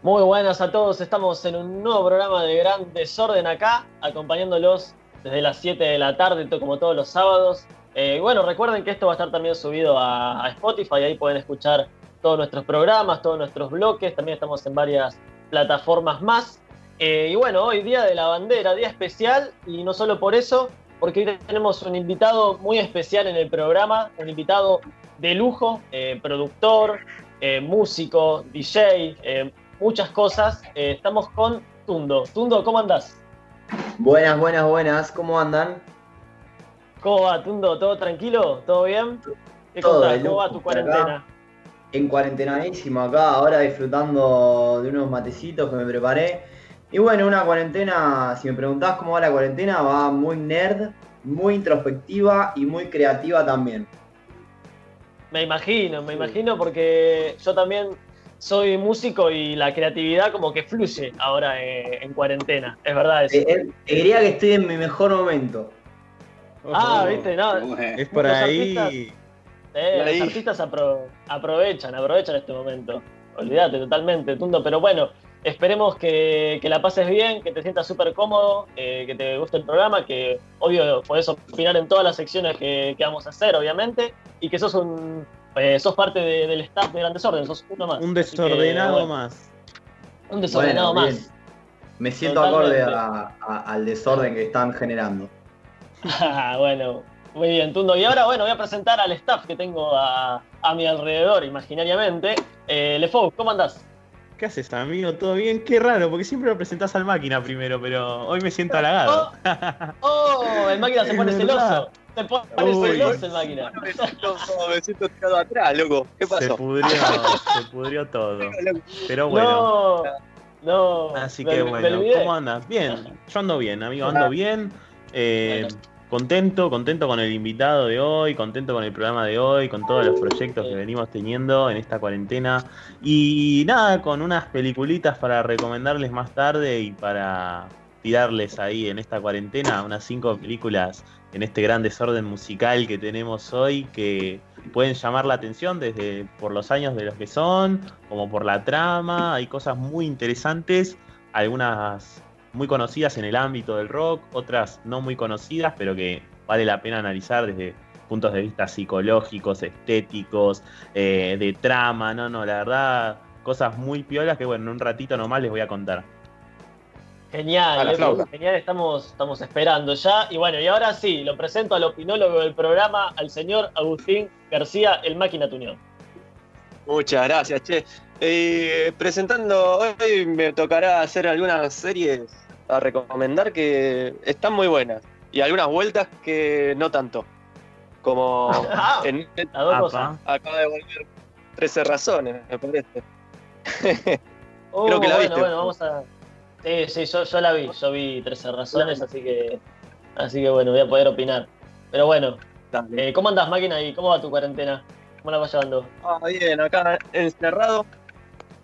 Muy buenas a todos, estamos en un nuevo programa de Gran Desorden acá, acompañándolos desde las 7 de la tarde, como todos los sábados. Eh, bueno, recuerden que esto va a estar también subido a, a Spotify, ahí pueden escuchar todos nuestros programas, todos nuestros bloques, también estamos en varias plataformas más. Eh, y bueno, hoy día de la bandera, día especial, y no solo por eso, porque hoy tenemos un invitado muy especial en el programa, un invitado de lujo, eh, productor, músico, DJ, muchas cosas. estamos con Tundo. Tundo, ¿cómo andás? Buenas, buenas, buenas, ¿cómo andan? ¿Cómo va, Tundo? ¿Todo tranquilo? ¿Todo bien? ¿Qué Todo ¿Cómo va tu cuarentena? En cuarentenadísimo acá, ahora disfrutando de unos matecitos que me preparé. Y bueno, una cuarentena, si me preguntás cómo va la cuarentena, va muy nerd, muy introspectiva y muy creativa también. Me imagino, me imagino porque yo también soy músico y la creatividad como que fluye ahora en, cuarentena, es verdad eso. Eh, eh, diría que estoy en mi mejor momento. Ah, viste, no. Es por ahí. los artistas aprovechan, aprovechan este momento. Olvídate totalmente, Tundo, pero bueno, Esperemos que, la pases bien, que te sientas súper cómodo, eh, que te guste el programa, que obvio podés opinar en todas las secciones que, vamos a hacer, obviamente, y que sos un eh, sos parte del staff de Gran Desorden, sos uno más. Un desordenado más. Un desordenado más. Me siento acorde al desorden que están generando. bueno, muy bien, Tundo. Y ahora, bueno, voy a presentar al staff que tengo a, mi alrededor, imaginariamente. Eh, Lefou, ¿cómo andás? ¿Qué haces, amigo? ¿Todo bien? Qué raro, porque siempre lo presentás al máquina primero, pero hoy me siento halagado. ¡Oh! oh el máquina se pone celoso. Se pone celoso el máquina. me siento tirado atrás, loco. ¿Qué pasó? Se pudrió, se pudrió todo. Pero bueno. No, no. Así que bueno, ¿cómo andas? Bien, yo ando bien, amigo, ando bien. Eh, contento, contento con el invitado de hoy, contento con el programa de hoy, con todos los proyectos que venimos teniendo en esta cuarentena. Y nada, con unas peliculitas para recomendarles más tarde y para tirarles ahí en esta cuarentena unas cinco películas en este gran desorden musical que tenemos hoy que pueden llamar la atención desde por los años de los que son, como por la trama, hay cosas muy interesantes, algunas muy conocidas en el ámbito del rock, otras no muy conocidas, pero que vale la pena analizar desde puntos de vista psicológicos, estéticos, eh, de trama, no, no, la verdad, cosas muy piolas que bueno, en un ratito nomás les voy a contar. Genial, genial, estamos, estamos esperando ya. Y bueno, y ahora sí, lo presento al opinólogo del programa, al señor Agustín García, el máquina tuñón. Muchas gracias, che. Eh, presentando hoy me tocará hacer algunas series a recomendar que están muy buenas y algunas vueltas que no tanto. Como ah, en acaba de volver 13 razones, me parece. Oh, Creo que la viste. Bueno, vamos a. Sí, sí, yo, yo la vi, yo vi 13 razones, así que así que bueno, voy a poder opinar. Pero bueno, eh, ¿cómo andas máquina y cómo va tu cuarentena? ¿Cómo la vas llevando? Ah, bien, acá encerrado,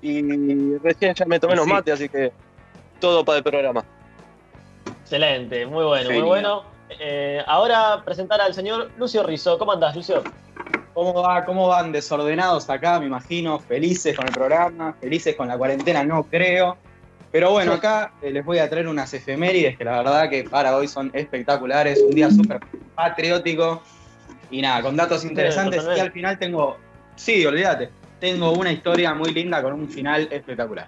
y recién ya me tomé los mates, así que todo para el programa. Excelente, muy bueno, muy bueno. Eh, ahora presentar al señor Lucio Rizzo. ¿Cómo andás, Lucio? ¿Cómo, va, ¿Cómo van desordenados acá, me imagino? Felices con el programa, felices con la cuarentena, no creo. Pero bueno, acá eh, les voy a traer unas efemérides que la verdad que para hoy son espectaculares. Un día súper patriótico. Y nada, con datos interesantes. y al final tengo. Sí, olvídate tengo una historia muy linda con un final espectacular.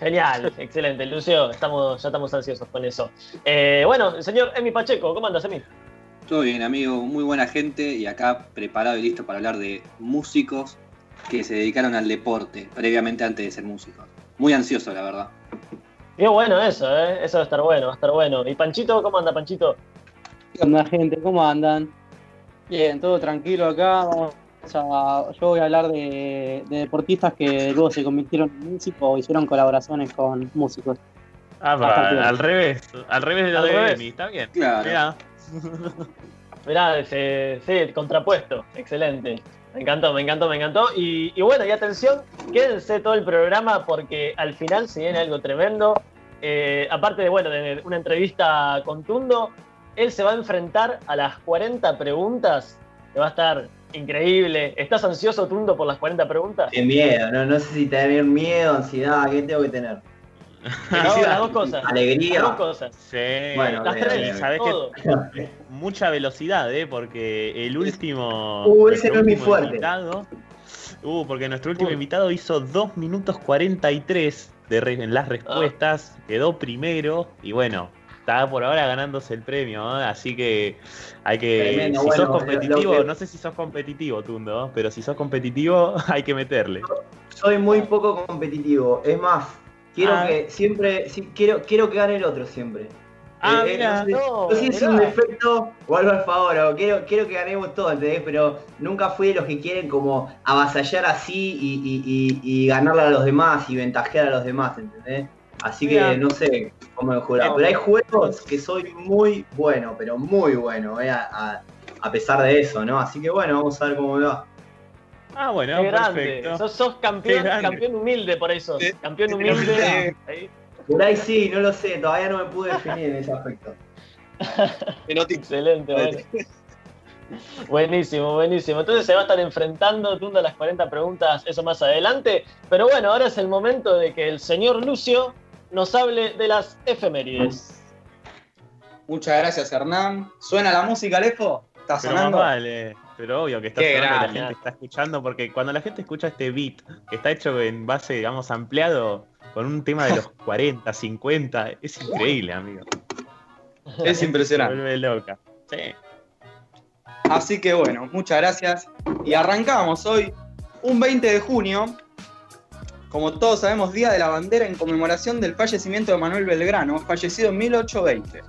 Genial, excelente, Lucio, estamos, ya estamos ansiosos con eso. Eh, bueno, señor Emi Pacheco, ¿cómo andas, Emi? Todo bien, amigo, muy buena gente y acá preparado y listo para hablar de músicos que se dedicaron al deporte previamente antes de ser músicos. Muy ansioso, la verdad. Qué bueno eso, ¿eh? Eso va a estar bueno, va a estar bueno. ¿Y Panchito, cómo anda, Panchito? ¿Qué onda, gente? ¿Cómo andan? Bien, todo tranquilo acá. Vamos yo voy a hablar de, deportistas que luego se convirtieron en músicos o hicieron colaboraciones con músicos. Ah, al revés, al revés de lo de está bien. Claro. Mirá. sí, contrapuesto, excelente. Me encantó, me encantó, me encantó. Y, bueno, y atención, quédense todo el programa porque al final se viene algo tremendo. Eh, aparte de, bueno, de una entrevista con Tundo, él se va a enfrentar a las 40 preguntas que va a estar increíble. ¿Estás ansioso, Tundo, por las 40 preguntas? Qué miedo, no, no sé si tener miedo, ansiedad, ¿qué tengo que tener? No, las dos cosas. Alegría. Las dos cosas. Sí, Bueno, Las tres, bien. ¿sabés todo. qué? mucha velocidad, ¿eh? Porque el último. Uh, ese nuestro no es mi último fuerte. invitado- uh, porque nuestro último invitado hizo 2 minutos 43 de re- en las respuestas, quedó primero y bueno, está por ahora ganándose el premio, ¿eh? así que hay que. Tremendo, si bueno, sos competitivo, que- no sé si sos competitivo, Tundo, pero si sos competitivo, hay que meterle. Soy muy poco competitivo. Es más, quiero Ah. que siempre, sí, quiero, quiero que gane el otro siempre. Ah, Eh, eh, no sé, No, no sé si es un defecto o algo al favor, o quiero, quiero que ganemos todos, ¿entendés? Pero nunca fui de los que quieren como avasallar así y, y- y- y ganarle a los demás y ventajear a los demás, ¿entendés? Así que no sé cómo jurar. No. Pero hay juegos que soy muy bueno, pero muy bueno, eh, a, a- a pesar de eso, ¿no? Así que bueno, vamos a ver cómo me va. Ah, bueno, Qué grande. perfecto. Sos, sos campeón, Qué grande. campeón humilde por eso. Sí. Campeón humilde. Ahí. Por ahí sí, no lo sé, todavía no me pude definir en ese aspecto. Excelente, bueno. Buenísimo, buenísimo. Entonces se va a estar enfrentando Tundo a las 40 preguntas, eso más adelante. Pero bueno, ahora es el momento de que el señor Lucio nos hable de las efemérides. Muchas gracias, Hernán. ¿Suena la música, Lefo? ¿Está Pero más sonando? vale, pero obvio que está sonando la gente está escuchando, porque cuando la gente escucha este beat, que está hecho en base, digamos, ampliado, con un tema de los 40, 50, es increíble, amigo. Es Se impresionante. vuelve loca. Sí. Así que bueno, muchas gracias. Y arrancamos hoy, un 20 de junio, como todos sabemos, Día de la Bandera en conmemoración del fallecimiento de Manuel Belgrano, fallecido en 1820.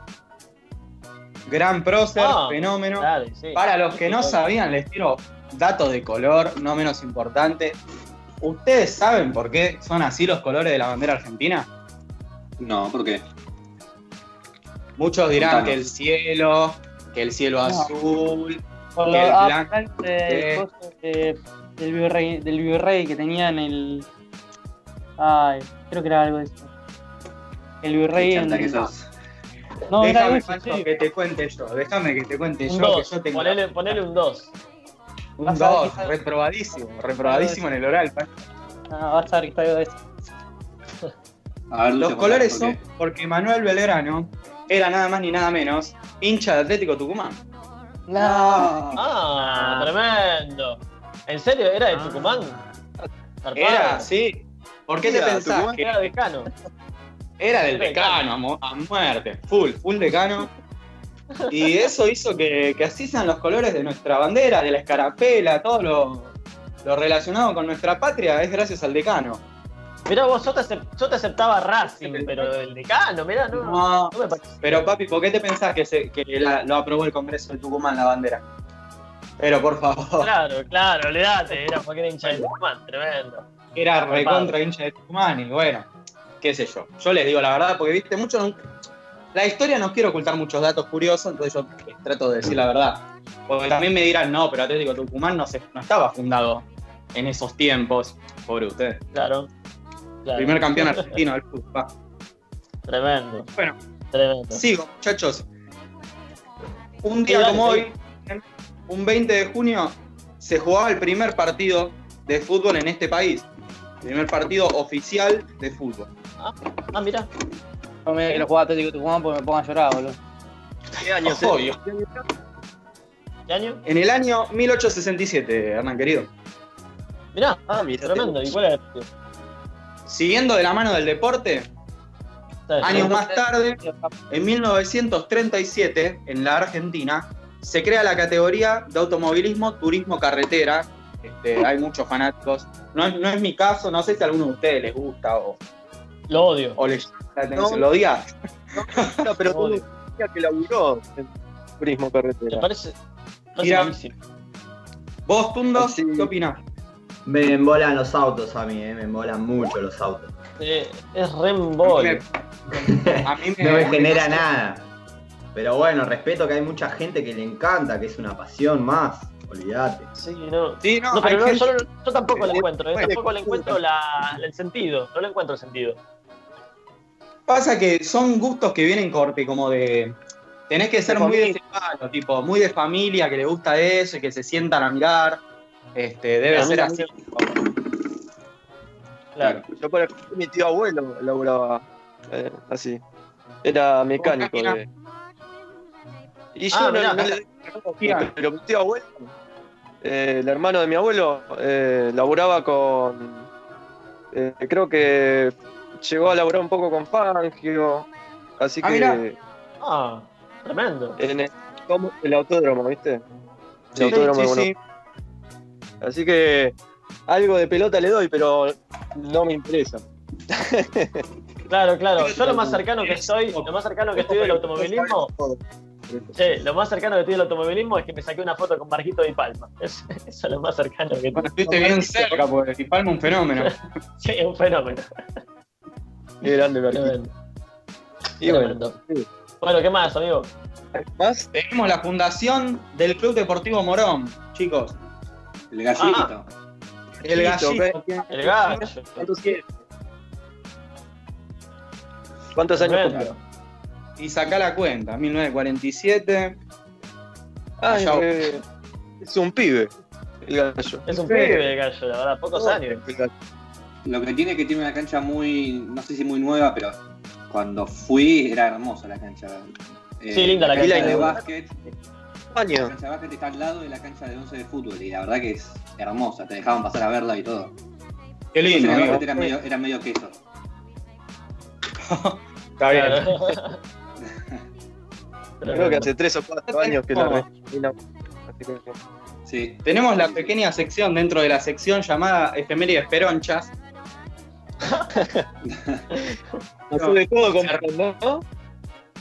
Gran prócer, Ah, fenómeno. Dale, sí. Para los que no sabían, les tiro datos de color, no menos importante. ¿Ustedes saben por qué son así los colores de la bandera argentina? No, ¿por qué? Muchos dirán Contanos. que el cielo, que el cielo No. azul, Por Que lo- el blanco, coso de- del virrey, del virrey que tenía en el. Ay, creo que era algo de eso. El virrey en. Que sos. No, déjame eso, Pancho, sí. que te cuente yo, déjame que te cuente Un yo, 2. que yo tengo Ponele, ponele un 2. un Vas a ver 2, que está- reprobadísimo, reprobadísimo en el oral. Pancho. Ah, vas a ver que está de eso. A ver, Lucio, Los colores ¿por son porque Manuel Belgrano era nada más ni nada menos hincha de Atlético Tucumán. No. Ah, tremendo. ¿En serio? ¿Era de Ah. Tucumán? Era, sí. ¿Por qué te pensás Tucumán que Era decano. Era del decano, a, muerte, full, full decano. Y eso hizo que, que así sean los colores de nuestra bandera, de la escarapela, todo lo, lo relacionado con nuestra patria es gracias al decano. Mirá vos, yo te, yo te aceptaba Racing, pero el decano, mirá, no, no, No, me pero papi, ¿por qué te pensás que, se, que la- lo aprobó el Congreso de Tucumán la bandera? Pero por favor, Claro, claro, olvidate, era porque era hincha de Tucumán, tremendo. era recontra hincha de Tucumán y bueno, qué sé yo. Yo les digo la verdad, porque viste, mucho no- la historia no quiero ocultar muchos datos curiosos, entonces yo les trato de decir la verdad. Porque también me dirán, no, pero Atlético Tucumán no, se, no estaba fundado en esos tiempos. Pobre usted. Claro. claro. Primer campeón argentino del fútbol. Tremendo. Bueno. Tremendo. Sigo, muchachos. Un día como hoy, un 20 de junio, se jugaba el primer partido de fútbol en este país. Primer partido oficial de fútbol. Ah, mirá. No me que lo jugaba Atlético Tucumán porque me pongo a llorar, boludo. ¿Qué año es Obvio. ¿Qué año? En el año 1867, Hernán querido. Mirá, Ah, mirá. tremendo. ¿Y cuál era el partido? Siguiendo de la mano del deporte, años más tarde, en 1937, en la Argentina, se crea la categoría de automovilismo turismo carretera. Este, hay muchos fanáticos. No es, no es mi caso, no sé si a alguno de ustedes les gusta o, Lo odio. o la atención. No. ¿Lo odias? No, pero tú decías que laburó en turismo Me carretera. parece, me parece Mira. malísimo. ¿Vos, Tundo, Sí. qué opinás? Me embolan los autos a mí, eh, me embolan mucho los autos. Eh, es Rembol. A mí me, No me genera nada. Pero bueno, respeto que hay mucha gente que le encanta, que es una pasión más. Olvídate. Sí, no. Sí, no, No, pero no, gente- yo, no- yo tampoco le encuentro, eh, tampoco le encuentro la, el sentido, no le encuentro el sentido. Pasa que son gustos que vienen corte, como de. Tenés que ser muy familia. palo, tipo, muy de familia, que le gusta eso y que se sientan a mirar. Este, debe A ser así. Claro. Yo por ejemplo, mi tío abuelo laburaba eh, así. Era mecánico de. Y yo Ah, no, mirá. no le di- pero mi tío abuelo, eh, el hermano de mi abuelo, eh, laburaba con. eh, creo que llegó a laburar un poco con Fangio. Así Ah, que. mirá. Ah, tremendo. En el, como el autódromo, ¿viste? El Sí, autódromo Sí, sí. Así que algo de pelota le doy, pero no me interesa. Claro, claro. Yo lo más cercano que estoy, lo más cercano que estoy del automovilismo, che, lo más cercano que estoy del automovilismo es que me saqué una foto con Marquito Di Palma. Es- Eso es lo más cercano que Bueno, estoy. estuviste bien cerca, porque Di Palma un fenómeno. Sí, es un fenómeno. Qué grande, Marquito. Y bueno, sí. Bueno, ¿qué más, amigo? más Tenemos la fundación del Club Deportivo Morón, chicos. El gallito. El Listo, gallito. El gallo. ¿Cuántos, ¿Cuántos años Tremendo. Y saca la cuenta, 1947. Ah, Allá- eh, es un pibe, el gallo. Es un Sí. pibe el gallo, la verdad, pocos años. Lo que tiene es que tiene una cancha muy, no sé si muy nueva, pero cuando fui era hermosa la cancha. Eh, Sí, linda la cancha cancha. de básquet. La Año. cancha de básquet está al lado de la cancha de 11 de fútbol y la verdad que es hermosa, te dejaban pasar a verla y todo. Qué lindo, amigo. básquet era medio, era medio queso. Está bien. Creo que hace tres o cuatro años que la Sí. Tenemos la pequeña sección dentro de la sección llamada Efemérides Peronchas. De todo con ¿no?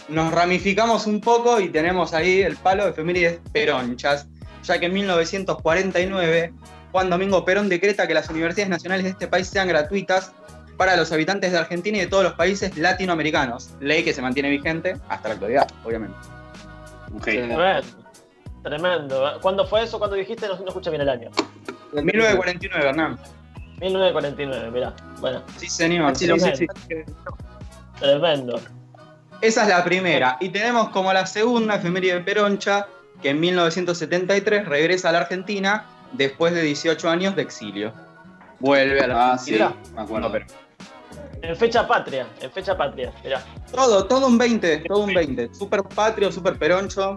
Nos ramificamos un poco y tenemos ahí el palo de Efemérides Peronchas, ya que en 1949 Juan Domingo Perón decreta que las universidades nacionales de este país sean gratuitas para los habitantes de Argentina y de todos los países latinoamericanos, ley que se mantiene vigente hasta la actualidad, obviamente. Genio. Tremendo. Tremendo. ¿Cuándo fue eso? ¿Cuándo dijiste? No, no escuché bien el año. 1949, Hernán. 1949, mirá. Bueno, Sí, señor. Sí, Sí, sí. sí. tremendo. Esa es la primera. Y tenemos como la segunda efeméride Peroncha, que en 1973 regresa a la Argentina después de 18 años de exilio. Vuelve a la Ah, sí, Argentina. me acuerdo. No, pero- En fecha patria, en fecha patria, mirá. Todo, todo un 20, todo un 20. Super patrio, super peroncho.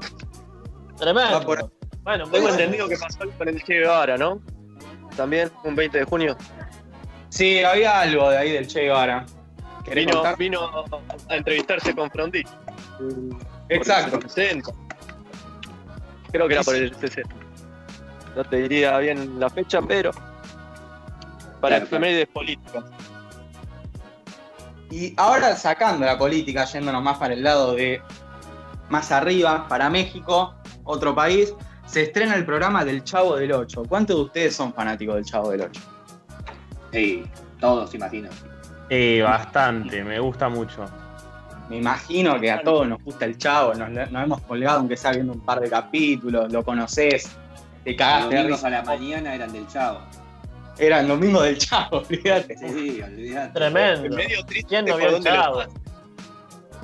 Tremendo. Va por- Bueno, Tengo entendido que pasó con el Che Guevara, ¿no? También, un 20 de junio. Sí, había algo de ahí del Che Guevara. ¿Querés Vino, a entrevistarse con Frondi. Exacto. Por el 60. Creo que era por el 60. No te diría bien la fecha, pero. Para Claro, efemérides políticas. Y ahora sacando la política, yéndonos más para el lado de más arriba, para México, otro país, se estrena el programa del Chavo del 8. ¿Cuántos de ustedes son fanáticos del Chavo del 8? Sí, todos, imagino. Eh, bastante, me gusta mucho. Me imagino que a todos nos gusta el Chavo, nos, nos hemos colgado aunque sea viendo un par de capítulos, lo conoces, te Los cagaste domingos risa. a la mañana eran del Chavo. Eran los mismos del Chavo, olvídate. Sí, olvidate. Tremendo. Medio triste ¿Quién no vio el chavo?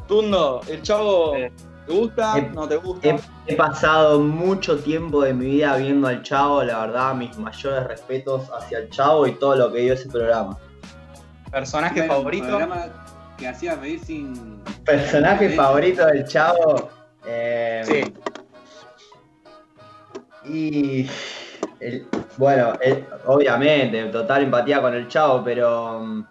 Tundo, ¿el Chavo te gusta? Eh, ¿No te gusta? He, he pasado mucho tiempo de mi vida viendo al Chavo, la verdad, mis mayores respetos hacia el Chavo y todo lo que dio ese programa. ¿Personaje favorito? programa que hacía reír sin. Personaje favorito del Chavo. eh, Sí. Y. el- bueno, el- obviamente, total empatía con el Chavo, pero.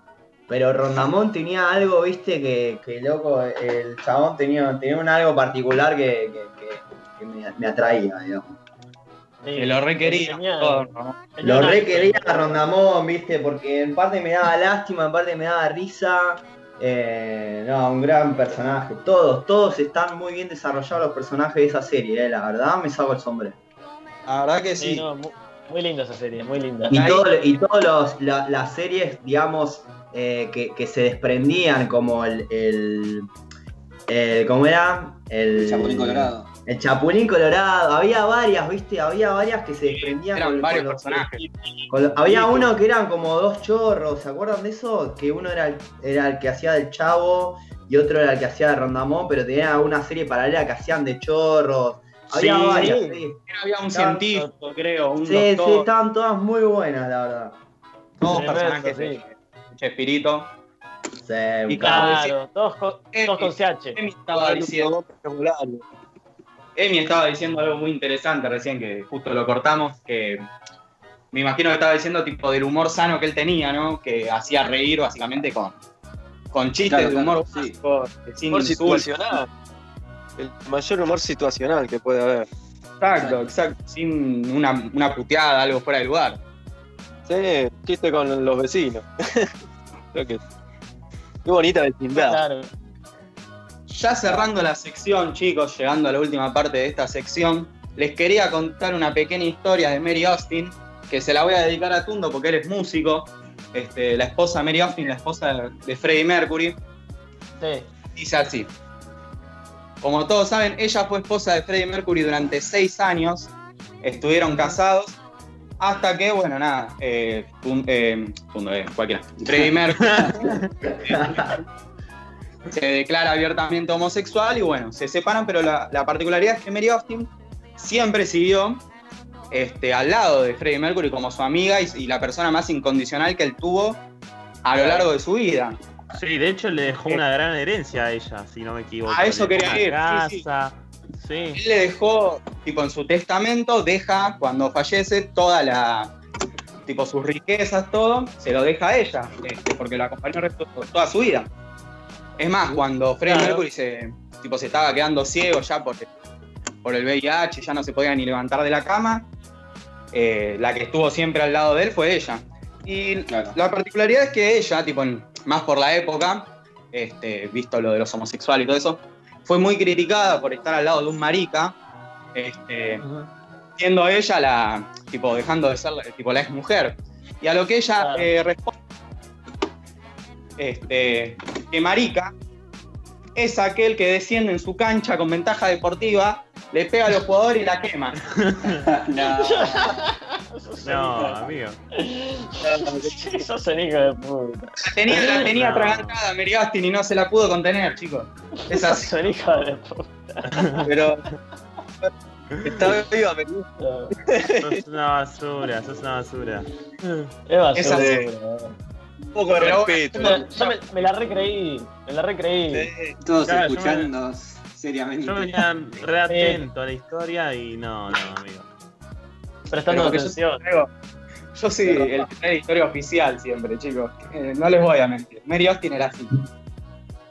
Pero Rondamón tenía algo, viste, que, que loco, el chabón tenía, tenía un algo particular que, que- que- que me, me atraía, digamos. Sí, Que lo requería. todo, Lo una- re quería a Rondamón, viste, porque en parte me daba lástima, en parte me daba risa. Eh, no, un gran personaje. Todos, todos están muy bien desarrollados los personajes de esa serie, eh, la verdad me saco el sombrero. La verdad que Sí, sí. no, mu- muy, linda esa serie, muy linda. Y, todo, y todas las series, digamos, eh, que, que se desprendían, como el, el, el- ¿Cómo era? El, El Chapulín Colorado. El Chapulín Colorado. Había varias, viste, había varias que se desprendían. Eran con- varios con los- personajes. con había uno que eran como dos chorros, ¿se acuerdan de eso? Que uno era el, era el que hacía del chavo y otro era el que hacía de Rondamón, pero tenían una serie paralela que hacían de chorros. Había Sí. varias, sí. Había un Estaban- científico, creo, un Sí, sí, estaban todas muy buenas, la verdad. todos personajes sí. Chespirito. Sí, Y un Claro, todos con, Eh, todos con CH. Emi estaba diciendo, Emi estaba diciendo algo muy interesante recién, que justo lo cortamos, que me imagino que estaba diciendo tipo del humor sano que él tenía, ¿no? Que hacía reír básicamente con, con chistes Claro, de humor claro, sí. básico, sin situacional. El mayor humor situacional que puede haber. Exacto, exacto. Sin una, una puteada, algo fuera de lugar. Sí, chiste con los vecinos. Creo que. Qué bonita vecindad. Claro. Ya cerrando la sección, chicos, llegando a la última parte de esta sección, les quería contar una pequeña historia de Mary Austin, que se la voy a dedicar a Tundo porque él es músico. Este, la esposa de Mary Austin, la esposa de Freddie Mercury, Sí. dice así. Como todos saben, ella fue esposa de Freddie Mercury durante seis años. Estuvieron casados hasta que, bueno, nada, eh, eh, eh, cualquiera. Freddie Mercury se declara abiertamente homosexual y bueno, se separan, pero la, la particularidad es que Mary Austin siempre siguió este, al lado de Freddie Mercury como su amiga y, y la persona más incondicional que él tuvo a lo largo de su vida. Sí, de hecho le dejó una gran herencia a ella, si no me equivoco. A eso Le dejó quería ir, sí, sí. Casa. Sí. Él le dejó, tipo en su testamento, deja cuando fallece toda la, tipo sus riquezas, todo, se lo deja a ella, este, porque la acompañó el resto- toda su vida. Es más, cuando Freddie Claro. Mercury se, tipo, se estaba quedando ciego ya por, por el VIH, ya no se podía ni levantar de la cama, eh, la que estuvo siempre al lado de él fue ella. Y Claro. la particularidad es que ella, tipo, en- más por la época, este, visto lo de los homosexuales y todo eso, fue muy criticada por estar al lado de un marica, este, siendo ella la, tipo, dejando de ser la- tipo, la ex mujer. Y a lo que ella Claro. eh, responde, este, que marica es aquel que desciende en su cancha con ventaja deportiva, le pega a los jugadores y la quema. No. No, amigo. Sos un hijo de puta. La tenía, la tenía No. atragantada Mary Austin y no se la pudo contener, chicos. Es así. Sos un hijo de puta. Pero. Está viva, me gusta. Sos una basura, sos una basura. Es basura. Es así. Un poco de Pero respeto. Yo me, me- la recreí. Me la recreí. Sí. Todos Claro, yo escuchando seriamente. Yo venía re atento a la historia y no, no, amigo. Prestando yo atención. traigo- Yo soy el la historia oficial siempre, chicos. Eh, no les voy a mentir. Mary Austin era así.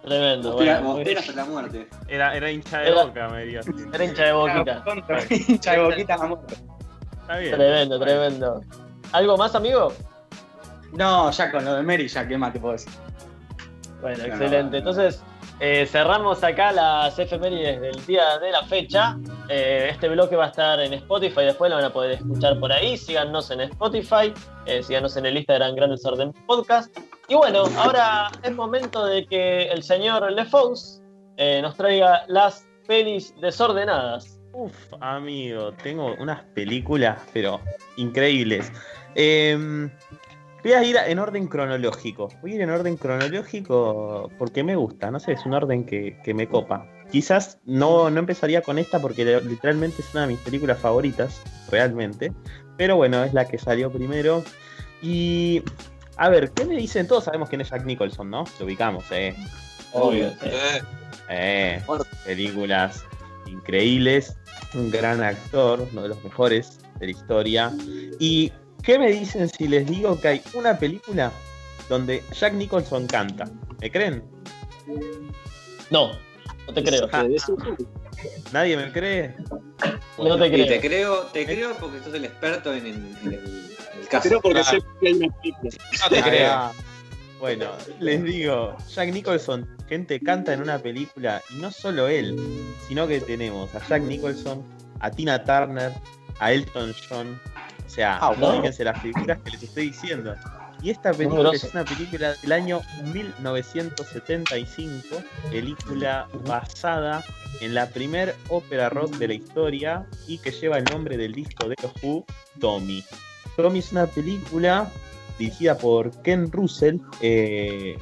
Tremendo. Bueno, bien. hasta la muerte. Era, era hincha de Era- boca, dio. así. Era hincha de boquita. Hincha de boquita a la muerte. Está bien. Tremendo, tremendo. ¿Algo más, amigo? No, ya con lo de Mary, ya, ¿qué más te puedo decir? Bueno, excelente. Entonces, eh, cerramos acá las efemérides del día de la fecha. Eh, este bloque va a estar en Spotify, después lo van a poder escuchar por ahí. Síganos en Spotify, eh, síganos en el Instagram Gran Desorden Podcast. Y bueno, ahora es momento de que el señor LeFous eh, nos traiga las pelis desordenadas. Uf, amigo, tengo unas películas, pero increíbles. Eh, voy a ir en orden cronológico. Voy a ir en orden cronológico porque me gusta, no sé, es un orden que, que me copa. Quizás no, no empezaría con esta porque literalmente es una de mis películas favoritas, realmente. Pero bueno, es la que salió primero. Y a ver, ¿qué me dicen? Todos sabemos quién es Jack Nicholson, ¿no? Lo ubicamos, ¿eh? Obvio. Eh, Eh, películas increíbles, un gran actor, uno de los mejores de la historia. ¿Y qué me dicen si les digo que hay una película donde Jack Nicholson canta? ¿Me creen? No, no te creo. Ah. ¿Nadie me cree? No te Y te creo. creo, te creo porque sos el experto en, el, en el caso. Creo porque sé que hay una película. No te creo. Bueno, les digo, Jack Nicholson, gente, canta en una película y no solo él, sino que tenemos a Jack Nicholson, a Tina Turner, a Elton John, o sea, Ah, bueno. fíjense las figuras que les estoy diciendo. Y esta película es una película del año 1975, película basada en la primer ópera rock de la historia y que lleva el nombre del disco de los Who, Tommy. Tommy es una película dirigida por Ken Russell eh,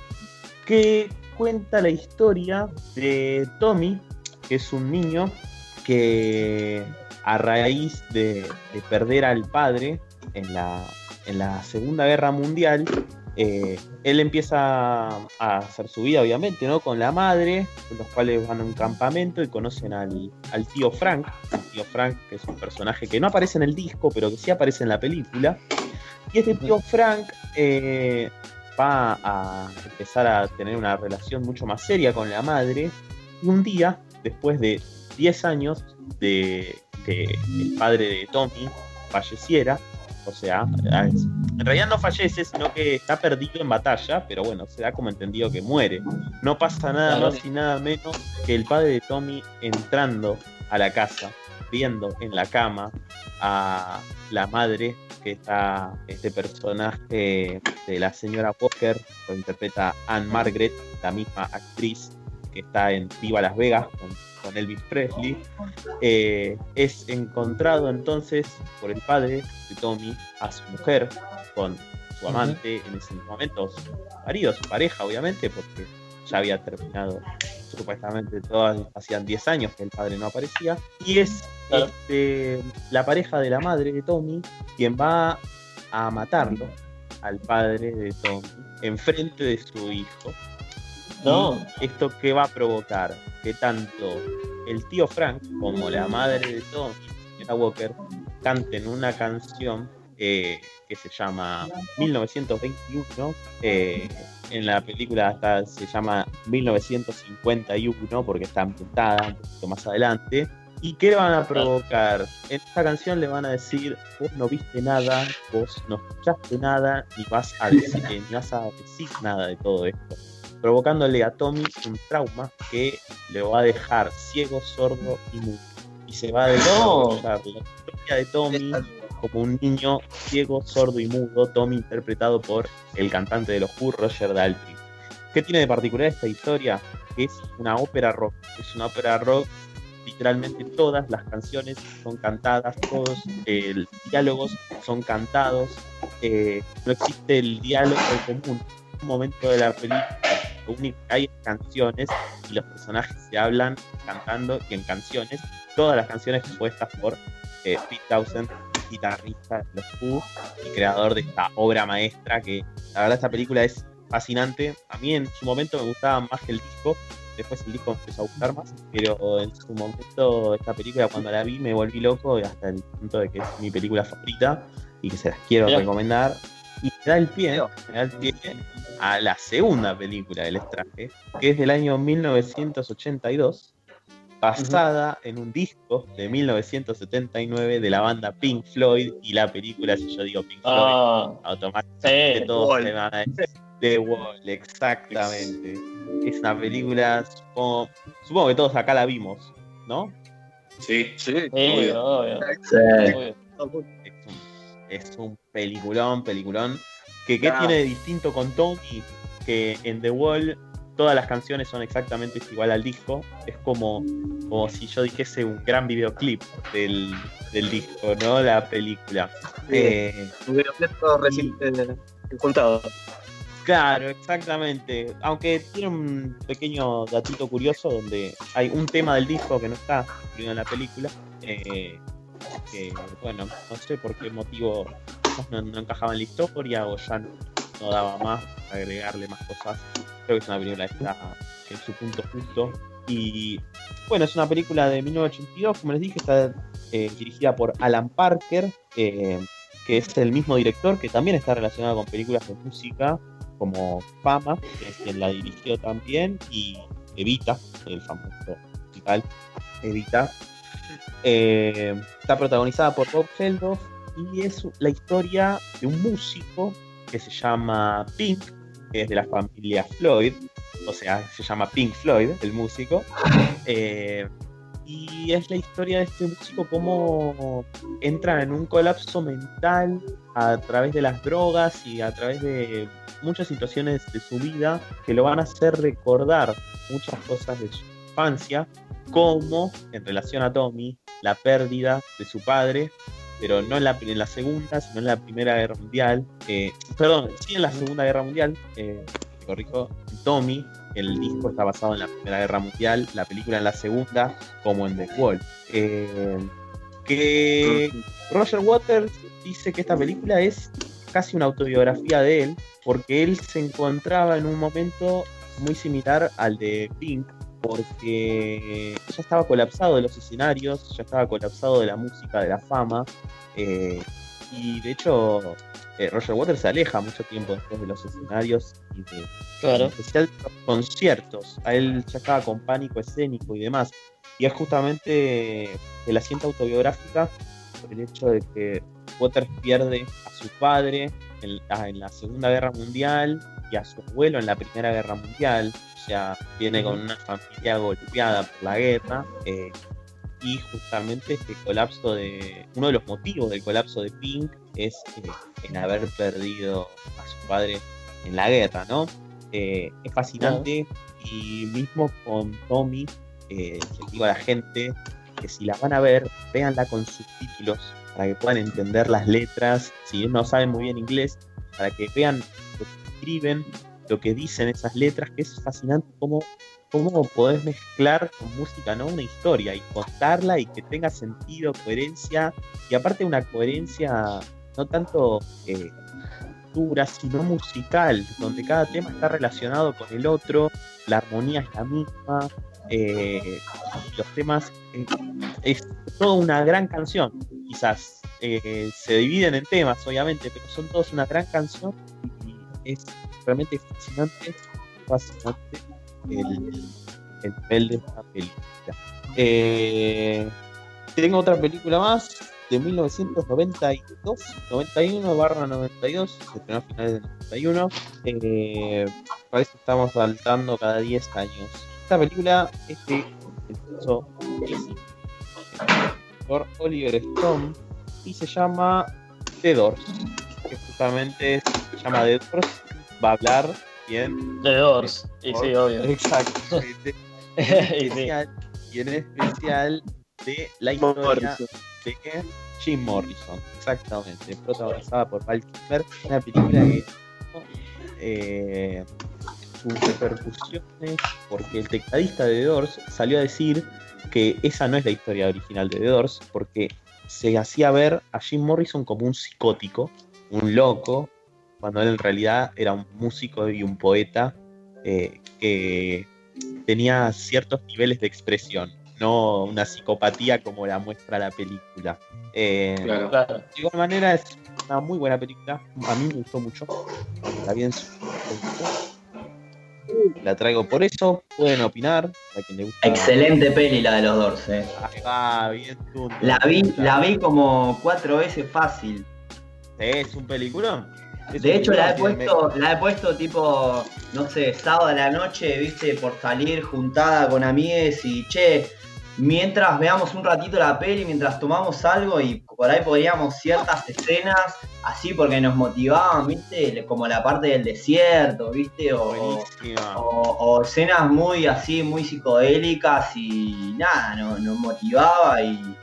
que cuenta la historia de Tommy, que es un niño que a raíz de, perder al padre en la, en la Segunda Guerra Mundial, eh, él empieza a hacer su vida, obviamente, ¿no? Con la madre, los cuales van a un campamento y conocen al, tío Frank. Tío Frank, que es un personaje que no aparece en el disco, pero que sí aparece en la película. Y este tío Frank eh, va a empezar a tener una relación mucho más seria con la madre. Y un día, después de 10 años de que el padre de Tommy falleciera, o sea, en realidad no fallece, sino que está perdido en batalla, pero bueno, se da como entendido que muere. No pasa nada más y nada menos que el padre de Tommy entrando a la casa, viendo en la cama a la madre, que está este personaje de la señora Walker, lo interpreta Anne Margaret, la misma actriz que está en Viva Las Vegas con con Elvis Presley, eh, es encontrado entonces por el padre de Tommy a su mujer, con su amante en ese momento, su marido, su pareja obviamente, porque ya había terminado supuestamente todas, hacían 10 años que el padre no aparecía, y es este, la pareja de la madre de Tommy quien va a matarlo al padre de Tommy enfrente de su hijo ¿no? ¿Esto qué va a provocar? Que tanto el tío Frank como la madre de Tommy, señora Walker, canten una canción eh, que se llama 1921. Eh, en la película hasta se llama 1951 porque está ambientada un poquito más adelante. ¿Y qué le van a provocar? En esta canción le van a decir, vos no viste nada, vos no escuchaste nada, ni vas a decir, vas a decir nada de todo esto provocándole a Tommy un trauma que le va a dejar ciego, sordo y mudo. Y se va a desarrollar la historia de Tommy como un niño ciego, sordo y mudo, Tommy interpretado por el cantante de los Who, Roger Daltrey. ¿Qué tiene de particular esta historia? Es una ópera rock, es una ópera rock literalmente todas las canciones son cantadas, todos eh, los diálogos son cantados, eh, no existe el diálogo común. En un momento de la película único que hay es canciones y los personajes se hablan cantando y en canciones, todas las canciones compuestas por eh, Pete Townsend, guitarrista de los Who y creador de esta obra maestra que la verdad esta película es fascinante. A mí en su momento me gustaba más que el disco, después el disco empezó a gustar más, pero en su momento esta película cuando la vi me volví loco hasta el punto de que es mi película favorita y que se las quiero recomendar. Da el pie, me da el pie a la segunda película del extraje, que es del año 1982, basada en un disco de 1979 de la banda Pink Floyd y la película, si yo digo Pink Floyd, ah. automáticamente todos se van a decir The Wall, exactamente. Es una película, supongo, supongo que todos acá la vimos, ¿no? Sí, sí, obvio. Es, un, peliculón, peliculón. Que, ¿Qué tiene de distinto con Tommy? Que en The Wall todas las canciones son exactamente igual al disco. Es como, como si yo dijese un gran videoclip del, disco, ¿no? La película. Eh, un videoclip recién juntado. Claro, exactamente. Aunque tiene un pequeño datito curioso donde hay un tema del disco que no está incluido en la película. Eh, que, bueno, no sé por qué motivo no, encajaba en la historia o ya no, daba más agregarle más cosas. Creo que es una película que está en su punto justo. Y bueno, es una película de 1982, como les dije, está eh, dirigida por Alan Parker, eh, que es el mismo director que también está relacionado con películas de música como Fama, que es quien la dirigió también, y Evita, el famoso musical Evita. Eh, está protagonizada por Bob Geldof y es la historia de un músico que se llama Pink, que es de la familia Floyd, o sea, se llama Pink Floyd, el músico. Eh, y es la historia de este músico cómo entra en un colapso mental a través de las drogas y a través de muchas situaciones de su vida que lo van a hacer recordar muchas cosas de su infancia, como en relación a Tommy, la pérdida de su padre, pero no en la, en la segunda, sino en la Primera Guerra Mundial. Eh, perdón, sí en la Segunda Guerra Mundial, eh, corrijo, Tommy el disco está basado en la Primera Guerra Mundial, la película en la Segunda, como en The Wall. Eh, que Roger Waters dice que esta película es casi una autobiografía de él, porque él se encontraba en un momento muy similar al de Pink, porque ya estaba colapsado de los escenarios, ya estaba colapsado de la música, de la fama, eh, y de hecho eh, Roger Waters se aleja mucho tiempo después de los escenarios y de Claro. en especial los conciertos. A él ya estaba con pánico escénico y demás. Y es justamente de la cinta autobiográfica por el hecho de que Waters pierde a su padre en la, en la Segunda Guerra Mundial y a su abuelo en la Primera Guerra Mundial. O sea, viene con una familia golpeada por la guerra. eh, y justamente este colapso de. Uno de los motivos del colapso de Pink es eh, en haber perdido a su padre en la guerra, ¿no? Eh, es fascinante y mismo con Tommy, les digo a la gente que si la van a ver, véanla con subtítulos para que puedan entender las letras, si no saben muy bien inglés, para que vean lo que escriben, lo que dicen esas letras, que es fascinante cómo, cómo podés mezclar con música, ¿no? Una historia y contarla y que tenga sentido, coherencia, y aparte una coherencia no tanto eh, dura, sino musical, donde cada tema está relacionado con el otro, la armonía es la misma, eh, los temas eh, es toda una gran canción, quizás eh, se dividen en temas, obviamente, pero son todos una gran canción y es realmente fascinante, fascinante el, el de esta película. Tengo otra película más de 1992, 91 barra 92, se estrenó a finales de 91. Eh, parece que estamos saltando cada 10 años. Esta película es de por Oliver Stone y se llama The Doors, que justamente se llama The Doors, va a hablar bien. The Doors. Y sí, obvio. Exacto. Y en sí. especial, y en especial de la historia de Jim Morrison, exactamente, protagonizada por Val Kilmer, una película que eh, sus repercusiones, porque el tecladista de The Doors salió a decir que esa no es la historia original de The Doors, porque se hacía ver a Jim Morrison como un psicótico, un loco, cuando él en realidad era un músico y un poeta eh, que tenía ciertos niveles de expresión, no una psicopatía como la muestra la película. Eh, Claro. De igual manera es una muy buena película, a mí me gustó mucho, la vi en su la traigo por eso, pueden opinar, a quien le gusta. Excelente peli la de los Doors, eh. Bien tú. La vi, la vi como cuatro veces fácil. Es un peliculón. Es De un hecho, la he puesto, la he puesto tipo, no sé, sábado a la noche, viste, por salir juntada con amigues y che, mientras veamos un ratito la peli, mientras tomamos algo y por ahí podríamos ciertas escenas así porque nos motivaban, viste, como la parte del desierto, viste, o, Buenísima. o, o escenas muy así, muy psicodélicas y nada, no- nos motivaba y, y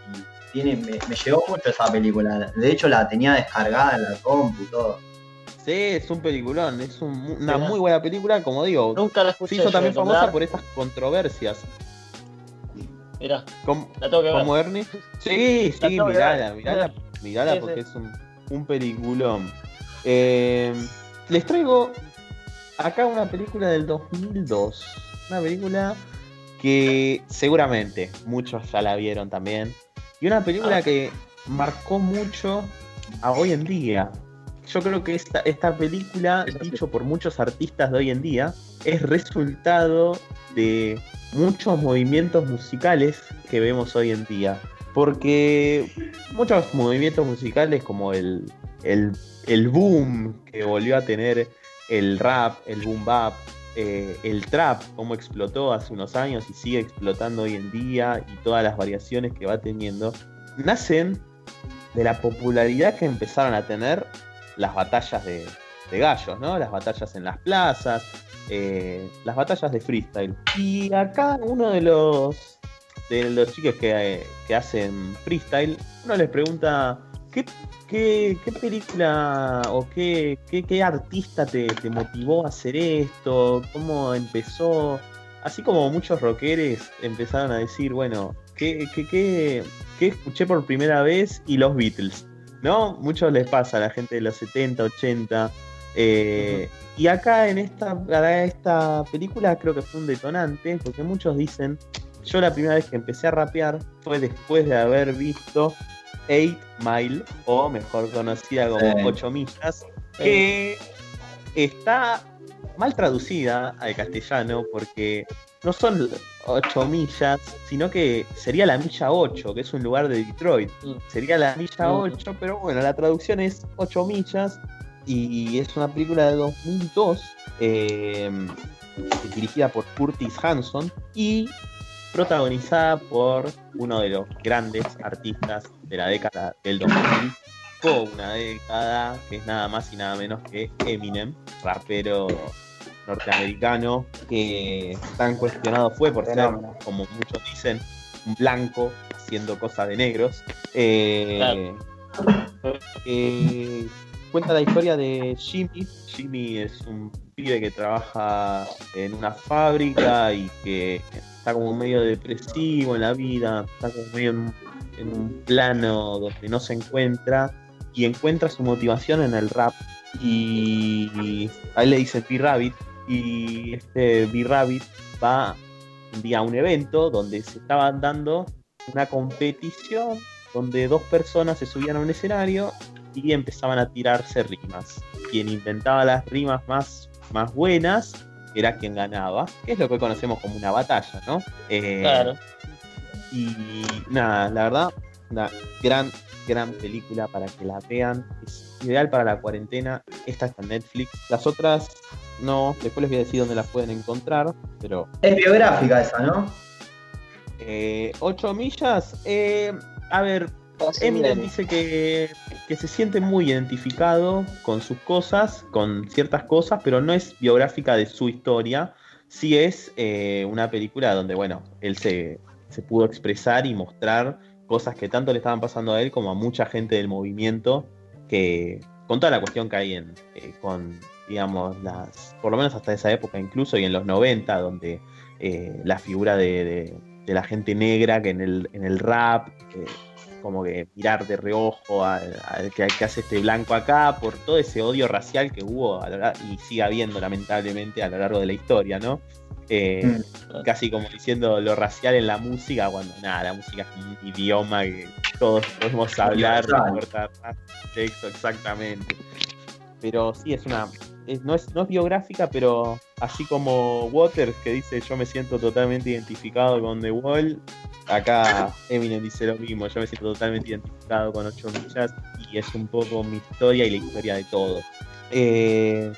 tiene, me, me llegó mucho esa película. De hecho, la tenía descargada en la compu y todo. Sí, es un peliculón, es un- una muy buena película, como digo. Nunca la Se escuché. hizo yo también famosa por estas controversias. Mirá, ¿Cómo, la tengo que ver. como Ernie? Sí, sí, mirala, mirala, mirala porque es un, un peliculón. Eh, les traigo acá una película del 2002. Una película que seguramente muchos ya la vieron también. Y una película Ah. que marcó mucho a hoy en día. Yo creo que esta, esta película, dicho por muchos artistas de hoy en día, es resultado de muchos movimientos musicales que vemos hoy en día. Porque muchos movimientos musicales como el, el, el boom que volvió a tener el rap, el boom bap, eh, el trap, como explotó hace unos años y sigue explotando hoy en día y todas las variaciones que va teniendo, nacen de la popularidad que empezaron a tener las batallas de, gallos, ¿no? Las batallas en las plazas, eh, las batallas de freestyle. Y acá uno de los de los chicos que, que hacen freestyle, uno les pregunta ¿qué, qué, qué película o qué, qué, qué artista te, motivó a hacer esto? ¿Cómo empezó? Así como muchos rockeros empezaron a decir, bueno, ¿qué, qué, qué, qué escuché por primera vez? Y los Beatles, ¿no? Muchos les pasa a la gente de los 70, 80. Eh, uh -huh. Y acá en esta, para esta película creo que fue un detonante, porque muchos dicen, yo la primera vez que empecé a rapear fue después de haber visto 8 Mile, o mejor conocida como 8 millas, que está mal traducida al castellano porque no son 8 millas, sino que sería la milla 8, que es un lugar de Detroit. Sería la milla 8, pero bueno, la traducción es 8 millas y es una película de 2002 eh, dirigida por Curtis Hanson y protagonizada por uno de los grandes artistas de la década del 2000 una década que es nada más y nada menos que Eminem, rapero norteamericano que tan cuestionado fue por ser, como muchos dicen, un blanco haciendo cosas de negros. Eh, claro. eh, cuenta la historia de Jimmy. Jimmy es un pibe que trabaja en una fábrica y que está como medio depresivo en la vida, está como medio en, en un plano donde no se encuentra y encuentra su motivación en el rap. Y a él le dice P-Rabbit y este B-Rabbit va un día a un evento donde se estaba dando una competición donde dos personas se subían a un escenario y empezaban a tirarse rimas. Quien inventaba las rimas más, más buenas era quien ganaba, que es lo que conocemos como una batalla, ¿no? Eh, claro. Y nada, la verdad, una gran, gran película para que la vean. Es ideal para la cuarentena. Esta está en Netflix. Las otras no, después les voy a decir dónde las pueden encontrar, pero... Es biográfica esa, ¿no? Eh, ocho millas. Eh, a ver, Eminem dice que, que, se siente muy identificado con sus cosas, con ciertas cosas, pero no es biográfica de su historia. Sí es eh, una película donde, bueno, él se, se pudo expresar y mostrar cosas que tanto le estaban pasando a él como a mucha gente del movimiento, que con toda la cuestión que hay en, eh, con, digamos, las, por lo menos hasta esa época incluso, y en los 90, donde eh, la figura de, de, la gente negra que en el, en el rap, como que mirar de reojo al que, que, hace este blanco acá, por todo ese odio racial que hubo a y sigue habiendo lamentablemente a lo largo de la historia, ¿no? Eh, mm. Casi como diciendo lo racial en la música, cuando nada, la música es un idioma que todos podemos hablar, no importa texto exactamente. Pero sí, es una. Es, no, es, no es biográfica, pero así como Waters, que dice yo me siento totalmente identificado con The Wall, acá Eminem dice lo mismo, yo me siento totalmente identificado con 8 millas y es un poco mi historia y la historia de todo. Eh,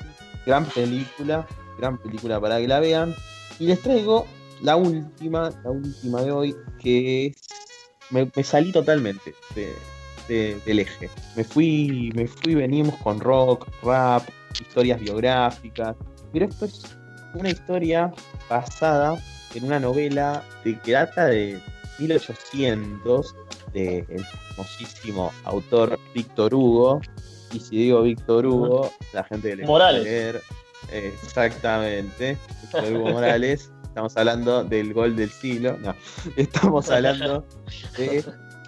gran película, gran película para que la vean. Y les traigo la última, la última de hoy, que es. Me, me salí totalmente de, de, del eje. Me fui, me fui, venimos con rock, rap, historias biográficas. Pero esto es una historia basada en una novela de, que data de 1800 del famosísimo autor Víctor Hugo. Y si digo Víctor Hugo, la gente le Morales. Leer, exactamente, Víctor Hugo Morales. Estamos hablando del gol del siglo. No, estamos hablando de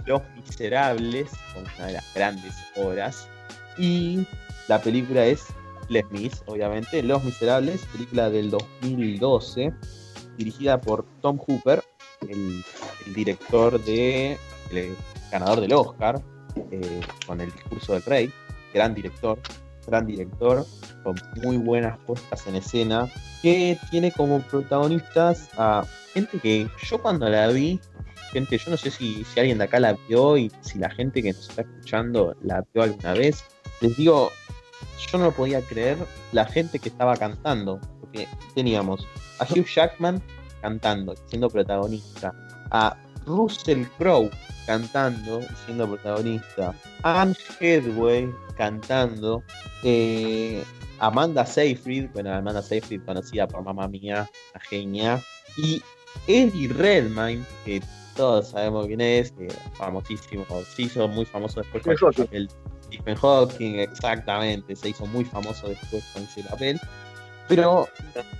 Los Miserables, una de las grandes obras. Y la película es Les Mis, obviamente. Los Miserables, película del 2012, dirigida por Tom Hooper, el, el director de. El ganador del Oscar, eh, con el discurso del rey. Gran director, gran director, con muy buenas puestas en escena, que tiene como protagonistas a gente que yo cuando la vi, gente, yo no sé si, si alguien de acá la vio y si la gente que nos está escuchando la vio alguna vez, les digo, yo no podía creer la gente que estaba cantando, porque teníamos a Hugh Jackman cantando, siendo protagonista, a Russell Crowe cantando, siendo protagonista, Anne Hathaway cantando, eh, Amanda Seyfried, bueno, Amanda Seyfried conocida por Mamá Mía, la genia, y Eddie Redmayne, que todos sabemos quién es, famosísimo, se hizo muy famoso después con el Stephen Hawking, exactamente, se hizo muy famoso después con ese papel. Pero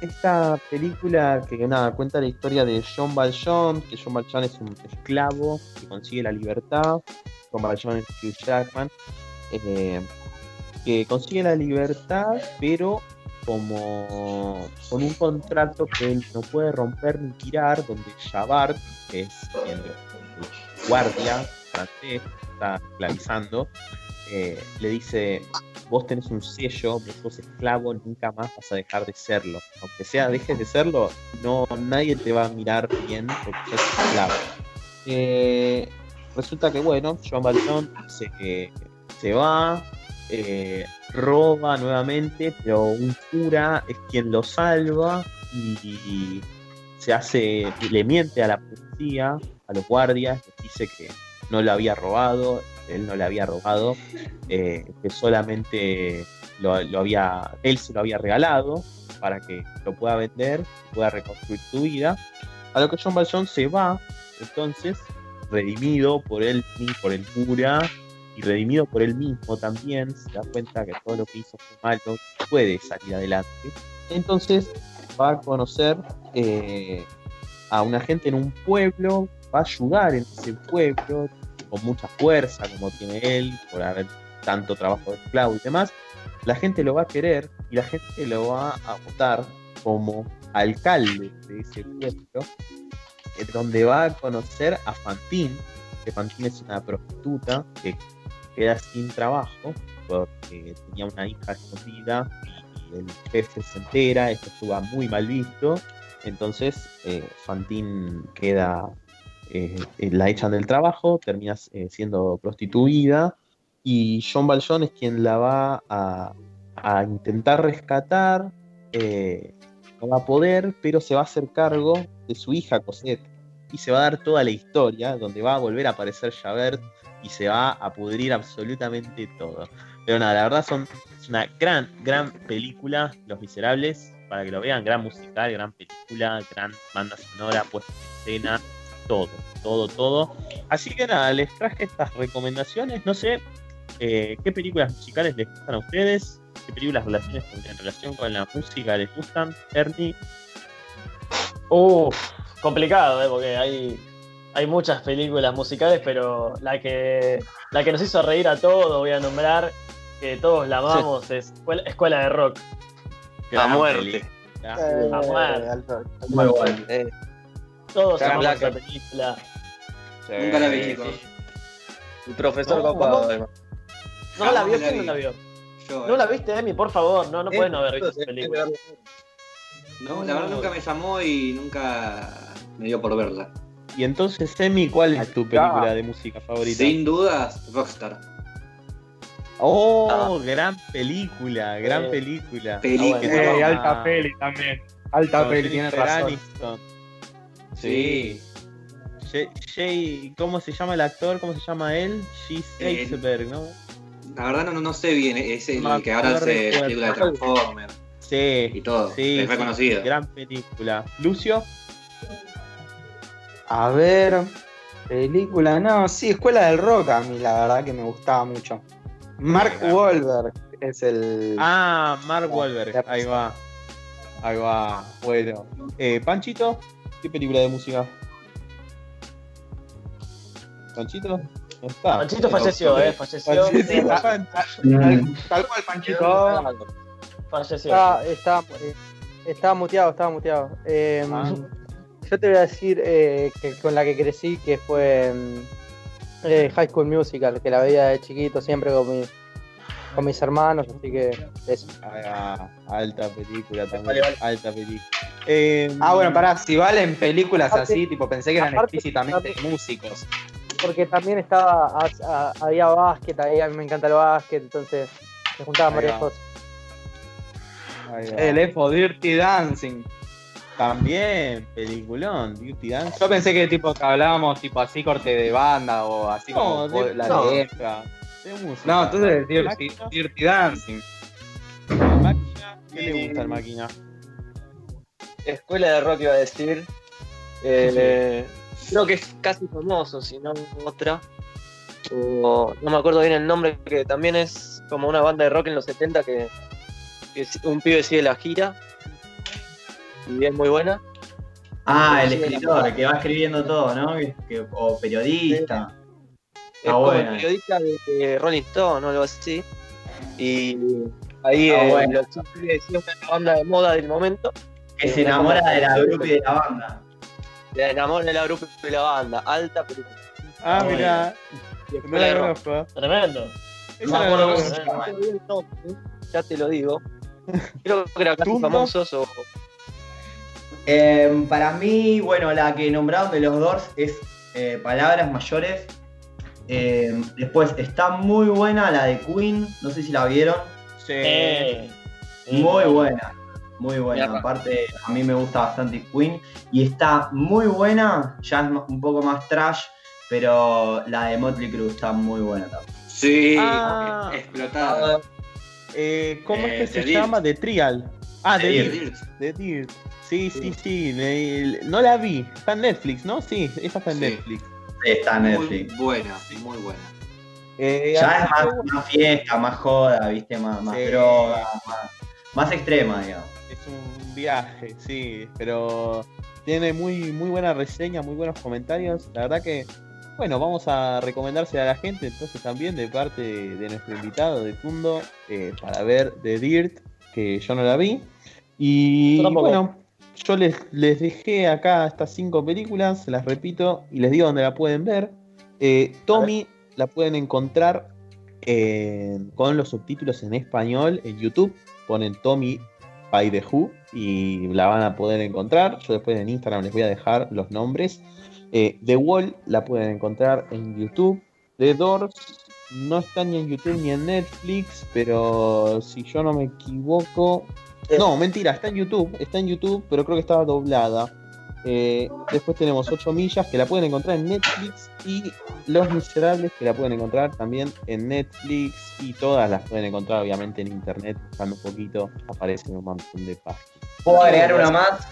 esta película que nada, cuenta la historia de John Valjean, que John Valjean es un esclavo que consigue la libertad. John Valjean es Hugh Jackman, eh, que consigue la libertad, pero como con un contrato que él no puede romper ni tirar, donde Javart, que es el, guardia francés, está esclavizando, eh, le dice, vos tenés un sello, vos sos esclavo, nunca más vas a dejar de serlo. Aunque sea dejes de serlo, no nadie te va a mirar bien porque sos esclavo. Eh, resulta que bueno, Joan Valjean se, se va, eh, roba nuevamente, pero un cura es quien lo salva y se hace, le miente a la policía, a los guardias, les dice que no lo había robado, él no le había robado, eh, que solamente lo, había, él se lo había regalado para que lo pueda vender, pueda reconstruir su vida. A lo que John Valjean se va, entonces, redimido por él, por el cura, y redimido por él mismo también, se da cuenta que todo lo que hizo fue malo, puede salir adelante. Entonces va a conocer eh, a una gente en un pueblo, va a ayudar en ese pueblo, con mucha fuerza como tiene él, por haber tanto trabajo de esclavo y demás, la gente lo va a querer y la gente lo va a votar como alcalde de ese pueblo, donde va a conocer a Fantine, que Fantine es una prostituta que queda sin trabajo porque tenía una hija escondida y el jefe se entera, esto estuvo muy mal visto, entonces eh, Fantine queda eh, eh, la echan del trabajo, termina eh, siendo prostituida y John Valjean es quien la va a, intentar rescatar, no va a poder, pero se va a hacer cargo de su hija Cosette y se va a dar toda la historia donde va a volver a aparecer Javert y se va a pudrir absolutamente todo. Pero nada, la verdad son, es una gran, gran película, Los Miserables, para que lo vean, gran musical, gran película, gran banda sonora, puesta en escena, todo, todo, todo. Así que nada, les traje estas recomendaciones. No sé eh, qué películas musicales les gustan a ustedes, qué películas relaciones en relación con la música les gustan. Ernie. Uh, complicado, ¿eh? porque hay, hay muchas películas musicales, pero la que, la que nos hizo reír a todos, voy a nombrar, que todos la amamos, es Escuela, de Rock. La muerte. La muerte. Muy bueno. Todos amamos esa película. Nunca la vi, chicos. El profesor No, copado, no. además. ¿No la vio? ¿Quién no la vio? Yo, ¿No eh. la viste, Emi? Por favor, no, no Eh, pueden no haber visto esa eh, película. No, la verdad nunca me llamó y nunca me dio por verla. Y entonces, Emi, ¿cuál es tu película de música favorita? Sin dudas, Rockstar. Oh, gran película, gran Eh, película. película. Eh, toma- alta peli también. Alta peli, tienes Jennifer razón. Aniston. Sí. Jay- Jay- ¿cómo se llama el actor? ¿Cómo se llama él? Jesse Eh, Eisenberg, ¿no? La verdad no, no sé bien, es el que ahora hace acuerdo. película de Transformers Sí. y todo. Sí, es reconocido. sí, gran película. Lucio, A ver, película, no, sí, Escuela del Rock a mí la verdad que me gustaba mucho. Mark. Wahlberg es el... ah, Mark Wahlberg, ahí va, ahí va, bueno. Eh, Panchito, ¿qué película de música? Panchito, no está. Panchito falleció, eh, falleció. Tal cual, Panchito. Falleció. Estaba, estaba, eh, estaba muteado, estaba muteado. Eh, Ah. Yo te voy a decir eh, que con la que crecí, que fue mm, eh, High School Musical, que la veía de chiquito siempre con, mi- con mis hermanos, así que eso. Ahí va, alta película también, alta película. Eh, Ah, bueno, pará, si valen películas Aparte- así, tipo, pensé que eran aparte- explícitamente músicos. Porque también estaba, a- a- había básquet, ahí a mí me encanta el básquet, entonces se juntaban varias va. cosas. El EFO Dirty Dancing. También, peliculón, Dirty Dance. Yo pensé que tipo que hablábamos tipo así corte de banda o así No, como de- la no. letra. De música. No, entonces Dirty, Dirty Dancing. máquina. ¿Qué le gusta al máquina? Escuela de rock iba a decir. Eh, Creo que es casi famoso, si no otra. O, no me acuerdo bien el nombre, que también es como una banda de rock en los 70 que, un pibe sigue la gira. Y es muy buena. Ah, el escritor, que va escribiendo todo, ¿no? Que- que- o periodista. Es Está como el periodista de, Rolling Stone o algo así. Y ahí Está eh, buena. los chicos decían que es la banda de moda del momento. Que se enamora de la grupo y de la banda. Se enamora de la grupo y de la banda. Alta película. Ah, Bueno. mira, no la conozco. Tremendo. Esa No. No nombre, Ya te lo digo. Creo que era casi famosos o. Eh, para mí, bueno, la que nombraron de los Doors es eh, Palabras Mayores. Eh, después está muy buena la de Queen, no sé si la vieron. Sí. Eh, Muy buena, muy Mierda. buena. Aparte, a mí me gusta bastante Queen. Y está muy buena, ya es un poco más trash, pero la de Motley Crue está muy buena también. Sí, Ah. explotada. Eh, ¿Cómo Eh, es que The se Dirt. llama? The Trial. Ah, The The Dirt. Dirt. The Dirt. Sí, sí, sí. le- no la vi. Está en Netflix, ¿no? Sí, esa está en Sí. Netflix. Sí, está en Muy Netflix. buena, muy buena. Eh, Ya así es más, que, más fiesta, más joda, viste, más, más Sí. droga, más, más extrema, digamos. Es un viaje, sí, pero tiene muy, muy buena reseña, muy buenos comentarios. La verdad que, bueno, vamos a recomendarse a la gente entonces también de parte de, nuestro invitado de Tundo eh, para ver The Dirt, que yo no la vi. Y bueno, yo les, les dejé acá estas cinco películas, se las repito y les digo dónde la pueden ver. Eh, Tommy la pueden encontrar en- con los subtítulos en español en YouTube. Ponen Tommy by the Who y la van a poder encontrar. Yo después en Instagram les voy a dejar los nombres. Eh, The Wall la pueden encontrar en YouTube. The Doors no está ni en YouTube ni en Netflix, pero si yo no me equivoco. No, mentira, está en YouTube, está en YouTube, pero creo que estaba doblada. Eh, después tenemos 8 millas que la pueden encontrar en Netflix y Los Miserables que la pueden encontrar también en Netflix y todas las pueden encontrar obviamente en internet, buscando un poquito, aparecen un montón de páginas. ¿Puedo agregar una más?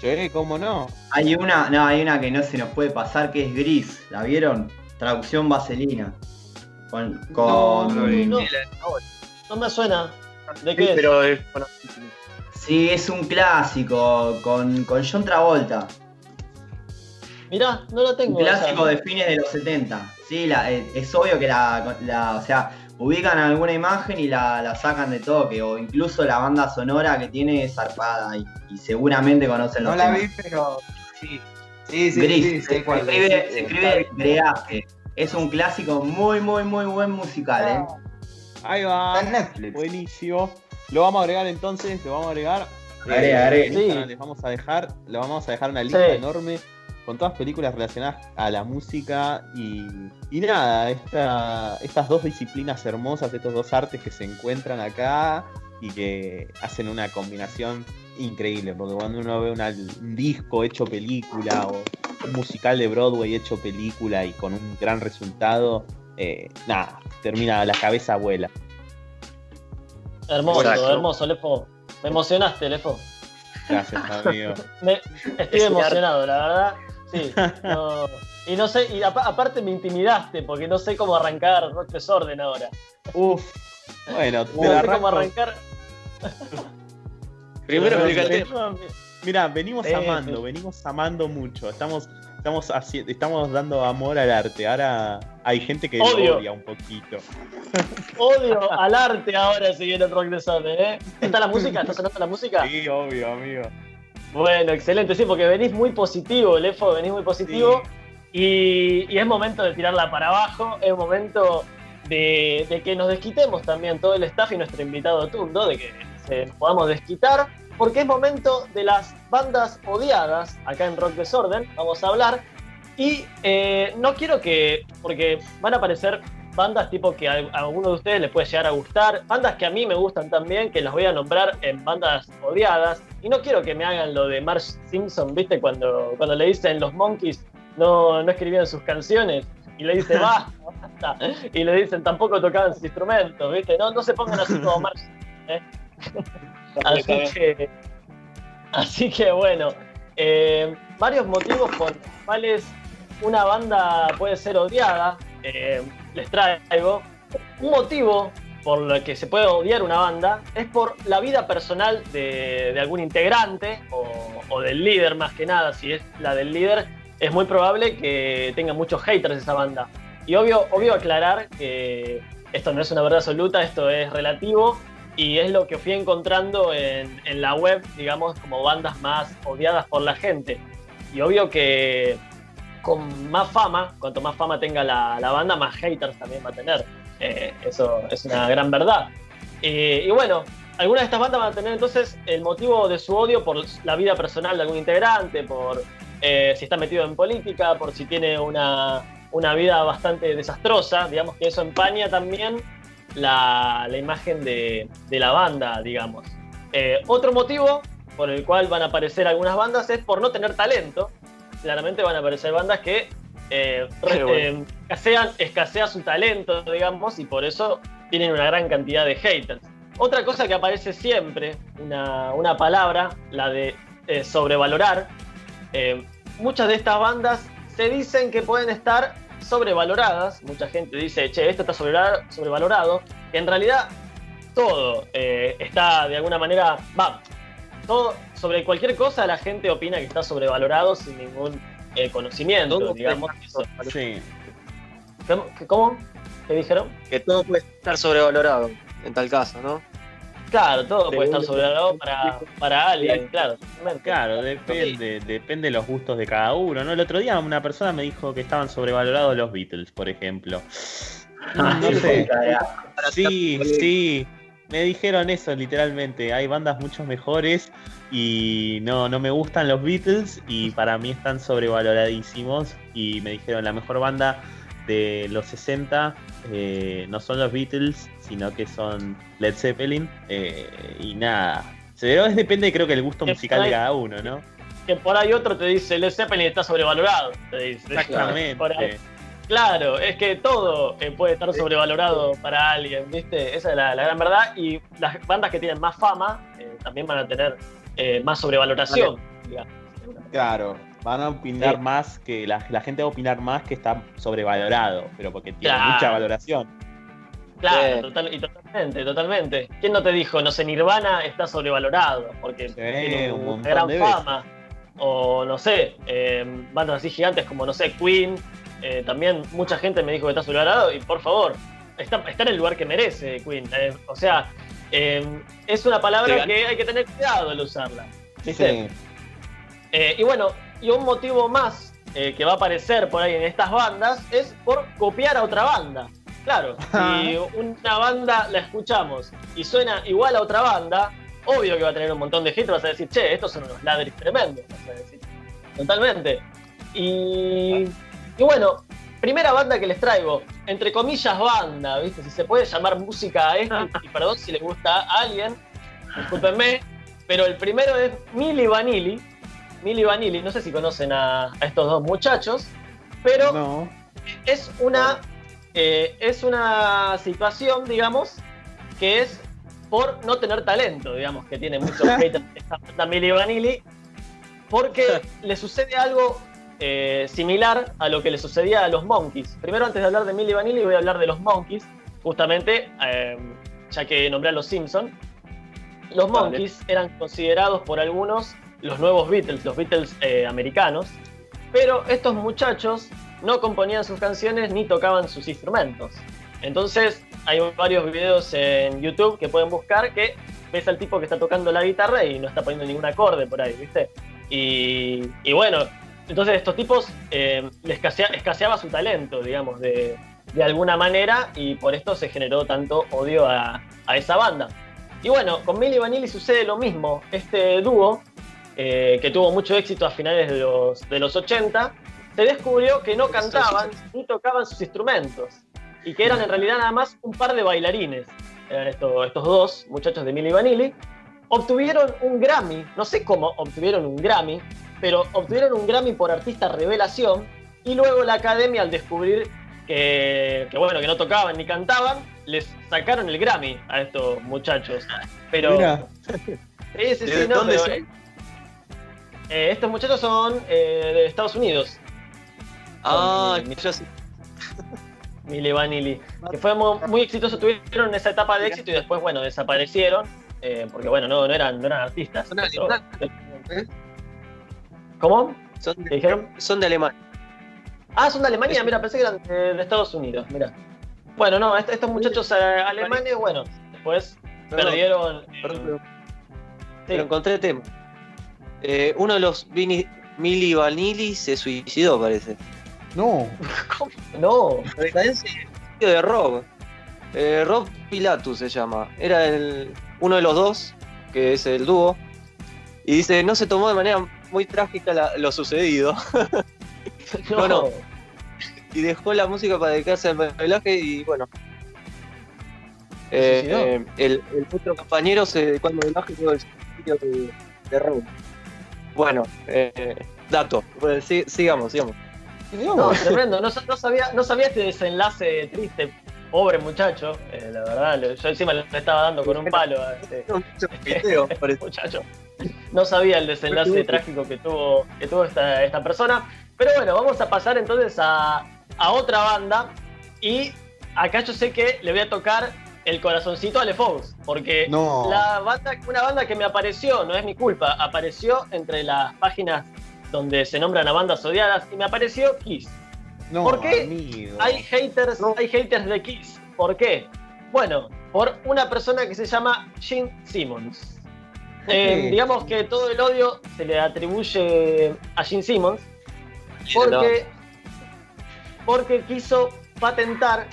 Che, ¿cómo no? Hay una, no, hay una que no se nos puede pasar que es gris, ¿la vieron? Traducción vaselina. Con, con... no, no me suena. ¿De qué es? Pero es bueno, Sí, es un clásico con, con John Travolta. Mirá, no la tengo. Un clásico esa. de fines de los 70. Sí, la- eh, es obvio que la, la- o sea, ubican alguna imagen y la, la sacan de toque, o incluso la banda sonora que tiene es zarpada y, y seguramente conocen los No la temas. vi, pero sí. Sí, sí, Gris, sí, sé se, escribe, sí, se escribe. Greaje. Es un clásico muy, muy, muy buen musical, ¿eh? Ahí va. Está en Netflix. Buenísimo. Lo vamos a agregar entonces, lo vamos a agregar. Agrega, agrega. en Sí. Instagram Les vamos a dejar, le vamos a dejar una lista Sí. enorme con todas películas relacionadas a la música y, y nada, esta- estas dos disciplinas hermosas, estos dos artes que se encuentran acá y que hacen una combinación increíble, porque cuando uno ve una- un disco hecho película o un musical de Broadway hecho película y con un gran resultado, eh, nada, termina la cabeza vuela. Hermoso, Exacto. hermoso, Lefo. Me emocionaste, Lefo. Gracias, amigo. Me- estoy emocionado, la verdad. Sí. no- y no sé, y apa- aparte me intimidaste porque no sé cómo arrancar Rock Desorden ahora. Uf. Bueno, te No sé cómo arrancar. primero tema. Mira, venimos amando, venimos amando mucho. Estamos, estamos, haci- estamos dando amor al arte. Ahora hay gente que lo odia un poquito. Odio al arte ahora si viene el Rock Desorden, ¿eh? ¿Está la música? ¿Está sonando la música? Sí, obvio, amigo. Bueno, excelente, sí, porque venís muy positivo, Lefo, venís muy positivo. Y, y es momento de tirarla para abajo, es momento de, de que nos desquitemos también todo el staff y nuestro invitado Tundo, de que se nos podamos desquitar, porque es momento de las bandas odiadas acá en Rock Desorden, vamos a hablar. Y eh, no quiero que, porque van a aparecer bandas tipo que a, a alguno de ustedes les puede llegar a gustar, bandas que a mí me gustan también, que las voy a nombrar en bandas odiadas. Y no quiero que me hagan lo de Marge Simpson, ¿viste? Cuando, cuando le dicen los Monkeys no, no escribían sus canciones y le dice basta, basta. Y le dicen tampoco tocaban sus instrumentos, ¿viste? No, no se pongan así como Marge. ¿eh? Así que, así que bueno, eh, varios motivos por los cuales una banda puede ser odiada, eh, les traigo. Un motivo por el que se puede odiar una banda es por la vida personal de, de algún integrante o, o, del líder más que nada. Si es la del líder, es muy probable que tenga muchos haters esa banda. Y obvio, obvio aclarar que esto no es una verdad absoluta, esto es relativo y es lo que fui encontrando en, en la web, digamos, como bandas más odiadas por la gente. Y obvio que con más fama, cuanto más fama tenga la, la banda, más haters también va a tener. Eh, eso es una gran verdad. Eh, y bueno, algunas de estas bandas van a tener entonces el motivo de su odio por la vida personal de algún integrante, por eh, si está metido en política, por si tiene una, una, vida bastante desastrosa. Digamos que eso empaña también la, la imagen de, de, la banda, digamos. otro motivo por el cual van a aparecer algunas bandas es por no tener talento claramente van a aparecer bandas que eh, bueno. eh, escasean, escasea su talento, digamos, y por eso tienen una gran cantidad de haters. Otra cosa que aparece siempre, una, una palabra, la de eh, sobrevalorar. Eh, muchas de estas bandas se dicen que pueden estar sobrevaloradas. Mucha gente dice, che, esto está sobrevalorado. En realidad todo eh, está de alguna manera, va, todo, sobre cualquier cosa la gente opina que está sobrevalorado sin ningún eh, conocimiento, Todo digamos. Sí. ¿Cómo? ¿Cómo? ¿Qué dijeron? Que todo puede estar sobrevalorado, en tal caso, ¿no? Claro, todo puede estar sobrevalorado para, para alguien, claro. Claro, depende, depende de los gustos de cada uno, ¿no? El otro día una persona me dijo que estaban sobrevalorados los Beatles, por ejemplo. Ah, No sé. Sí, sí. Me dijeron eso literalmente. Hay bandas mucho mejores y no, no me gustan los Beatles y para mí están sobrevaloradísimos. Y me dijeron la mejor banda de los 60 eh, no son los Beatles, sino que son Led Zeppelin. Eh, y nada. Pero es, depende, creo que el gusto musical de cada uno, ¿no? Que por ahí otro te dice Led Zeppelin está sobrevalorado. Te dice. Exactamente. Por ahí. Claro, es que todo eh, puede estar sobrevalorado para alguien, ¿viste? Esa es la, la, gran verdad. Y las bandas que tienen más fama eh, también van a tener eh, más sobrevaloración. Digamos. Claro, van a opinar sí. más que la, la, gente va a opinar más que está sobrevalorado, pero porque tiene claro. mucha valoración. Claro, total, y totalmente, totalmente. ¿Quién no te dijo, no sé, Nirvana está sobrevalorado? Porque sí, tiene un una gran fama. O no sé, eh, bandas así gigantes como, no sé, Queen, eh, también mucha gente me dijo que está sobrevalorado y por favor, está, está en el lugar que merece Queen. Eh, o sea, eh, es una palabra que hay que tener cuidado al usarla. ¿viste? Sí. y bueno, y un motivo más que va a aparecer por ahí en estas bandas es por copiar a otra banda. Claro, si una banda la escuchamos y suena igual a otra banda, obvio que va a tener un montón de hits, vas a decir, che, estos son unos ladris tremendos, vas a decir. Totalmente. Y y bueno, primera banda que les traigo, entre comillas banda, ¿viste? Si se puede llamar música a esto, y perdón si les gusta a alguien, discúlpenme, pero el primero es Milli Vanilli. Milli Vanilli, no sé si conocen a, a estos dos muchachos, pero no. es una eh, es una situación, digamos, que es por no tener talento, digamos, que tiene muchos haters esta banda Milli Vanilli, porque le sucede algo eh, similar a lo que le sucedía a los Monkeys. Primero, antes de hablar de Milli Vanilli, voy a hablar de los Monkeys, justamente, eh, ya que nombré a los Simpsons. Los Monkeys vale. eran considerados por algunos los nuevos Beatles, los Beatles eh, americanos, pero estos muchachos no componían sus canciones ni tocaban sus instrumentos. Entonces, hay varios videos en YouTube que pueden buscar que ves al tipo que está tocando la guitarra y no está poniendo ningún acorde por ahí, ¿viste? Y, bueno, entonces estos tipos eh, les escasea, escaseaba su talento, digamos, de, de, alguna manera, y por esto se generó tanto odio a, a esa banda. Y bueno, con Milli Vanilli sucede lo mismo. Este dúo, eh, que tuvo mucho éxito a finales de los, de los 80, se descubrió que no cantaban ni tocaban sus instrumentos. y que eran en realidad nada más un par de bailarines. Eran estos, estos dos muchachos de Milli Vanilli. Obtuvieron un Grammy, no sé cómo obtuvieron un Grammy, pero obtuvieron un Grammy por artista revelación y luego la academia al descubrir que, que, bueno, que no tocaban ni cantaban, les sacaron el Grammy a estos muchachos. Pero. Mira. Sí, sí, sí, ¿De no, dónde pero? Eh, estos muchachos son eh, de Estados Unidos. Ah, Con- yo sí. Milli Vanilli. Que fue muy, muy exitoso, tuvieron esa etapa de éxito y después, bueno, desaparecieron. eh, porque, bueno, no, no, eran, no eran artistas. Son Pero- alemanes. ¿Cómo? Son ¿Qué de, dijeron? son de Alemania. Ah, son de Alemania, mira, pensé que eran de, de Estados Unidos, mira. Bueno, no, est- estos muchachos eh, alemanes, bueno, después perdieron. eh, Perdón, pero, sí. pero encontré tema. Eh, uno de los Vini, Milli Vanilli se suicidó, parece. No. No, Decadencia de rock. Eh, Rob Pilatus se llama. Era el, uno de los dos, que es el dúo. Y dice, no se tomó de manera muy trágica la- lo sucedido. no, No, no. y dejó la música para dedicarse al bailaje y bueno. Eh, eh, el, el otro compañero se dedicó al bailaje y todo el sitio de, de. Bueno, eh, dato. Bueno, sí- sigamos, sigamos. No, tremendo. No, no sabía, no sabía este desenlace triste. Pobre muchacho, eh, la verdad. Yo encima le estaba dando con un palo a este muchacho. No sabía el desenlace trágico que tuvo, que tuvo esta, esta persona. Pero bueno, vamos a pasar entonces a, a otra banda. Y acá yo sé que le voy a tocar el corazoncito a. Porque No. la banda, una banda que me apareció, no es mi culpa, apareció entre las páginas donde se nombran a bandas odiadas y me apareció Kiss. No, ¿Por qué? amigo. Hay haters, hay haters de Kiss. ¿Por qué? Bueno, por una persona que se llama Gene Simmons. ¿Por Eh, digamos que todo el odio se le atribuye a Gene Simmons porque, porque quiso patentar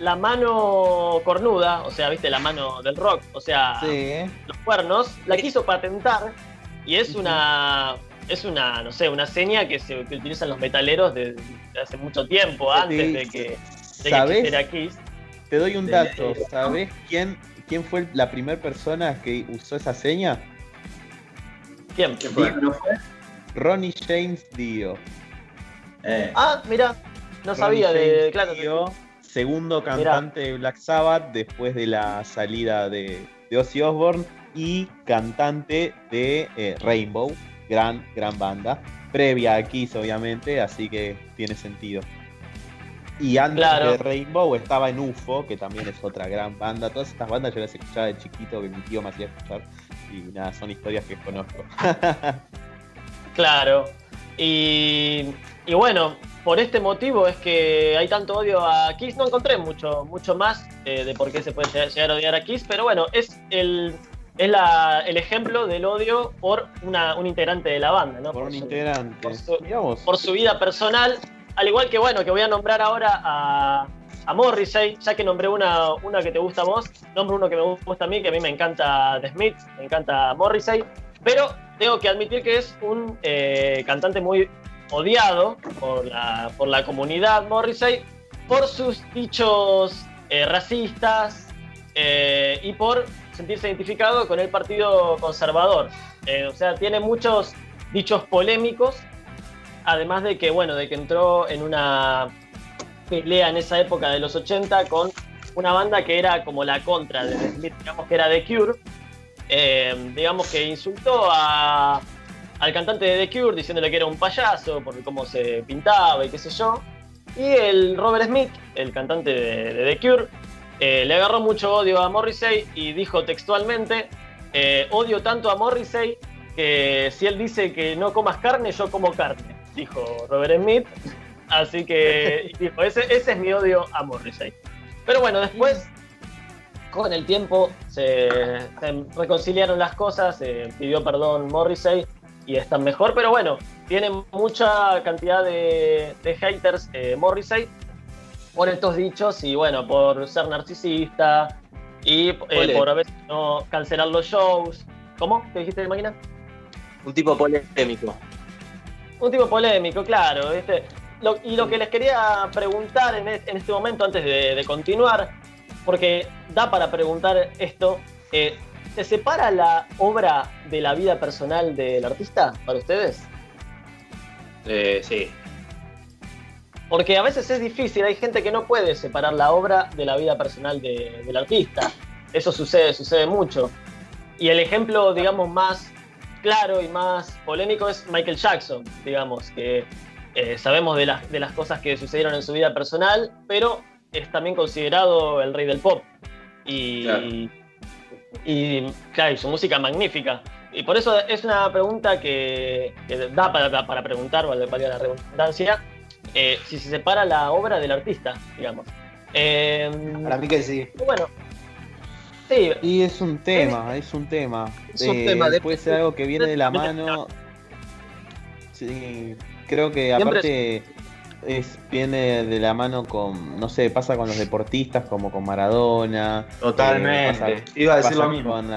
la mano cornuda, o sea, viste, la mano del rock, o sea, Sí. los cuernos, la quiso patentar y es una, es una, no sé, una seña que se que utilizan los metaleros desde hace mucho tiempo, antes de que, de que ¿Sabes? existiera Kiss. Te doy un dato. ¿Sabes quién, quién fue la primera persona que usó esa seña? ¿Quién? ¿Qué fue? ¿No fue? Ronnie James Dio. Eh, Ah, mira, no sabía Ronnie de, James claro, Dio, segundo cantante de Black Sabbath después de la salida de, de Ozzy Osbourne y cantante de eh, Rainbow, gran, gran banda. Previa a Kiss, obviamente, así que tiene sentido. Y antes Claro. de Rainbow estaba en UFO, que también es otra gran banda. Todas estas bandas yo las escuchaba de chiquito, que mi tío me hacía escuchar. Y nada, son historias que conozco. Claro. Y, y bueno, por este motivo es que hay tanto odio a Kiss. No encontré mucho, mucho más eh, de por qué se puede llegar- a odiar a Kiss, pero bueno, es el, es la- el ejemplo del odio por una, un integrante de la banda, ¿no? Por un su- integrante. por su- Digamos, por su vida personal, al igual que bueno, que voy a nombrar ahora a, a Morrissey, ya que nombré una, una que te gusta a vos, nombro uno que me gusta a mí, que a mí me encanta The Smiths, me encanta Morrissey, pero tengo que admitir que es un eh, cantante muy odiado por la, por la comunidad Morrissey, por sus dichos eh, racistas eh, y por sentirse identificado con el Partido Conservador. Eh, o sea, tiene muchos dichos polémicos además de que, bueno, de que entró en una pelea en esa época de los 80 con una banda que era como la contra de digamos que era The Cure, digamos que insultó a- al cantante de The Cure diciéndole que era un payaso por cómo se pintaba y qué sé yo. Y el Robert Smith, el cantante de, de The Cure, eh, le agarró mucho odio a Morrissey y dijo textualmente, eh, odio tanto a Morrissey que si él dice que no comas carne, yo como carne, dijo Robert Smith. Así que dijo, ese, ese es mi odio a Morrissey. Pero bueno, después, con el tiempo, se, se reconciliaron las cosas, se pidió perdón Morrissey y están mejor. Pero bueno, tiene mucha cantidad de, de haters eh, Morrissey por estos dichos y bueno, por ser narcisista y eh, por a veces no cancelar los shows. ¿Cómo? ¿Qué dijiste, máquina? Un tipo polémico. Un tipo polémico, claro, y lo que les quería preguntar en, este momento, antes de, continuar, porque da para preguntar esto, eh, ¿se separa la obra de la vida personal del artista para ustedes? Eh, sí. Porque a veces es difícil, hay gente que no puede separar la obra de la vida personal del artista. Eso sucede, sucede mucho. Y el ejemplo, digamos, más claro y más polémico es Michael Jackson, digamos, que eh, sabemos de las, de las cosas que sucedieron en su vida personal, pero es también considerado el rey del pop. Y, claro. Y, claro, su música magnífica. Y por eso es una pregunta que, da para, para preguntar, valga la redundancia, eh, si se separa la obra del artista, digamos. Eh, para mí que sí. Bueno, sí. Y es un tema, es, un tema. Es un tema puede ser algo que viene de la mano. Sí, creo que aparte es, viene de la mano con, no sé, pasa con los deportistas como con Maradona. Totalmente. Iba a decir lo mismo. Con,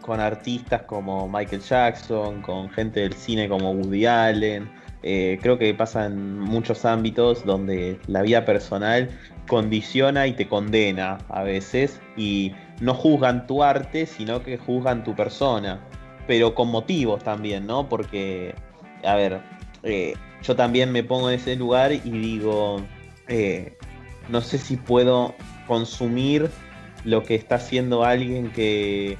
con, artistas como Michael Jackson, con gente del cine como Woody Allen. Eh, creo que pasa en muchos ámbitos donde la vida personal condiciona y te condena a veces y no juzgan tu arte, sino que juzgan tu persona, pero con motivos también, ¿no? Porque, a ver, eh, yo también me pongo en ese lugar y digo, eh, no sé si puedo consumir lo que está haciendo alguien que,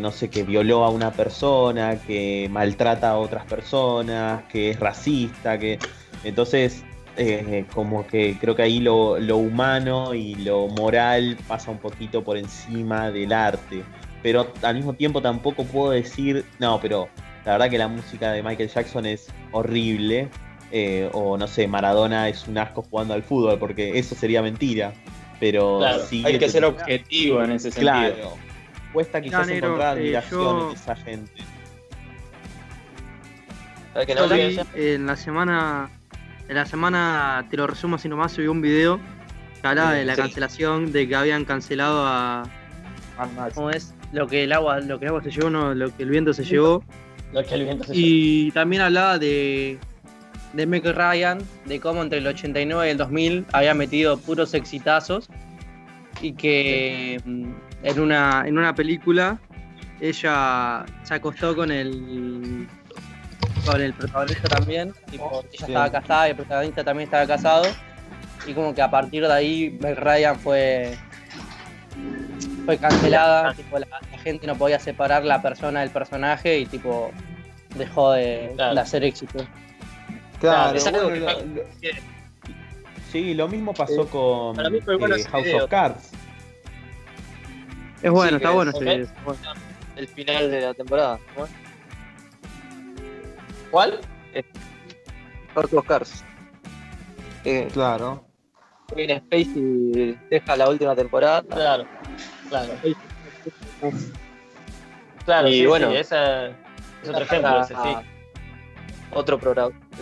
no sé, que violó a una persona, que maltrata a otras personas, que es racista, que... Entonces, eh, como que creo que ahí lo, lo, humano y lo moral pasa un poquito por encima del arte. Pero al mismo tiempo tampoco puedo decir, no, pero la verdad que la música de Michael Jackson es horrible. Eh, o no sé, Maradona es un asco jugando al fútbol, porque eso sería mentira. Pero hay que ser objetivo en ese sentido. Claro. Cuesta quizás encontrar eh, admiración en esa gente. en la semana, en la semana, te lo resumo así nomás, subí un video que hablaba de la cancelación, de que habían cancelado a. ¿Cómo es? Lo que el agua, lo que el agua se llevó, no, lo que el viento se llevó. Lo que el viento se y también hablaba de de Meg Ryan, de cómo entre el 89 y el 2000 había metido puros exitazos y que mm, en una, en una película ella se acostó con el con el protagonista también, tipo, ella estaba casada y el protagonista también estaba casado y como que a partir de ahí Meg Ryan fue fue cancelada, tipo, la, gente no podía separar la persona del personaje y tipo dejó de hacer éxito. Claro, sí, lo mismo pasó con eh, House of Cards. Es bueno, está bueno El final de la temporada. ¿Cuál? House of Cards. Eh, claro. Kevin Spacey deja la última temporada. Claro, claro. Claro, y bueno, sí, ese es otro ejemplo, ese, sí otro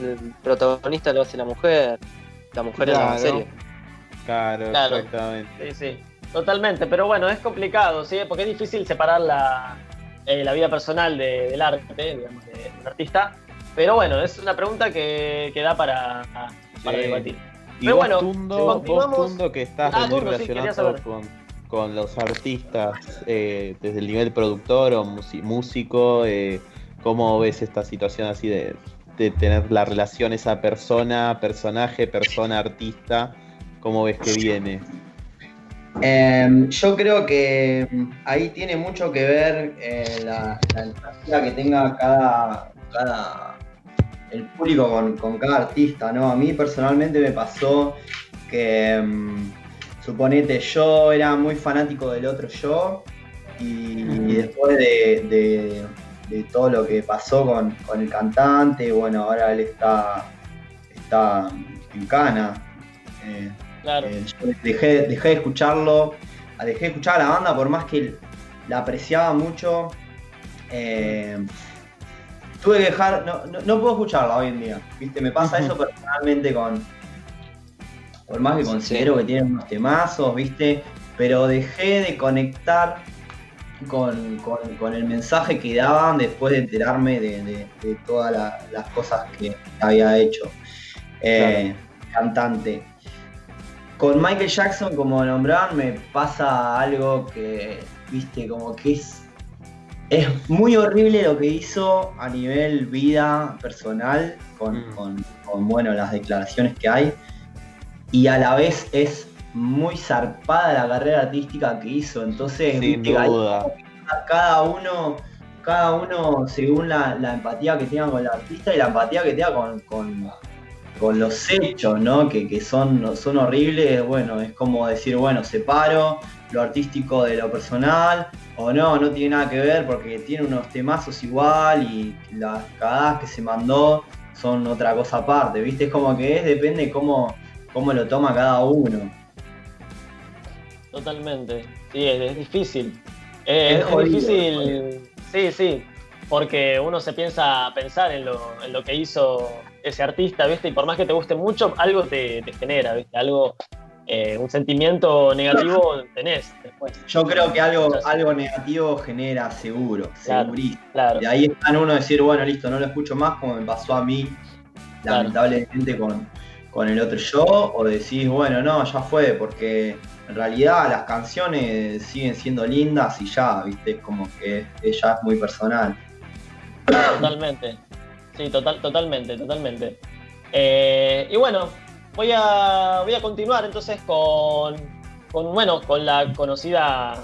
el protagonista lo hace la mujer, la mujer en la serie. Claro, exactamente. Sí, sí, totalmente. Pero bueno, es complicado, ¿sí? Porque es difícil separar la, eh, la vida personal del arte, digamos, del artista. Pero bueno, es una pregunta que, que da para, para debatir. Y Pero vos, bueno, Tundo, vos, Tundo, que estás ah, muy relacionado con, con, los artistas eh, desde el nivel productor o músico, eh, ¿cómo ves esta situación así de de tener la relación esa persona, personaje, persona, artista? ¿Cómo ves que viene? Em, yo creo que ahí tiene mucho que ver eh, la, la que tenga cada, cada el público con, cada artista, ¿no? A mí personalmente me pasó que, em, suponete, yo era muy fanático del otro yo y, después de de todo lo que pasó con, el cantante. Bueno, ahora él está, está en cana. Eh, claro. Eh, dejé, dejé, de escucharlo, dejé de escuchar a la banda por más que la apreciaba mucho. Eh, tuve que dejar, no, puedo escucharla hoy en día. ¿viste? Me pasa eso personalmente con. Por más que considero que tiene unos temazos, ¿viste? Pero dejé de conectar con, el mensaje que daban después de enterarme de, todas las cosas que había hecho. Eh, cantante. Con Michael Jackson, como nombraban, me pasa algo que, viste, como que es, es muy horrible lo que hizo a nivel vida personal, con, Mm. con- con, bueno, las declaraciones que hay, y a la vez es muy zarpada la carrera artística que hizo, entonces, Sin viste, duda. cada uno, cada uno según la, la empatía que tenga con el artista y la empatía que tenga con, con, con los hechos, ¿no? Que, que son, son horribles, bueno, es como decir, bueno, separo lo artístico de lo personal, o no, no tiene nada que ver porque tiene unos temazos igual y las cagadas que se mandó son otra cosa aparte, ¿viste? Es como que es, depende cómo, cómo lo toma cada uno. Totalmente. Sí, es, es difícil. Eh, Es es, jodido, difícil. Sí, sí. Porque uno se piensa pensar en lo, en lo que hizo ese artista, ¿viste? Y por más que te guste mucho, algo te, te genera, ¿viste? Algo, eh, un sentimiento negativo tenés después. Yo creo que algo, algo negativo genera seguro, Claro. segurísimo. Claro. De ahí está en uno decir, bueno, listo, no lo escucho más, como me pasó a mí, Claro. lamentablemente, con, con el otro yo, o decís, bueno, no, ya fue, porque en realidad las canciones siguen siendo lindas y ya, viste, como que ella es muy personal. Totalmente. Sí, total, totalmente, totalmente. Eh, y bueno, voy a, voy a continuar entonces con, con, bueno, con la conocida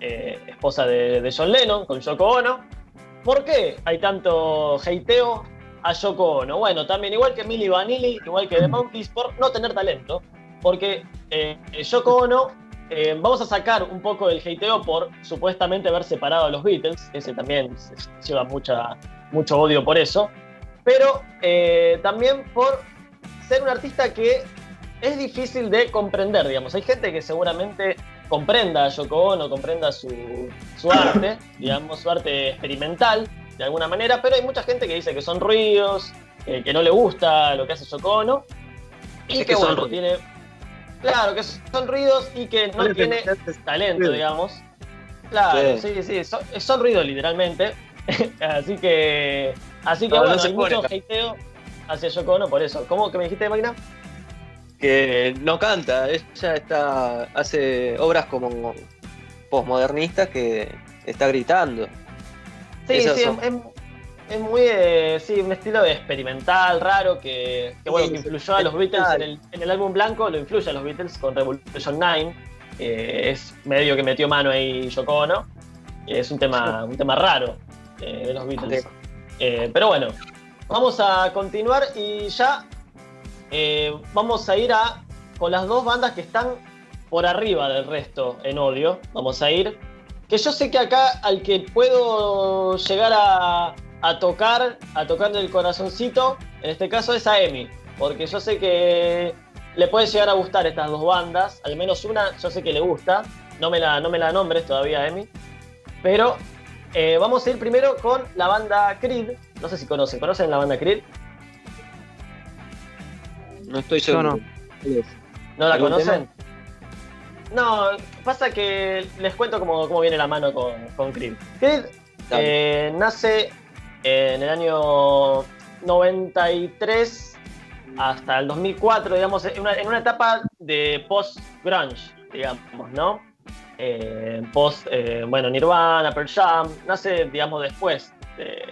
eh, esposa de, de John Lennon, con Yoko Ono. ¿Por qué hay tanto hateo a Yoko Ono? Bueno, también igual que Milli Vanilli, igual que The Monkeys, por no tener talento. Porque eh, Yoko Ono, eh, vamos a sacar un poco del hateo por supuestamente haber separado a los Beatles, ese también se lleva mucha, mucho odio por eso, pero eh, también por ser un artista que es difícil de comprender, digamos. Hay gente que seguramente comprenda a Yoko Ono, comprenda su, su arte, digamos, su arte experimental, de alguna manera, pero hay mucha gente que dice que son ruidos, eh, que no le gusta lo que hace Yoko Ono, y Es que, que son bueno, ruidos. tiene... Claro, que son ruidos y que no tiene talento, digamos. Claro, Sí. sí, sí, son, son ruidos literalmente. así que, así que No, no bueno, se hay pone. mucho hateo hacia Yoko Ono por eso. ¿Cómo que me dijiste, máquina? que no canta, ella está hace obras como posmodernistas que está gritando. Sí, Esas sí, son- es, es muy, eh, sí, un estilo de experimental, raro, que, que, bueno, que influyó a los Beatles en el, en el álbum blanco, lo influye a los Beatles con Revolution 9, eh, es medio que metió mano ahí Yoko Ono, y es un tema, un tema raro eh, de los Beatles. Eh, pero bueno, vamos a continuar y ya vamos a ir a con las dos bandas que están por arriba del resto en odio. Vamos a ir. Que yo sé que acá al que puedo llegar a, a tocar, a tocarle el corazoncito, en este caso es a Emi. Porque yo sé que le puede llegar a gustar estas dos bandas. Al menos una yo sé que le gusta. No me la, no me la nombres todavía, Emi. Pero eh, vamos a ir primero con la banda Creed. No sé si conocen. ¿Conocen la banda Creed? No estoy seguro. no. ¿No la ¿Algún conocen? No, pasa que les cuento cómo, cómo viene la mano con, con Creed. Creed eh, nace en el año 93 hasta el 2004, digamos, en una, en una etapa de post-grunge, digamos, ¿no? Eh, post, eh, bueno, Nirvana, Pearl Jam, nace, digamos, después de,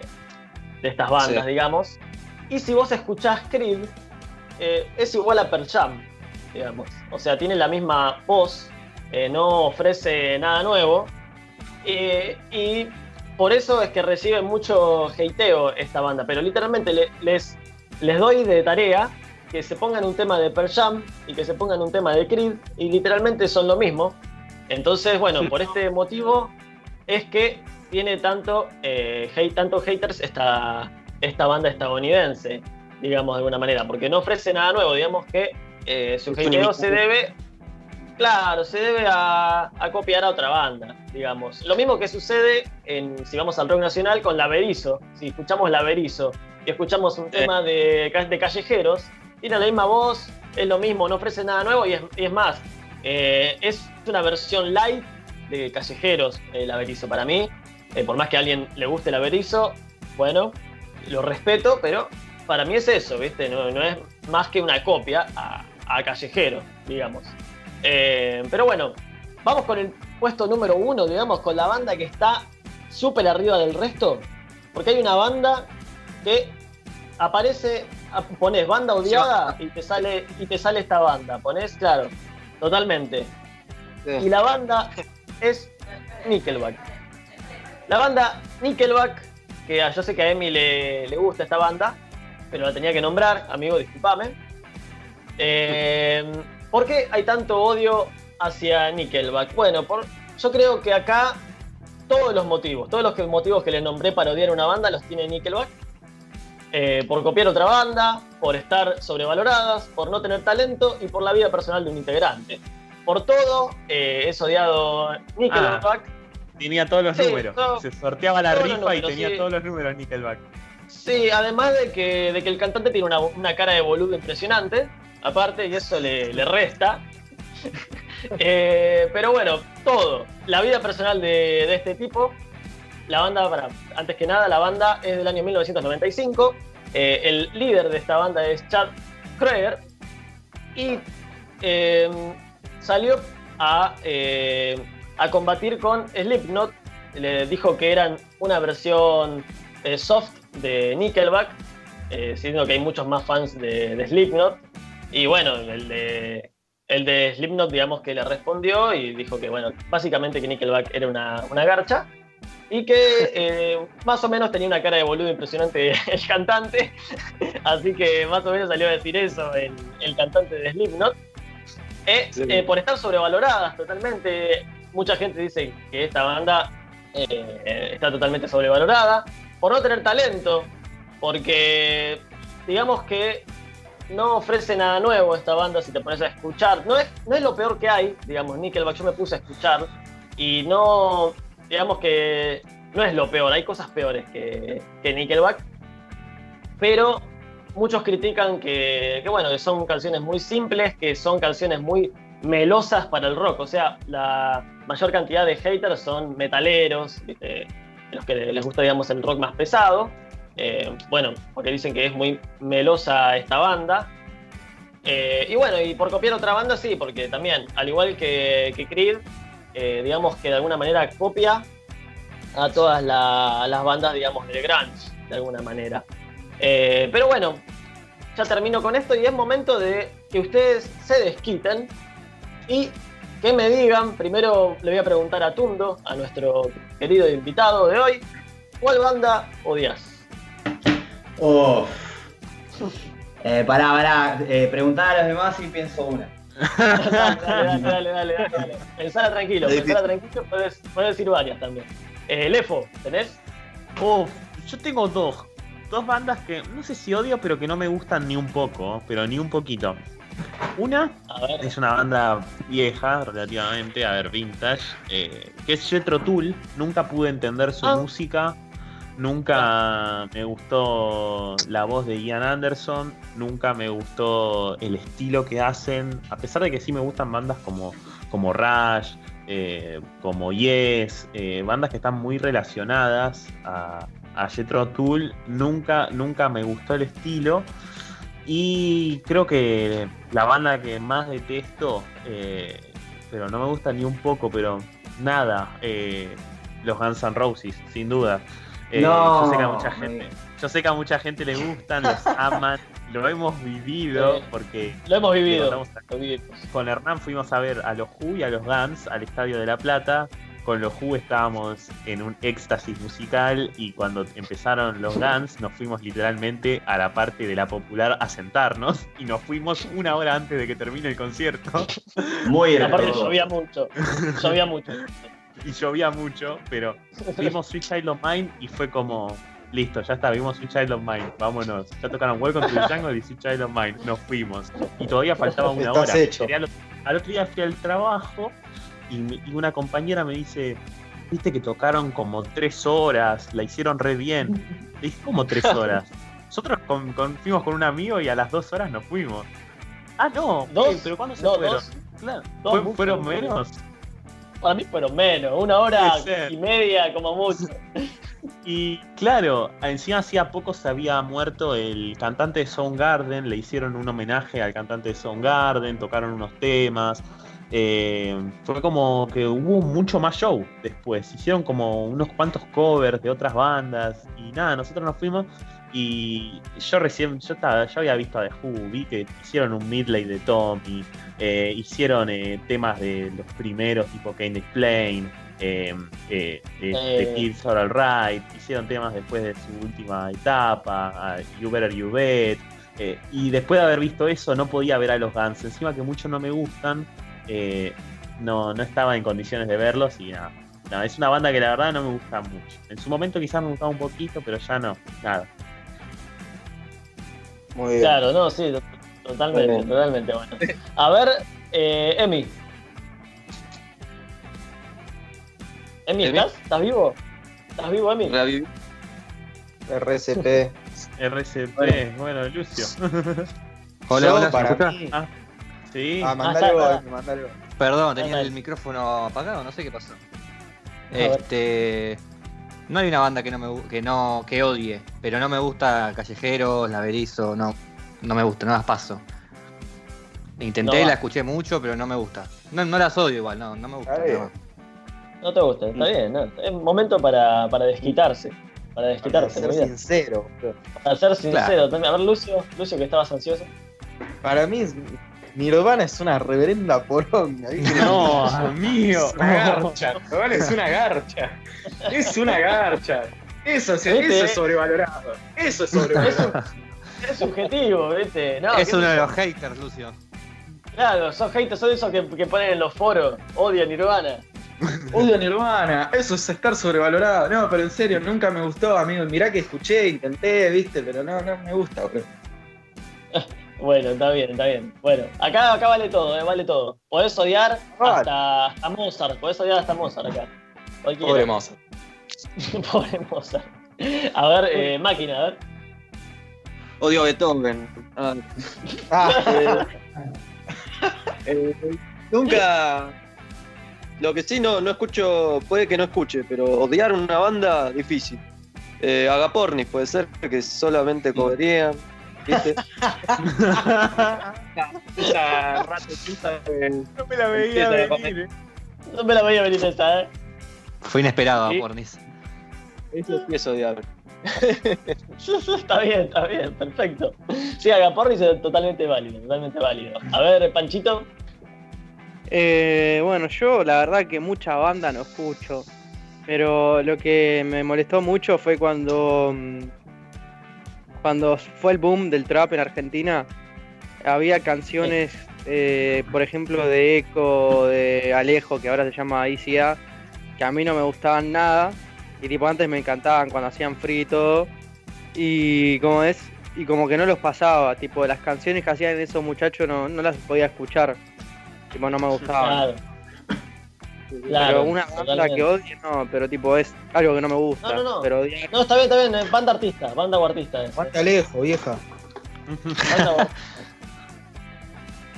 de estas bandas, Sí. digamos. Y si vos escuchás Creed, eh, es igual a Pearl Jam, digamos. O sea, tiene la misma voz, no ofrece nada nuevo. y por eso es que recibe mucho hateo esta banda. Pero literalmente le- les, les doy de tarea que se pongan un tema de Pearl Jam y que se pongan un tema de Creed. Y literalmente son lo mismo. Entonces, bueno, por este motivo es que tiene tanto, eh, hate, tanto haters esta, esta banda estadounidense, digamos de alguna manera, porque no ofrece nada nuevo, digamos que eh, su hateo se debe, claro, se debe a, a copiar a otra banda, digamos. Lo mismo que sucede en, si vamos al rock nacional con La Berizo, si escuchamos La Berizo y escuchamos un Eh. tema de, ca- de callejeros, tiene la misma voz, es lo mismo, no ofrece nada nuevo y es, y es más, eh, es una versión light de callejeros el Averizo para mí. Eh, por más que a alguien le guste el Averizo, bueno, lo respeto, pero para mí es eso, ¿viste? No, no es más que una copia a, a Callejero, digamos. Eh, pero bueno, vamos con el puesto número uno, digamos, con la banda que está súper arriba del resto. Porque hay una banda que aparece, ah, pones banda odiada y te sale, y te sale esta banda. Pones, claro, totalmente. Y la banda es Nickelback. La banda Nickelback, que yo sé que a Emi le, le gusta esta banda, pero la tenía que nombrar, amigo, discúlpame. Eh, ¿Por qué hay tanto odio hacia Nickelback? Bueno, por, yo creo que acá todos los motivos, todos los motivos que le nombré para odiar una banda los tiene Nickelback. Eh, por copiar otra banda, por estar sobrevaloradas, por no tener talento y por la vida personal de un integrante. Por todo, eh, es odiado Nickelback. Ah, tenía todos los números. Se sorteaba la rifa y tenía todos los números Nickelback. Sí, además de que, de que el cantante tiene una, una cara de boludo impresionante, aparte, y eso le, le resta. Eh, pero bueno, todo. La vida personal de, de, este tipo. La banda, para, antes que nada, la banda es del año 1995. Eh, el líder de esta banda es Chad Kroeger. Y eh, salió a, a combatir con Slipknot. Le dijo que eran una versión soft de Nickelback, siendo que hay muchos más fans de Slipknot. Y bueno, el de, el de Slipknot, digamos que le respondió y dijo que, bueno, básicamente que Nickelback era una, una garcha y que eh, más o menos tenía una cara de boludo impresionante el cantante, así que más o menos salió a decir eso el, el cantante de Slipknot. Eh, sí. eh, por estar sobrevaloradas totalmente, mucha gente dice que esta banda eh, está totalmente sobrevalorada, por no tener talento, porque digamos que no ofrece nada nuevo esta banda si te pones a escuchar. No es, no es lo peor que hay, digamos, Nickelback, yo me puse a escuchar y no, digamos que no es lo peor, hay cosas peores que, que Nickelback, pero muchos critican que, bueno, que son canciones muy simples, que son canciones muy melosas para el rock, o sea, la mayor cantidad de haters son metaleros, ¿viste? los que les gusta, digamos, el rock más pesado, eh, bueno, porque dicen que es muy melosa esta banda. Eh, y bueno, y por copiar otra banda, sí, porque también, al igual que, Creed, eh, digamos que de alguna manera copia a todas la, las bandas, digamos, de grunge, de alguna manera. Pero bueno, ya termino con esto y es momento de que ustedes se desquiten y que me digan, primero le voy a preguntar a Tundo, a nuestro querido invitado de hoy, ¿cuál banda odias? Oh. Eh, pará, pará, eh, preguntar a los demás y pienso una. dale, dale, dale, dale, dale. Pensala tranquilo, pensala tranquilo, puedes, puedes decir varias también. Eh, Lefo, ¿tenés? Uf, yo tengo dos. Dos bandas que no sé si odio, pero que no me gustan ni un poco, pero ni un poquito. Una es una banda vieja, relativamente, a ver, vintage, eh, que es Jetro Tool. Nunca pude entender su ah. música, nunca me gustó la voz de Ian Anderson, nunca me gustó el estilo que hacen, a pesar de que sí me gustan bandas como, como Rush, eh, como Yes, eh, bandas que están muy relacionadas a, a Jethro Tull, nunca, nunca me gustó el estilo. Y creo que la banda que más detesto, eh, pero no me gusta ni un poco, pero nada, los Guns N' Roses, sin duda. Eh, no, yo sé que a mucha gente, yo sé que a mucha gente le gustan, los aman, lo hemos vivido porque lo hemos vivido. Con Hernán fuimos a ver a los Who y a los Guns al Estadio de la Plata con los Who estábamos en un éxtasis musical y cuando empezaron los Guns nos fuimos literalmente a la parte de la popular a sentarnos y nos fuimos una hora antes de que termine el concierto. Muy Aparte llovía mucho, llovía mucho. Y llovía mucho, pero vimos Sweet Child of Mine y fue como, listo, ya está, vimos Sweet Child of Mine, vámonos. Ya tocaron Welcome to the Jungle y Sweet Child of Mine, nos fuimos. Y todavía faltaba una hora. Hecho. Al otro día fui al trabajo y, me, y, una compañera me dice, viste que tocaron como tres horas, la hicieron re bien. Le dije, ¿cómo tres horas? Nosotros con, con, fuimos con un amigo y a las dos horas nos fuimos. Ah, no, ¿Dos? ¿Qué? pero ¿cuándo se No, fueron? dos. Claro, Dos, ¿fue- mucho, ¿fueron mucho. menos? Para mí fueron menos, una hora y media como mucho. Y claro, encima hacía poco se había muerto el cantante de Soundgarden, le hicieron un homenaje al cantante de Soundgarden, tocaron unos temas. Eh, fue como que hubo mucho más show después. Hicieron como unos cuantos covers de otras bandas. Y nada, nosotros nos fuimos. Y yo recién, yo estaba, yo había visto a The Who, vi que hicieron un midley de Tommy, eh, hicieron eh, temas de los primeros tipo Can't Explain, eh, eh, de, de Eh. Kids Are Alright, hicieron temas después de su última etapa, You Better You Bet, y después de haber visto eso no podía ver a los Guns, encima que muchos no me gustan, eh, no, no estaba en condiciones de verlos y nada. No, es una banda que la verdad no me gusta mucho. En su momento quizás me gustaba un poquito, pero ya no, nada. Muy bien. Claro, no, sí, to- totalmente, bien. totalmente. Bueno. A ver, eh, Emi. Emi. ¿estás? ¿Estás vivo? ¿Estás vivo, Emi? RCP. RCP, bueno, Lucio. Hola, hola, ¿se me para escucha? mí- Ah, sí. Ah, Ah, mandale está, vos, está. mandale vos. Perdón, tenía el micrófono apagado, no sé qué pasó. Este. No hay una banda que no me que no que odie, pero no me gusta Callejeros, La Berizo, no, no me gusta, no las paso. Intenté, No la escuché mucho, pero no me gusta. No, no las odio igual, no, no me gusta. No. No te gusta, está bien, ¿no? Es momento para, para desquitarse. Para Para desquitarse, ser sincero. Para ser sincero. Claro. también. A ver, Lucio, Lucio, que estabas ansioso. Para mí, es- Nirvana es una reverenda poronga. ¿viste? No, amigo. Es una garcha, Nirvana es una garcha. Es una garcha. Eso, es- eso es sobrevalorado. Eso es sobrevalorado. Es subjetivo, ¿viste? No, es uno de los haters, Lucio. Claro, son haters, son esos que, que ponen en los foros. Odian Nirvana. Odio a Nirvana, eso es estar sobrevalorado. No, pero en serio, nunca me gustó, amigo. Mirá que escuché, intenté, viste, pero no, no me gusta, bro. Bueno, está bien, está bien. Bueno, acá, acá vale todo, eh, vale todo. Podés odiar hasta, hasta Mozart, podés odiar hasta Mozart acá. Cualquiera. Pobre moza. Pobre Mozart. A ver, eh, máquina, a ver. Odio a Beethoven. Ah, Ah, eh, nunca. Lo que sí no, no escucho, puede que no escuche, pero odiar una banda, difícil. Eh, Agapornis puede ser que solamente coberían. ¿Viste? Esa ratecita de- No me la veía venir, venir. No me la veía venir esa, eh. Fue inesperado, Sí. Pornis. Eso sí es odiar. está bien, está bien, perfecto. Sí, Agapornis es totalmente válido, totalmente válido. A ver, Panchito. Eh, bueno, yo la verdad que mucha banda no escucho. Pero lo que me molestó mucho fue cuando. Cuando fue el boom del trap en Argentina. Había canciones, eh, por ejemplo, de Eco, de Alejo, que ahora se llama ICA, que a mí no me gustaban nada. Y tipo antes me encantaban cuando hacían free y todo. Y como es, y como que no los pasaba, tipo las canciones que hacían esos muchachos no, no las podía escuchar. Tipo no me gustaban. Claro. Pero Claro, una banda totalmente. que odie, no, pero tipo es algo que no me gusta. No, no, no. Pero odiar- No, está bien, está bien, banda artista, banda o artista. es. Aguanta lejos, vieja. Banda o-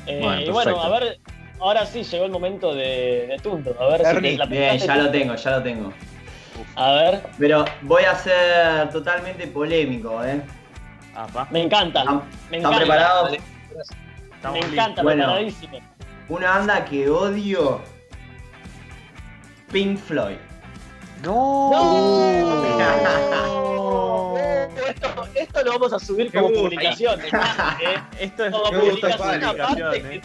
Eh, Bueno, y bueno, a ver, ahora sí llegó el momento de, de Tunto. A ver si te la Bien, ya lo tengo, ya lo tengo. A ver, Pero voy a ser totalmente polémico, ¿eh? Me encanta. ¿Están, Me están encanta. preparados? Me encanta, Bueno. preparadísimo. Una banda que odio. Pink Floyd. ¡No! Esto, esto lo vamos a subir como gusta. publicación. ¿eh? Esto es Como publicación aparte eh.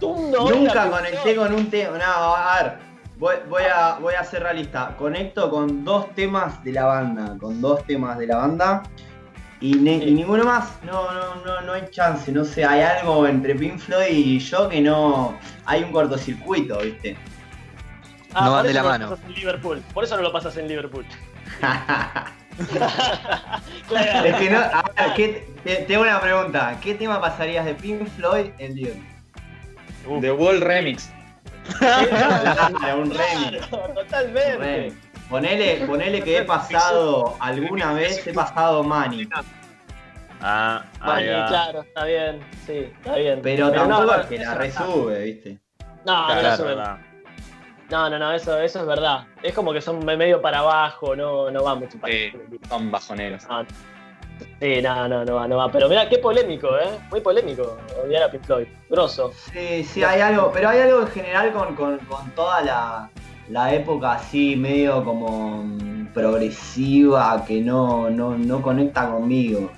Tundo Nunca conecté con un tema. No, a ver. Voy, voy a, voy a ser realista. Conecto con dos temas de la banda. Con dos temas de la banda. Y, ne- Sí. y ninguno más. No, no, no, no hay chance. No sé, hay algo entre Pink Floyd y yo que no. Hay un cortocircuito, ¿viste? Ah, No van de la lo mano. pasas en Liverpool. Por eso no lo pasas en Liverpool. es Claro. que no. A ver, ¿qué- te- tengo una pregunta. ¿Qué tema pasarías de Pink Floyd en Liverpool? The Wall Remix. Claro, un remix. Claro, un totalmente. remix. Ponele, ponele que he pasado alguna vez, he pasado Money. Ah, Vale, va. claro, está bien. Sí, está bien. Pero no, tampoco no, es que la no resube, ¿viste? No, no la Claro, sube. No, no, no, eso, eso es verdad. Es como que son medio para abajo, no, no va mucho para Eh, son bajoneros. No, Sí, no, no, no va, no va. Pero mira, qué polémico, ¿eh? Muy polémico odiar a Pink Floyd. Grosso. Sí, sí, hay algo, pero hay algo en general con, con- con toda la, la época así, medio como mm, progresiva, que no, no, no conecta conmigo.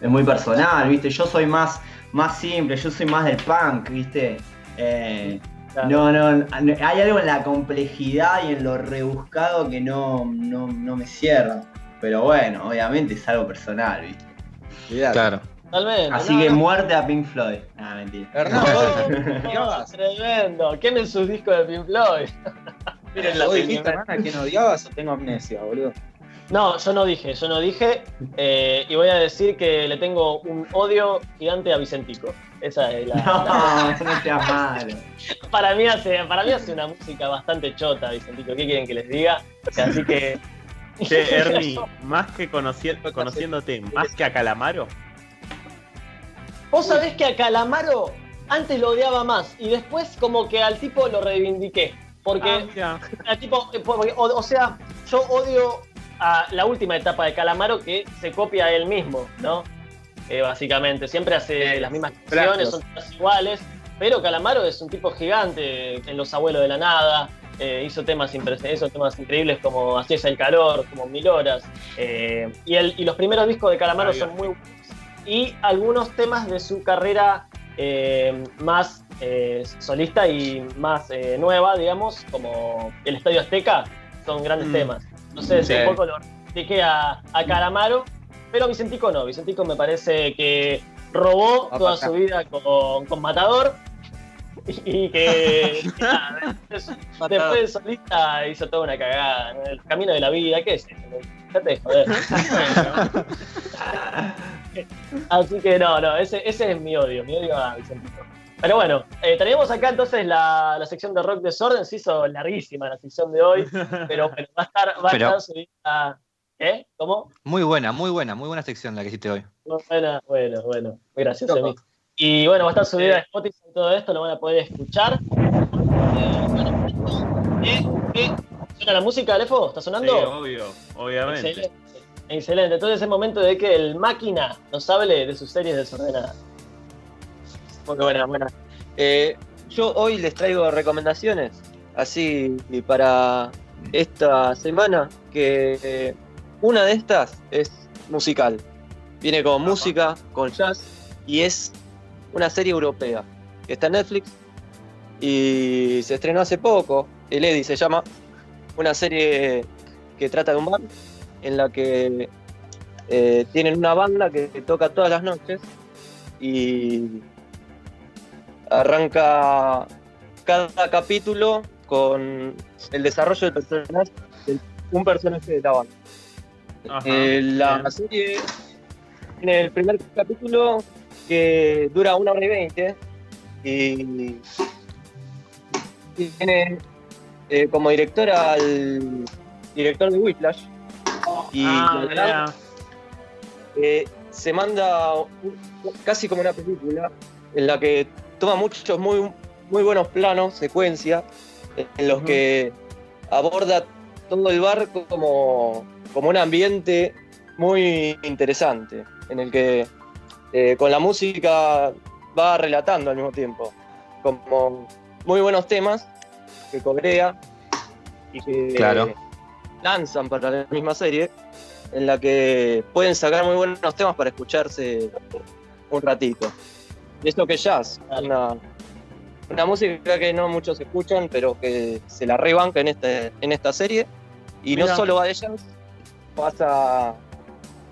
Es muy personal, ¿viste? Yo soy más, más simple, yo soy más del punk, ¿viste? Eh. No, no, no, hay algo en la complejidad y en lo rebuscado que no, no, no me cierra. Pero bueno, obviamente es algo personal, ¿viste? Claro. Totalmente. Así no, que no. muerte a Pink Floyd. Ah, mentira. Hernán, No, tremendo. Quemen sus discos de Pink Floyd. Miren, ¿Vos dijiste, a quién odiabas o tengo amnesia, boludo? No, yo no dije, yo no dije. eh, y voy a decir que le tengo un odio gigante a Vicentico. Esa es la. la- No, no seas malo. para, mí hace, para mí hace una música bastante chota, Vicentico. ¿Qué quieren que les diga? Así que. Che, Ernie, más que conoci- conociéndote, más que a Calamaro. Vos sabés que a Calamaro antes lo odiaba más y después como que al tipo lo reivindiqué. Porque Ah, tipo, eh, porque, o, o sea, yo odio a la última etapa de Calamaro que se copia a él mismo, ¿no? Eh, básicamente, siempre hace las mismas canciones, son todas iguales, pero Calamaro es un tipo gigante en Los Abuelos de la Nada, eh, hizo, temas hizo temas increíbles como Así es el calor, como Mil Horas, eh, y, el, y los primeros discos de Calamaro son muy buenos, y algunos temas de su carrera más solista y más eh, nueva, digamos, como El Estadio Azteca, son grandes Mm. temas. Entonces, Sí. un poco lo dediqué a, a Calamaro, pero Vicentico no. Vicentico me parece que robó toda su vida con, con Matador y que nada, después, después de solista hizo toda una cagada. ¿no? El camino de la vida, ¿qué es? de joder. Así que no, no, ese, ese es mi odio, mi odio a Vicentico. Pero bueno, eh, tenemos acá entonces la, la sección de Rock Desorden, se hizo larguísima la sección de hoy, pero bueno, va a estar, va a estar subida. ¿Eh? ¿Cómo? Muy buena, muy buena, muy buena sección la que hiciste hoy. Bueno, bueno, bueno. Muy gracioso, Emi. Y bueno, va a estar subida a Spotify y todo esto, lo van a poder escuchar. Eh, ¿eh? ¿Eh? ¿Suena la música, Alefo? ¿Está Sí, sonando? obvio, obviamente. Excelente. Excelente. Entonces es momento de que el máquina nos hable de sus series desordenadas. Muy buena, buena. Eh, yo hoy les traigo recomendaciones, así para esta semana, que eh, una de estas es musical. Viene con música, con jazz, y es una serie europea, que está en Netflix, y se estrenó hace poco, El Eddy se llama, una serie que trata de un bar, en la que eh, tienen una banda que toca todas las noches, y arranca cada capítulo con el desarrollo del personaje, de un personaje de la banda. Ajá, Eh, la bien. serie tiene el primer capítulo que dura una hora y veinte y tiene eh, como director al director de Whiplash y Ah, la verdad, mira. eh, se manda un- casi como una película en la que toma muchos muy, muy buenos planos, secuencias, en los que aborda todo el barco como, como un ambiente muy interesante, en el que eh, con la música va relatando al mismo tiempo, como muy buenos temas que cobrea y que Claro. lanzan para la misma serie, en la que pueden sacar muy buenos temas para escucharse un ratito. Es lo que es jazz, una, una música que no muchos escuchan, pero que se la rebanca en, este, en esta serie. Y no solo va de jazz, pasa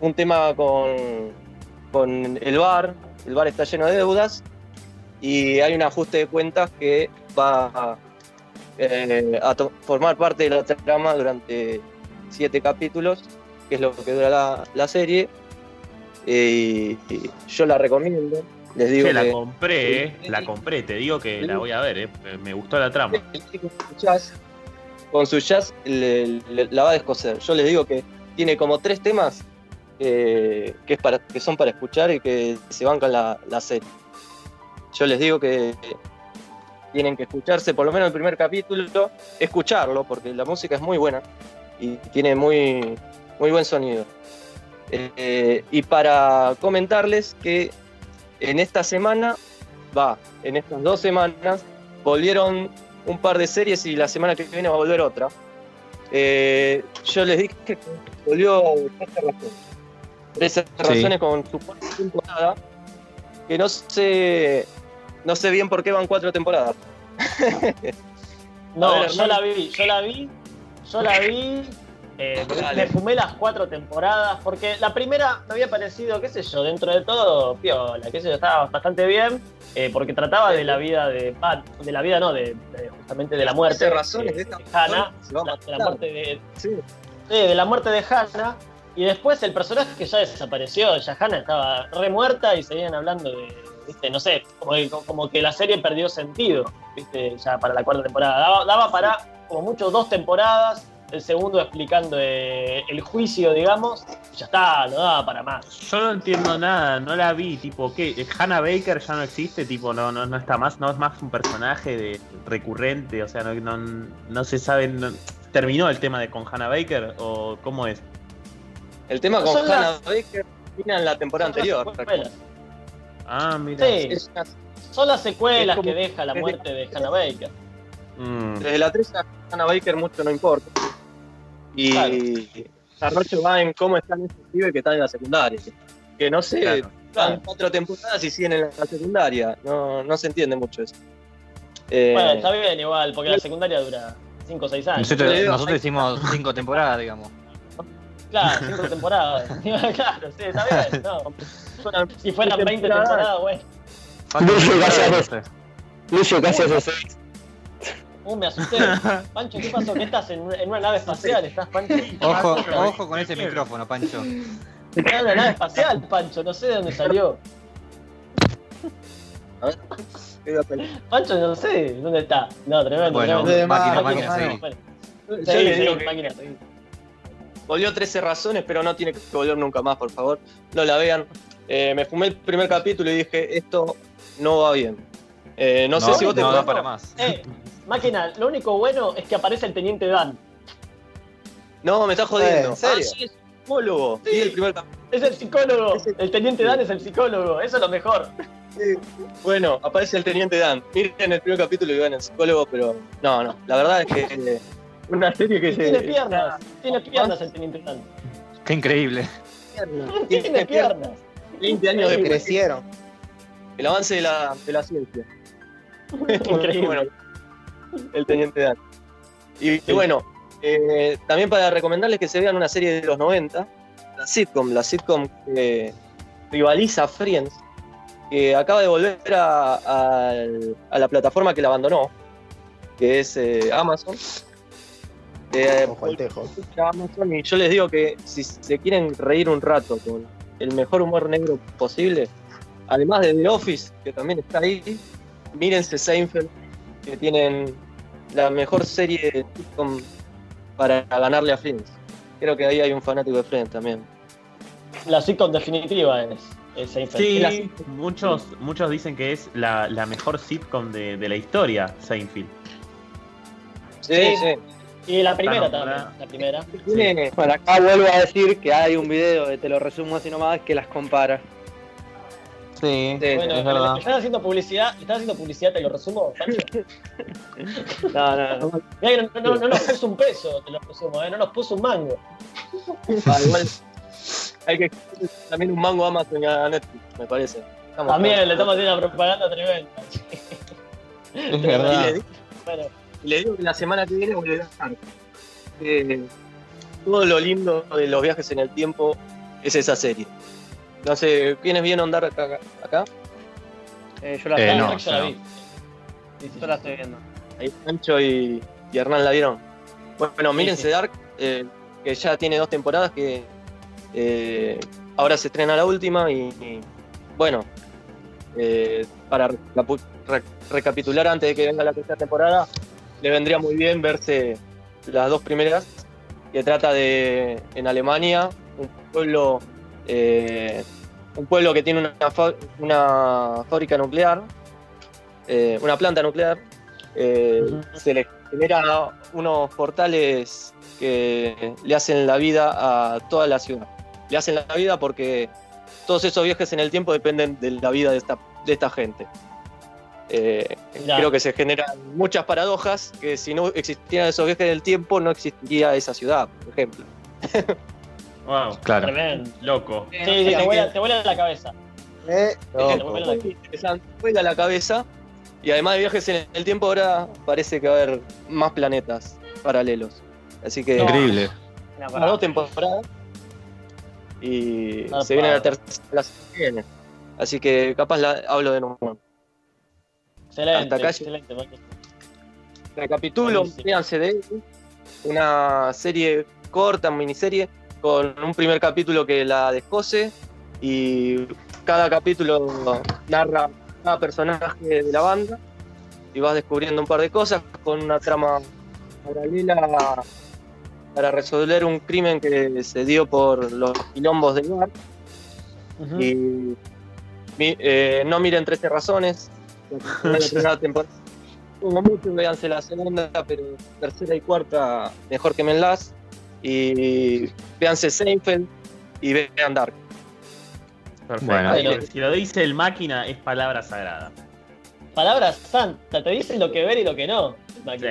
un tema con, con el bar, el bar está lleno de deudas y hay un ajuste de cuentas que va a, eh, a formar parte de la trama durante siete capítulos, que es lo que dura la, la serie. Eh, y yo la recomiendo. Les digo Che, la que compré, eh. La compré, te digo que la voy a ver, eh. Me gustó la trama. con su jazz, con su jazz le- le- la va a descoser. Yo les digo que tiene como tres temas eh, que, es para, que son para escuchar y que se bancan la, la serie. Yo les digo que tienen que escucharse por lo menos el primer capítulo, escucharlo, porque la música es muy buena y tiene muy, muy buen sonido. Eh, y para comentarles que en esta semana, va, en estas dos semanas, volvieron un par de series y la semana que viene va a volver otra. Eh, yo les dije que volvió 13 razones. 13 razones con su cuarta temporada. Que no sé. No sé bien por qué van cuatro temporadas. No, ver, yo la vi, yo la vi, yo la vi. Eh, me- fumé las cuatro temporadas porque la primera me había parecido, qué sé yo, dentro de todo, piola, qué sé yo, estaba bastante bien, eh, porque trataba de la vida de, ah, de la vida no, de, de- justamente de la muerte 13 razones de, de esta de Hannah, la- de la muerte de, Sí. Sí, de la muerte de Hannah. Y después el personaje que ya desapareció, ya Hannah estaba re muerta y seguían hablando de, viste, no sé, como que, como que la serie perdió sentido, viste, ya para la cuarta temporada. Daba, daba para como mucho dos temporadas, el segundo explicando eh, el juicio, digamos, ya está, no daba para más. Yo no entiendo nada, no la vi, tipo, ¿qué? Hannah Baker ya no existe, tipo, no, no, no está más, no es más un personaje de, recurrente, o sea, no, no, no se sabe, no- ¿terminó el tema de con Hannah Baker o cómo es? El tema con Hannah las- Baker termina en la temporada Son anterior. Ah, mira. Sí, Es una- son las secuelas como- que deja la muerte de Hannah Baker. Mm. Desde la 3 a Hannah Baker mucho no importa. Y Claro. va en cómo están esos pibes que están en la secundaria. Que no sé, Claro. están cuatro temporadas y siguen en la secundaria. No, no se entiende mucho eso. Eh, Bueno, está bien igual, porque la secundaria dura 5 o 6 años. Nosotros, hicimos cinco temporadas, digamos. Claro, 5 temporadas. claro, sí, está bien. No. Si fueran 20 temporadas. bueno. Lucio, gracias. no sé. Lucio, casi hace seis. Uh, me asusté. Pancho, ¿qué pasó? ¿Qué estás en una, en una nave espacial? ¿Estás, Pancho? Ojo, ojo con ese micrófono, Pancho. Estás en una nave espacial, Pancho. No sé de dónde salió. Pancho, no sé dónde está. No, tremendo. Bueno, tremendo. máquina, Máquina, máquina, sí. Yo digo que máquina, seguí. volvió 13 razones, pero no tiene que volver nunca más, por favor. No la vean. Eh, me fumé el primer capítulo y dije, esto no va bien. Eh, no, sé si vos te no da para más. Eh, máquina, lo único bueno es que aparece el teniente Dan. No, me estás jodiendo. Eh, ¿en serio? Ah, sí, es psicólogo. Sí. El primer. Es el psicólogo. El teniente Dan es el psicólogo. Eso es lo mejor. Bueno, aparece el teniente Dan. Miren el primer capítulo y vean el psicólogo, pero no, no. La verdad es que eh, una serie que Tiene se. piernas. Tiene piernas el teniente Dan. Qué increíble. Tiene piernas. 20 años después. Crecieron. El avance de la, de la ciencia. Increíble. Bueno, el teniente Dan. Y, y bueno, eh, también para recomendarles que se vean una serie de los 90, la sitcom, la sitcom que rivaliza a Friends, que acaba de volver a, a- a la plataforma que la abandonó, que es eh, Amazon. Eh, Amazon y yo les digo que si se quieren reír un rato con el mejor humor negro posible, además de The Office, que también está ahí, mírense Seinfeld, que tienen la mejor serie de sitcom para ganarle a Friends. Creo que ahí hay un fanático de Friends también. La sitcom definitiva es, es Seinfeld. Sí, Es muchos, muchos dicen que es la, la mejor sitcom de, de la historia, Seinfeld. Sí, Sí. sí. Y la primera también. La primera. Bueno, acá vuelvo a decir que hay un video, de te lo resumo así nomás, que las compara. Sí, Sí, Bueno, es ¿le- verdad. ¿le ¿estás haciendo publicidad? ¿le ¿Estás haciendo publicidad? ¿Te lo resumo, Pancho? No, no, no. Mirá no, no- no nos puso un peso, te lo resumo, ¿eh? No nos puso un mango. ah, igual hay que también un mango Amazon a Netflix, me parece. Estamos También claros. le estamos haciendo una propaganda tremenda. Es Y verdad. le, Bueno, y le digo que la semana que viene volverá a estar. Eh, todo lo lindo de los viajes en el tiempo es esa serie. No sé, ¿quiénes vieron dar acá? acá? Eh, yo la, Eh, estoy- no, yo la vi. Sí, sí, yo la estoy viendo. Ahí Pancho y, y Hernán la vieron. Bueno, mírense sí. Dark, eh, que ya tiene dos temporadas, que eh, ahora se estrena la última y, y, bueno, eh, para re- recapitular antes de que venga la tercera temporada, le vendría muy bien verse las dos primeras, que trata de en Alemania, un pueblo, eh, un pueblo que tiene una, fábrica nuclear, eh, una planta nuclear, eh, se le generan unos portales que le hacen la vida a toda la ciudad. Le hacen la vida porque todos esos viajes en el tiempo dependen de la vida de esta, de esta gente. Eh, creo que se generan muchas paradojas que si no existieran esos viajes en el tiempo no existiría esa ciudad, por ejemplo. Wow, Claro. Tremendo. loco. Sí, sí, te vuela, te vuela la cabeza. Eh, Te vuela la- vuela cabeza. Y además de viajes en el tiempo, ahora parece que va a haber más planetas paralelos. Así que No. Increíble. Una las dos temporadas. Y se viene la tercera la viene. Así que capaz la hablo de nuevo. Excelente, Hasta acá excelente. Recapitulo, véanse de él. Una serie corta, miniserie, con un primer capítulo que la descose. Y cada capítulo narra cada personaje de la banda. Y vas descubriendo un par de cosas con una trama paralela para resolver un crimen que se dio por los quilombos del bar. Ujú. Y mi- eh, no miren 13 razones. La primera temporada. Como mucho, véanse la segunda, pero tercera y cuarta mejor quemenlas. Y véanse Seinfeld y vean Dark. Perfecto. Bueno. Si lo dice el máquina, es palabra sagrada. Palabra santa, te dice lo que ver y lo que no. Sí,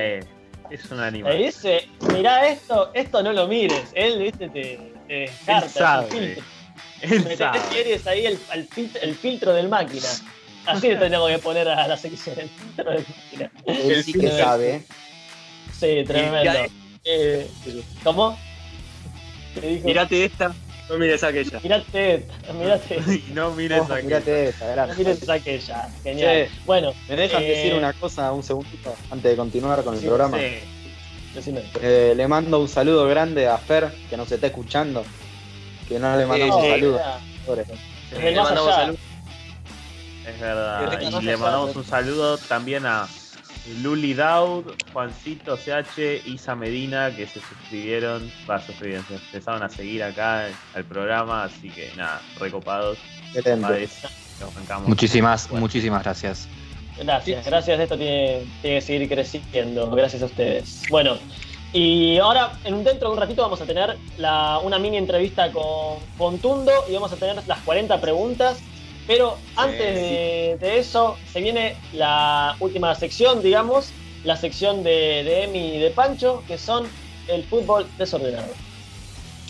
es un Te animal. dice, mirá esto, esto no lo mires. Él, viste, te, te descarta, sabe. te filtra. Él Metete sabe. eres ahí el, filtro del máquina. Así le tenemos que poner a la sección, el filtro del máquina. Él sí que sabe. Sí, tremendo. Eh, ¿Cómo? Mirate esta, no mires aquella. Mirate esta, mirate esta. No mires Oh, aquí. mirate esa, gracias. Mirate aquella. Genial. Bueno, ¿Me dejan Eh, decir una cosa un segundito antes de continuar con el sí, programa? Sí. Eh, le mando un saludo grande a Fer, que nos está escuchando. Que no le mandamos sí. un saludo. Le mandamos allá. salud. Es verdad. Y le mandamos ¿no? un saludo también a Luli Daud, Juancito CH, Isa Medina, que se suscribieron, va, suscribieron, se empezaron a seguir acá al programa, así que nada, recopados. Padres. Muchísimas, Bueno. muchísimas gracias. Gracias, gracias. Esto tiene, tiene que seguir creciendo. Gracias a ustedes. Bueno, y ahora, en un, dentro de un ratito, vamos a tener la- una mini entrevista con, con Tundo y vamos a tener las 40 preguntas. Pero antes de, de eso, se viene la última sección, digamos, la sección de, de Emi y de Pancho, que son el fútbol desordenado.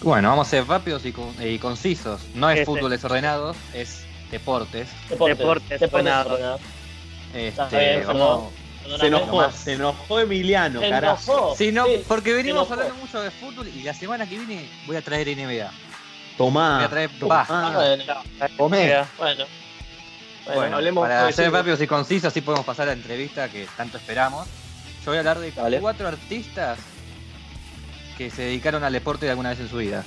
Bueno, vamos a ser rápidos y, con- y concisos. No es Este. fútbol desordenado, es deportes. Deportes, Deportes deportes desordenados. Este, bien, vamos- Se enojó, se enojó Emiliano, Se carajo. enojó. Sí, no, Sí, porque venimos hablando mucho de fútbol y la semana que viene voy a traer NBA. Tomá. Voy a traer tomá. pa. Ah, bueno, bueno. Bueno, Bueno, hablemos para de ser rápidos y concisos, así podemos pasar a la entrevista que tanto esperamos. Yo voy a hablar de Dale. cuatro artistas que se dedicaron al deporte alguna vez en su vida.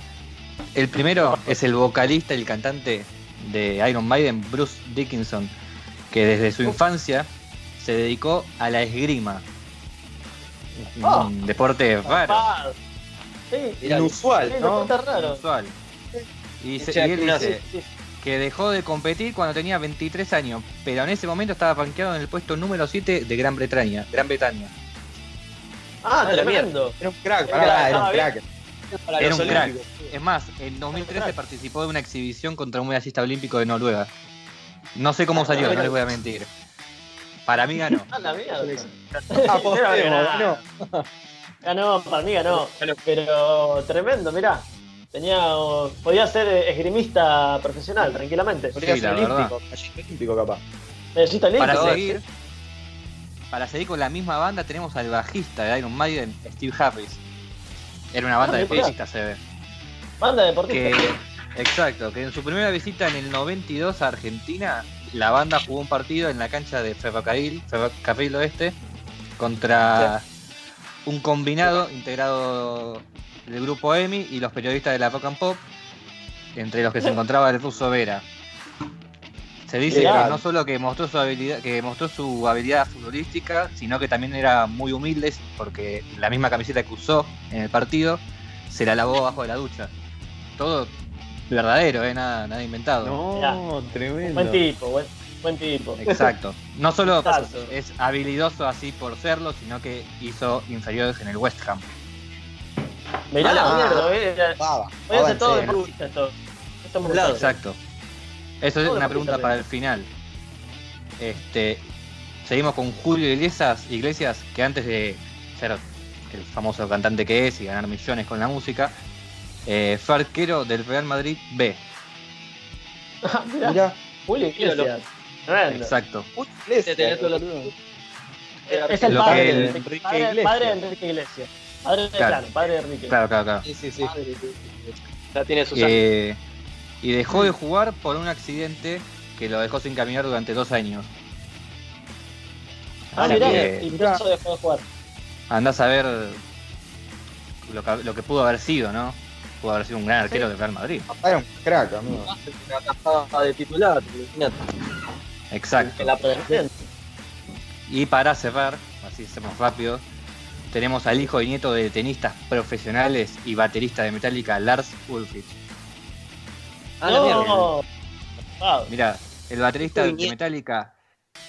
El primero es el vocalista y el cantante de Iron Maiden, Bruce Dickinson, que desde su infancia se dedicó a la esgrima. Un Oh. deporte raro. Sí, Inusual, ¿no? raro. inusual. Y, se- y él dice Sí, que dejó de competir cuando tenía 23 años, pero en ese momento estaba rankeado en el puesto número 7 de Gran Bretaña. Gran Bretaña. Ah, Ah, tremendo. Era un crack, Era- pará, era estaba un crack. Para Era un crack. Es más, en 2013 participó de una exhibición contra un medallista olímpico de Noruega. No sé cómo salió, no les voy a mentir. Para mí ganó. Ah, la mierda. Apostemos, ganó. ¿no? Ganó, para mí. Ganó. Pero tremendo, mirá. Tenía, podía ser esgrimista profesional, tranquilamente. Podría Sí, ser olímpico, gallito olímpico capaz. Necesita lindo. Para seguir, para seguir con la misma banda tenemos al bajista de Iron Maiden, Steve Harris. Era una banda Ah, de mirá. deportistas, se ve. Banda deportista. Que, exacto, que en su primera visita en el 92 a Argentina, la banda jugó un partido en la cancha de Ferrocarril, Ferrocarril Oeste, contra un combinado integrado del grupo EMI y los periodistas de la Rock and Pop, entre los que se encontraba el ruso Vera. Se dice que no solo que mostró su habilidad, que mostró su habilidad futbolística, sino que también era muy humilde, porque la misma camiseta que usó en el partido se la lavó abajo de la ducha. Todo verdadero, eh, nada, nada inventado. No, tremendo. Buen tipo, buen, buen Buen tipo. Exacto. No solo Exacto. es habilidoso así por serlo, sino que hizo inferiores en el West Ham. Mirá la Ah. mierda, eh. Voy a hacer todo de deportista esto. Esto es Claro. Exacto. Eso es una pregunta para el final. Este, seguimos con Julio Iglesias, Iglesias, que antes de ser el famoso cantante que es y ganar millones con la música, eh, fue arquero del Real Madrid B. Ah, Mirá, Mirá, Julio Iglesias. Exacto. Iglesias, boludo. Es el padre, padre de Enrique Iglesias. Padre de Claro. claro, padre de Enrique. Claro, claro, claro. Sí, sí, sí. Ya tiene sus años. Eh, y dejó de jugar por un accidente que lo dejó sin caminar durante dos años. Ah, Así mirá, que y por eso dejó de jugar. andás a ver lo que, lo que pudo haber sido, ¿no? Pudo haber sido un gran arquero del Real Madrid. Papá era un crack, amigo. Una de titular. Exacto. En la presencia. Y para cerrar, así hacemos rápido, tenemos al hijo y nieto de tenistas profesionales y baterista de Metallica, Lars Ulrich. Ah, la mierda. No. Wow. Mira, el baterista de. Metallica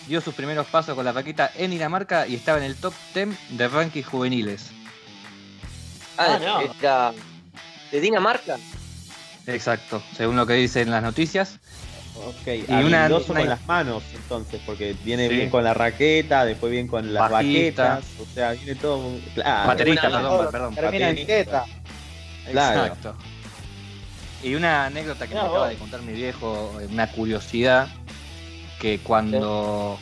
dio sus primeros pasos con la raqueta en Dinamarca y estaba en el top 10 de rankings juveniles. Ah, Ah, no. era de Dinamarca. Exacto, según lo que dicen las noticias. Ok, Y una- una- con las manos, entonces, porque viene Sí. bien con la raqueta, después bien con las Bajista. baquetas, o sea, viene todo muy- claro. Baterista, perdón, perdón. Termina en baterista. teta. Claro. Exacto. Y una anécdota que me acaba vos. de contar mi viejo, eh, una curiosidad, que cuando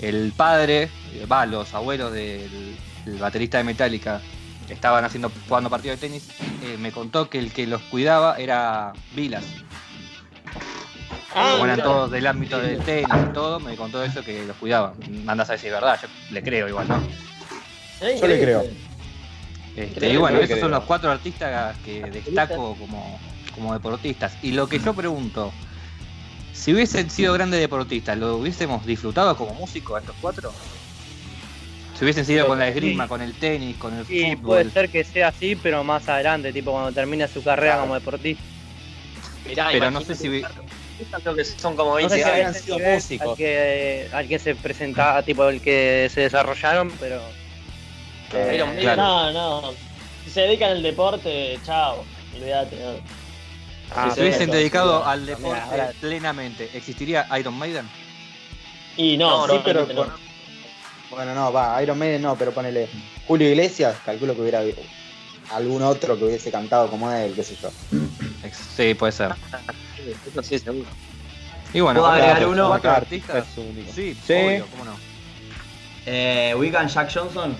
el padre, eh, va, los abuelos del, del baterista de Metallica estaban haciendo jugando partidos de tenis, eh, me contó que el que los cuidaba era Vilas. Ah, Como eran todos del ámbito del tenis y todo, me contó eso que los cuidaba. Mandas a es verdad, yo le creo igual, ¿no? Yo le creo. Este, Creo, y bueno, esos son los cuatro artistas que destaco como, como deportistas. Y lo que yo pregunto, si hubiesen sido grandes deportistas, ¿lo hubiésemos disfrutado como músicos a estos cuatro? Si hubiesen sido con la esgrima, Sí. con el tenis, con el Sí, fútbol. puede ser que sea así, pero más adelante, tipo cuando termine su carrera como deportista. Mirá, Pero no sé si vi- Creo que son como No 20 sé si habían sido músicos. Al que, al que se presentaba, tipo el que se desarrollaron, pero. Eh, Iron Maiden. claro. No, no. Si se dedican al deporte, chao. Olvídate. ¿no? Ah, si se hubiesen dedicado al mira, deporte ahora- plenamente, ¿existiría Iron Maiden? Y no, sí, no, pero no. Bueno, no, va, Iron Maiden no, pero ponele Julio Iglesias, calculo que hubiera habido algún otro que hubiese cantado como él, qué sé yo. Sí, puede ser. Eso sí, seguro. Y bueno, ¿Puedo agregar uno? cuatro artistas. artista es único. Sí, Sí. obvio, cómo no. Eh, ¿Ubican Jack Johnson?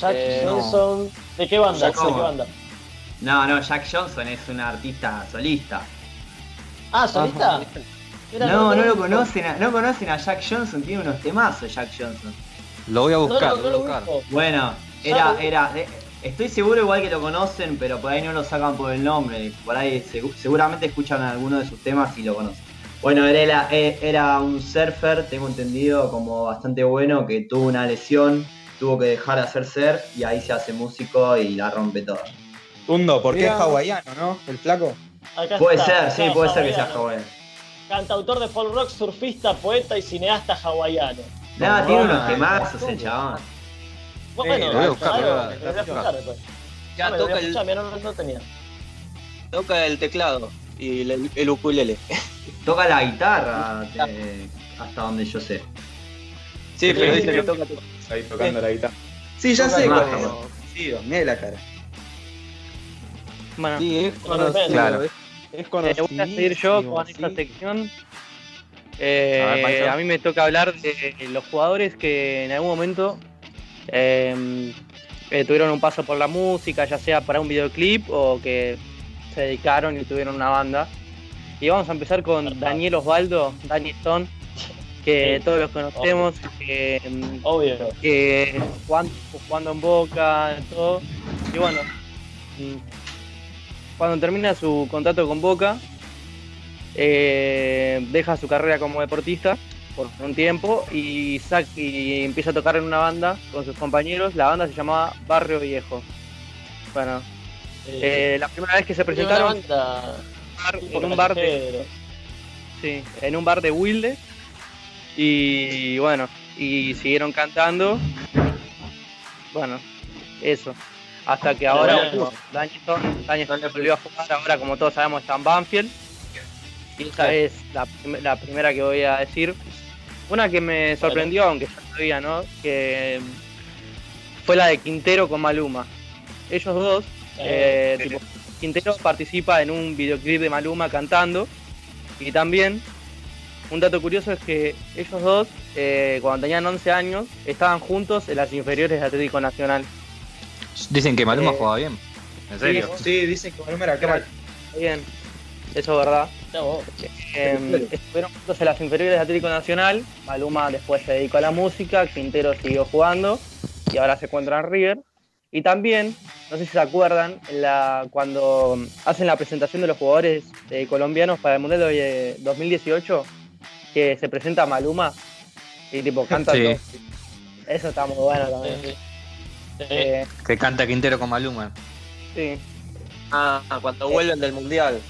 Jack Eh, no. Johnson. ¿De qué banda? ¿De qué banda? No, no, Jack Johnson es un artista solista. Ah, ¿solista? No, no lo conocen, a- no conocen a Jack Johnson, tiene unos temazos Jack Johnson. Lo voy a No, buscar, no, lo no voy a lo buscar. Bueno, era, lo- era, estoy seguro igual que lo conocen, pero por ahí no lo sacan por el nombre. Por ahí segu- seguramente escuchan alguno de sus temas y lo conocen. Bueno, era, era un surfer, tengo entendido, como bastante bueno, que tuvo una lesión, tuvo que dejar de hacer surf y ahí se hace músico y la rompe toda. Tundo, porque es hawaiano, ¿no? El flaco. Acá Puede está, ser, sí, puede ser que sea hawaiano. Cantautor de folk rock, surfista, poeta y cineasta hawaiano. Nada, tiene unos temazos el chabón. Bueno, lo voy a buscar, algo, lo voy a- lo voy a escuchar después. Ya toca el, escuchar, mira, no, tenía. toca el teclado y el, el ukulele. Toca la guitarra, eh, hasta donde yo sé. Sí, pero dice que toca. Ahí tocando la guitarra. Sí, ya Toca sé cuál es. Sí, mirá la cara. Bueno, Sí, es conocido, Claro. Es eh, voy a seguir yo con esta sección. Eh, A ver, Pancho. a mí me toca hablar de los jugadores que en algún momento eh, eh, tuvieron un paso por la música, ya sea para un videoclip o que se dedicaron y tuvieron una banda. Y vamos a empezar con Daniel Osvaldo, Danny Stone, que Sí. todos los conocemos, que, Obvio. que jugando, jugando en Boca, todo. Y bueno, mm, cuando termina su contrato con Boca, eh, deja su carrera como deportista por un tiempo y, sac- y empieza a tocar en una banda con sus compañeros. La banda se llamaba Barrio Viejo. Bueno, eh, la primera vez que se presentaron Una banda en un bar de, sí, en un bar de Wilde. Y bueno, y siguieron cantando. Bueno, eso. Hasta que ahora, bueno, Danielson, Danielson volvió a jugar, ahora como todos sabemos está en Banfield. Y esa es la, la primera que voy a decir. Una que me sorprendió, aunque ya sabía, ¿no? Que fue la de Quintero con Maluma. Ellos dos, eh, tipo, Quintero participa en un videoclip de Maluma cantando. Y también, un dato curioso es que ellos dos, eh, cuando tenían 11 años, estaban juntos en las inferiores de Atlético Nacional. Dicen que Maluma Eh, jugaba bien. ¿En serio? Sí, dicen que Maluma era crack. Bien, eso es verdad. Eh, estuvieron juntos en las inferiores de Atlético Nacional. Maluma después se dedicó a la música, Quintero siguió jugando y ahora se encuentra en River. Y también, no sé si se acuerdan, en la, cuando hacen la presentación de los jugadores eh, colombianos para el Mundial de 2018, que se presenta Maluma y tipo canta Sí. Eso está muy bueno también. Eh, Que canta Quintero con Maluma. sí. Ah, cuando vuelven del mundial.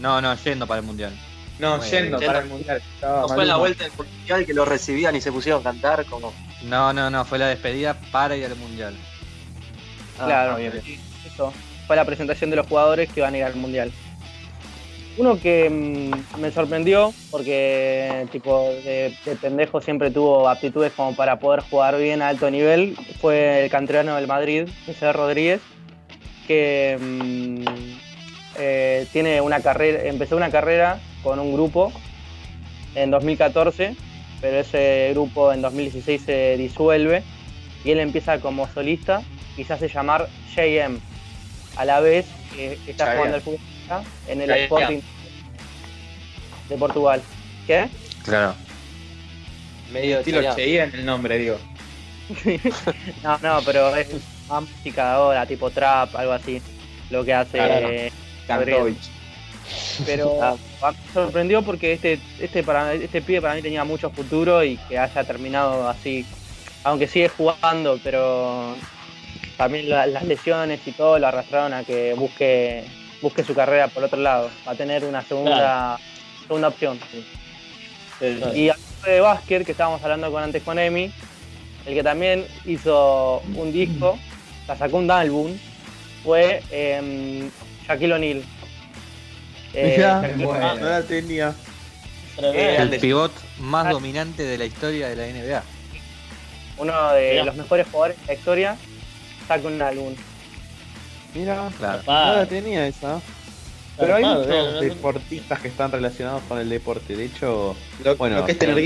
No, no, yendo para el mundial. No, Bueno, yendo yendo. para el mundial. No fue en la vuelta del mundial que lo recibían y se pusieron a cantar como. No, no, no, fue la despedida para ir al mundial. Ah, Claro, ah, bien, eso. Fue la presentación de los jugadores que van a ir al mundial. Uno que mm, me sorprendió, porque tipo de, de pendejo siempre tuvo aptitudes como para poder jugar bien a alto nivel, fue el canterano del Madrid, José Rodríguez, que mm, eh, tiene una carrera, empezó una carrera con un grupo en 2014, pero ese grupo en 2016 se disuelve y él empieza como solista y se hace llamar JM. A la vez que está jugando al fútbol en el. Sporting de Portugal. ¿Qué? Claro. Medio Estilo. Cheyenne el nombre, digo. No, no, pero es más música ahora, tipo trap, algo así, lo que hace Claro. eh, Pero Ah. me sorprendió porque este, este, para, este pibe para mí tenía mucho futuro y que haya terminado así, aunque sigue jugando, pero también la- las lesiones y todo lo arrastraron a que busque, busque su carrera por otro lado, va a tener una segunda, segunda opción. Y hablando de básquet, que estábamos hablando con antes con Emi, el que también hizo un disco, la sacó un álbum, fue eh, Shaquille O'Neal. Eh, Mirá, Shaquille bueno. O'Neal, no la tenía. El pivot más dominante de la historia de la NBA. uno de Mirá. los mejores jugadores de la historia, saca un álbum. Mira, Claro. no la tenía esa. Pero hay muchos no- deportistas que están relacionados con el deporte. De hecho, Lo, bueno, lo que es tener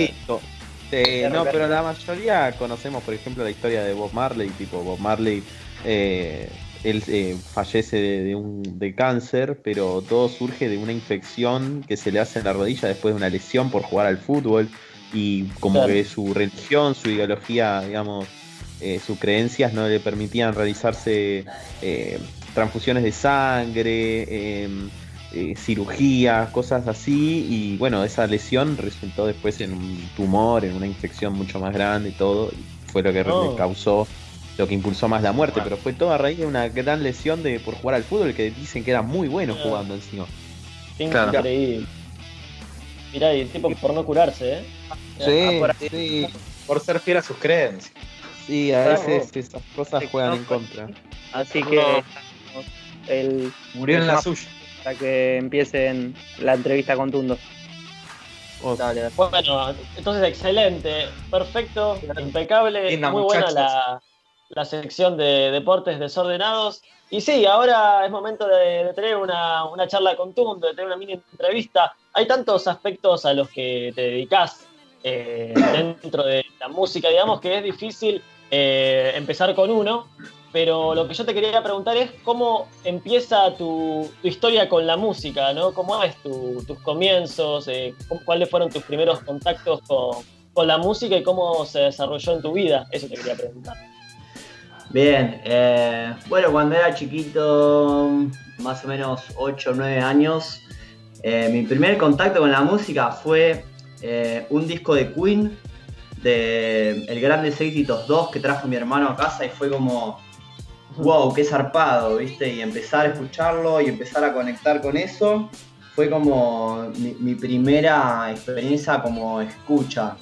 eh, no, pero la mayoría conocemos, por ejemplo, la historia de Bob Marley. Tipo, Bob Marley, eh, él eh, fallece de, de un de cáncer, pero todo surge de una infección que se le hace en la rodilla después de una lesión por jugar al fútbol. Y como Claro. que su religión, su ideología, digamos, eh, sus creencias no le permitían realizarse eh, transfusiones de sangre, em, eh, cirugías, cosas así. Y bueno, esa lesión resultó después en un tumor, en una infección mucho más grande y todo. Y fue lo que Oh. le causó, lo que impulsó más la muerte. Pero fue todo a raíz de una gran lesión de por jugar al fútbol que dicen que era muy bueno jugando encima. Claro. Increíble. Mirá, y el tipo por no curarse, ¿eh? Sí, por sí, Por ser fiel a sus creencias. sí, a veces esas cosas juegan en contra. Así que el, Murió en la suya. para que empiecen la entrevista con Tundo. Dale, Bueno, entonces excelente, perfecto, impecable, muy buena la, la sección de deportes desordenados. Y sí, ahora es momento de, tener una, una charla con de tener una mini entrevista. Hay tantos aspectos a los que te dedicas eh, dentro de la música, digamos que es difícil eh, empezar con uno, pero lo que yo te quería preguntar es cómo empieza tu, historia con la música, ¿no? ¿Cómo es tu- tus comienzos? eh, cu- ¿Cuáles fueron tus primeros contactos con, con la música y cómo se desarrolló en tu vida? Eso te quería preguntar. Bien, eh, bueno, cuando era chiquito, más o menos 8 o 9 años, eh, mi primer contacto con la música fue eh, un disco de Queen, de El Grandes Éxitos 2, que trajo mi hermano a casa y fue como, wow, qué zarpado, ¿viste? Y empezar a escucharlo y empezar a conectar con eso fue como mi primera experiencia como escucha.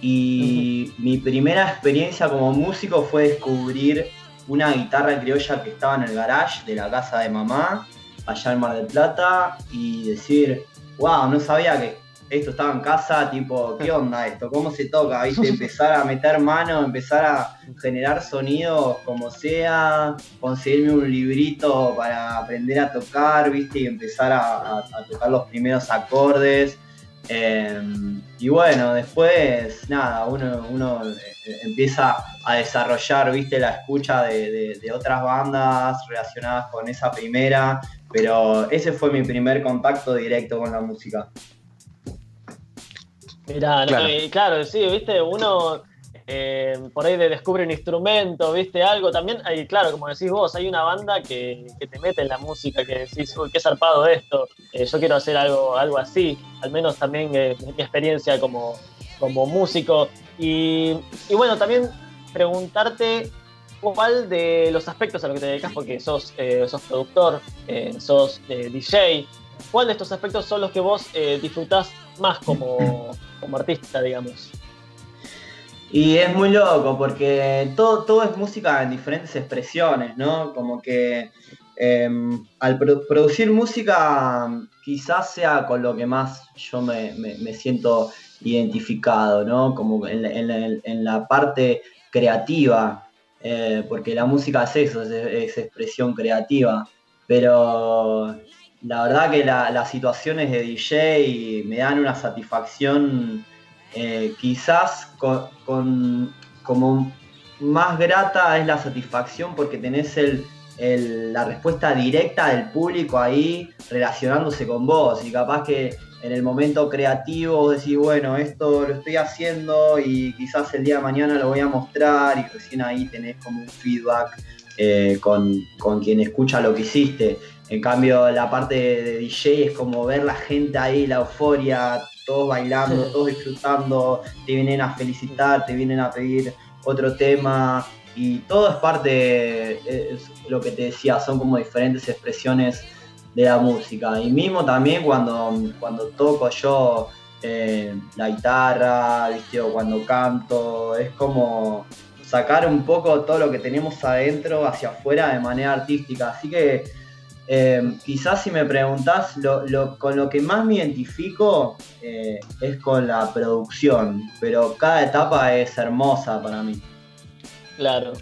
Y mi primera experiencia como músico fue descubrir una guitarra criolla que estaba en el garage de la casa de mamá, allá en Mar del Plata, y decir, wow, no sabía que esto estaba en casa, tipo, ¿qué onda esto? ¿Cómo se toca? ¿Viste? Empezar a meter mano, empezar a generar sonidos como sea, conseguirme un librito para aprender a tocar, ¿viste? Y empezar a, a- a tocar los primeros acordes. Eh, y bueno, después, nada, uno, uno eh, empieza a desarrollar, viste, la escucha de, de- de otras bandas relacionadas con esa primera, pero ese fue mi primer contacto directo con la música. Mirá, no, Claro. y claro, sí, viste, uno eh, por ahí de- descubre un instrumento, viste, algo. También hay, claro, como decís vos, hay una banda que, te mete en la música, que decís, uy, qué zarpado esto, eh, yo quiero hacer algo, algo así. Al menos también eh, mi experiencia como, como músico. Y, bueno, también preguntarte cuál de los aspectos a los que te dedicas, porque sos, eh, sos productor, sos DJ, ¿cuál de estos aspectos son los que vos disfrutás más como, como artista, digamos? Y es muy loco porque todo, todo es música en diferentes expresiones, ¿no? Como que eh, al pro- producir música quizás sea con lo que más yo me, me- siento identificado, ¿no? Como en en la- parte creativa, eh, porque la música es eso, es, es expresión creativa, pero la verdad que la- las situaciones de DJ me dan una satisfacción eh, quizás con, como más grata es la satisfacción porque tenés el, la respuesta directa del público ahí relacionándose con vos y capaz que en el momento creativo vos decís, bueno, esto lo estoy haciendo y quizás el día de mañana lo voy a mostrar y recién ahí tenés como un feedback eh, con, con quien escucha lo que hiciste. En cambio, la parte de DJ es como ver la gente ahí, la euforia, todos bailando, todos disfrutando, te vienen a felicitar, te vienen a pedir otro tema y todo es parte, es lo que te decía, son como diferentes expresiones de la música. Y mismo también cuando, cuando toco yo eh, la guitarra, ¿viste? o cuando canto, es como sacar un poco todo lo que tenemos adentro hacia afuera de manera artística. Así que eh, quizás si me preguntás, con lo que más me identifico eh, es con la producción, pero cada etapa es hermosa para mí. Claro,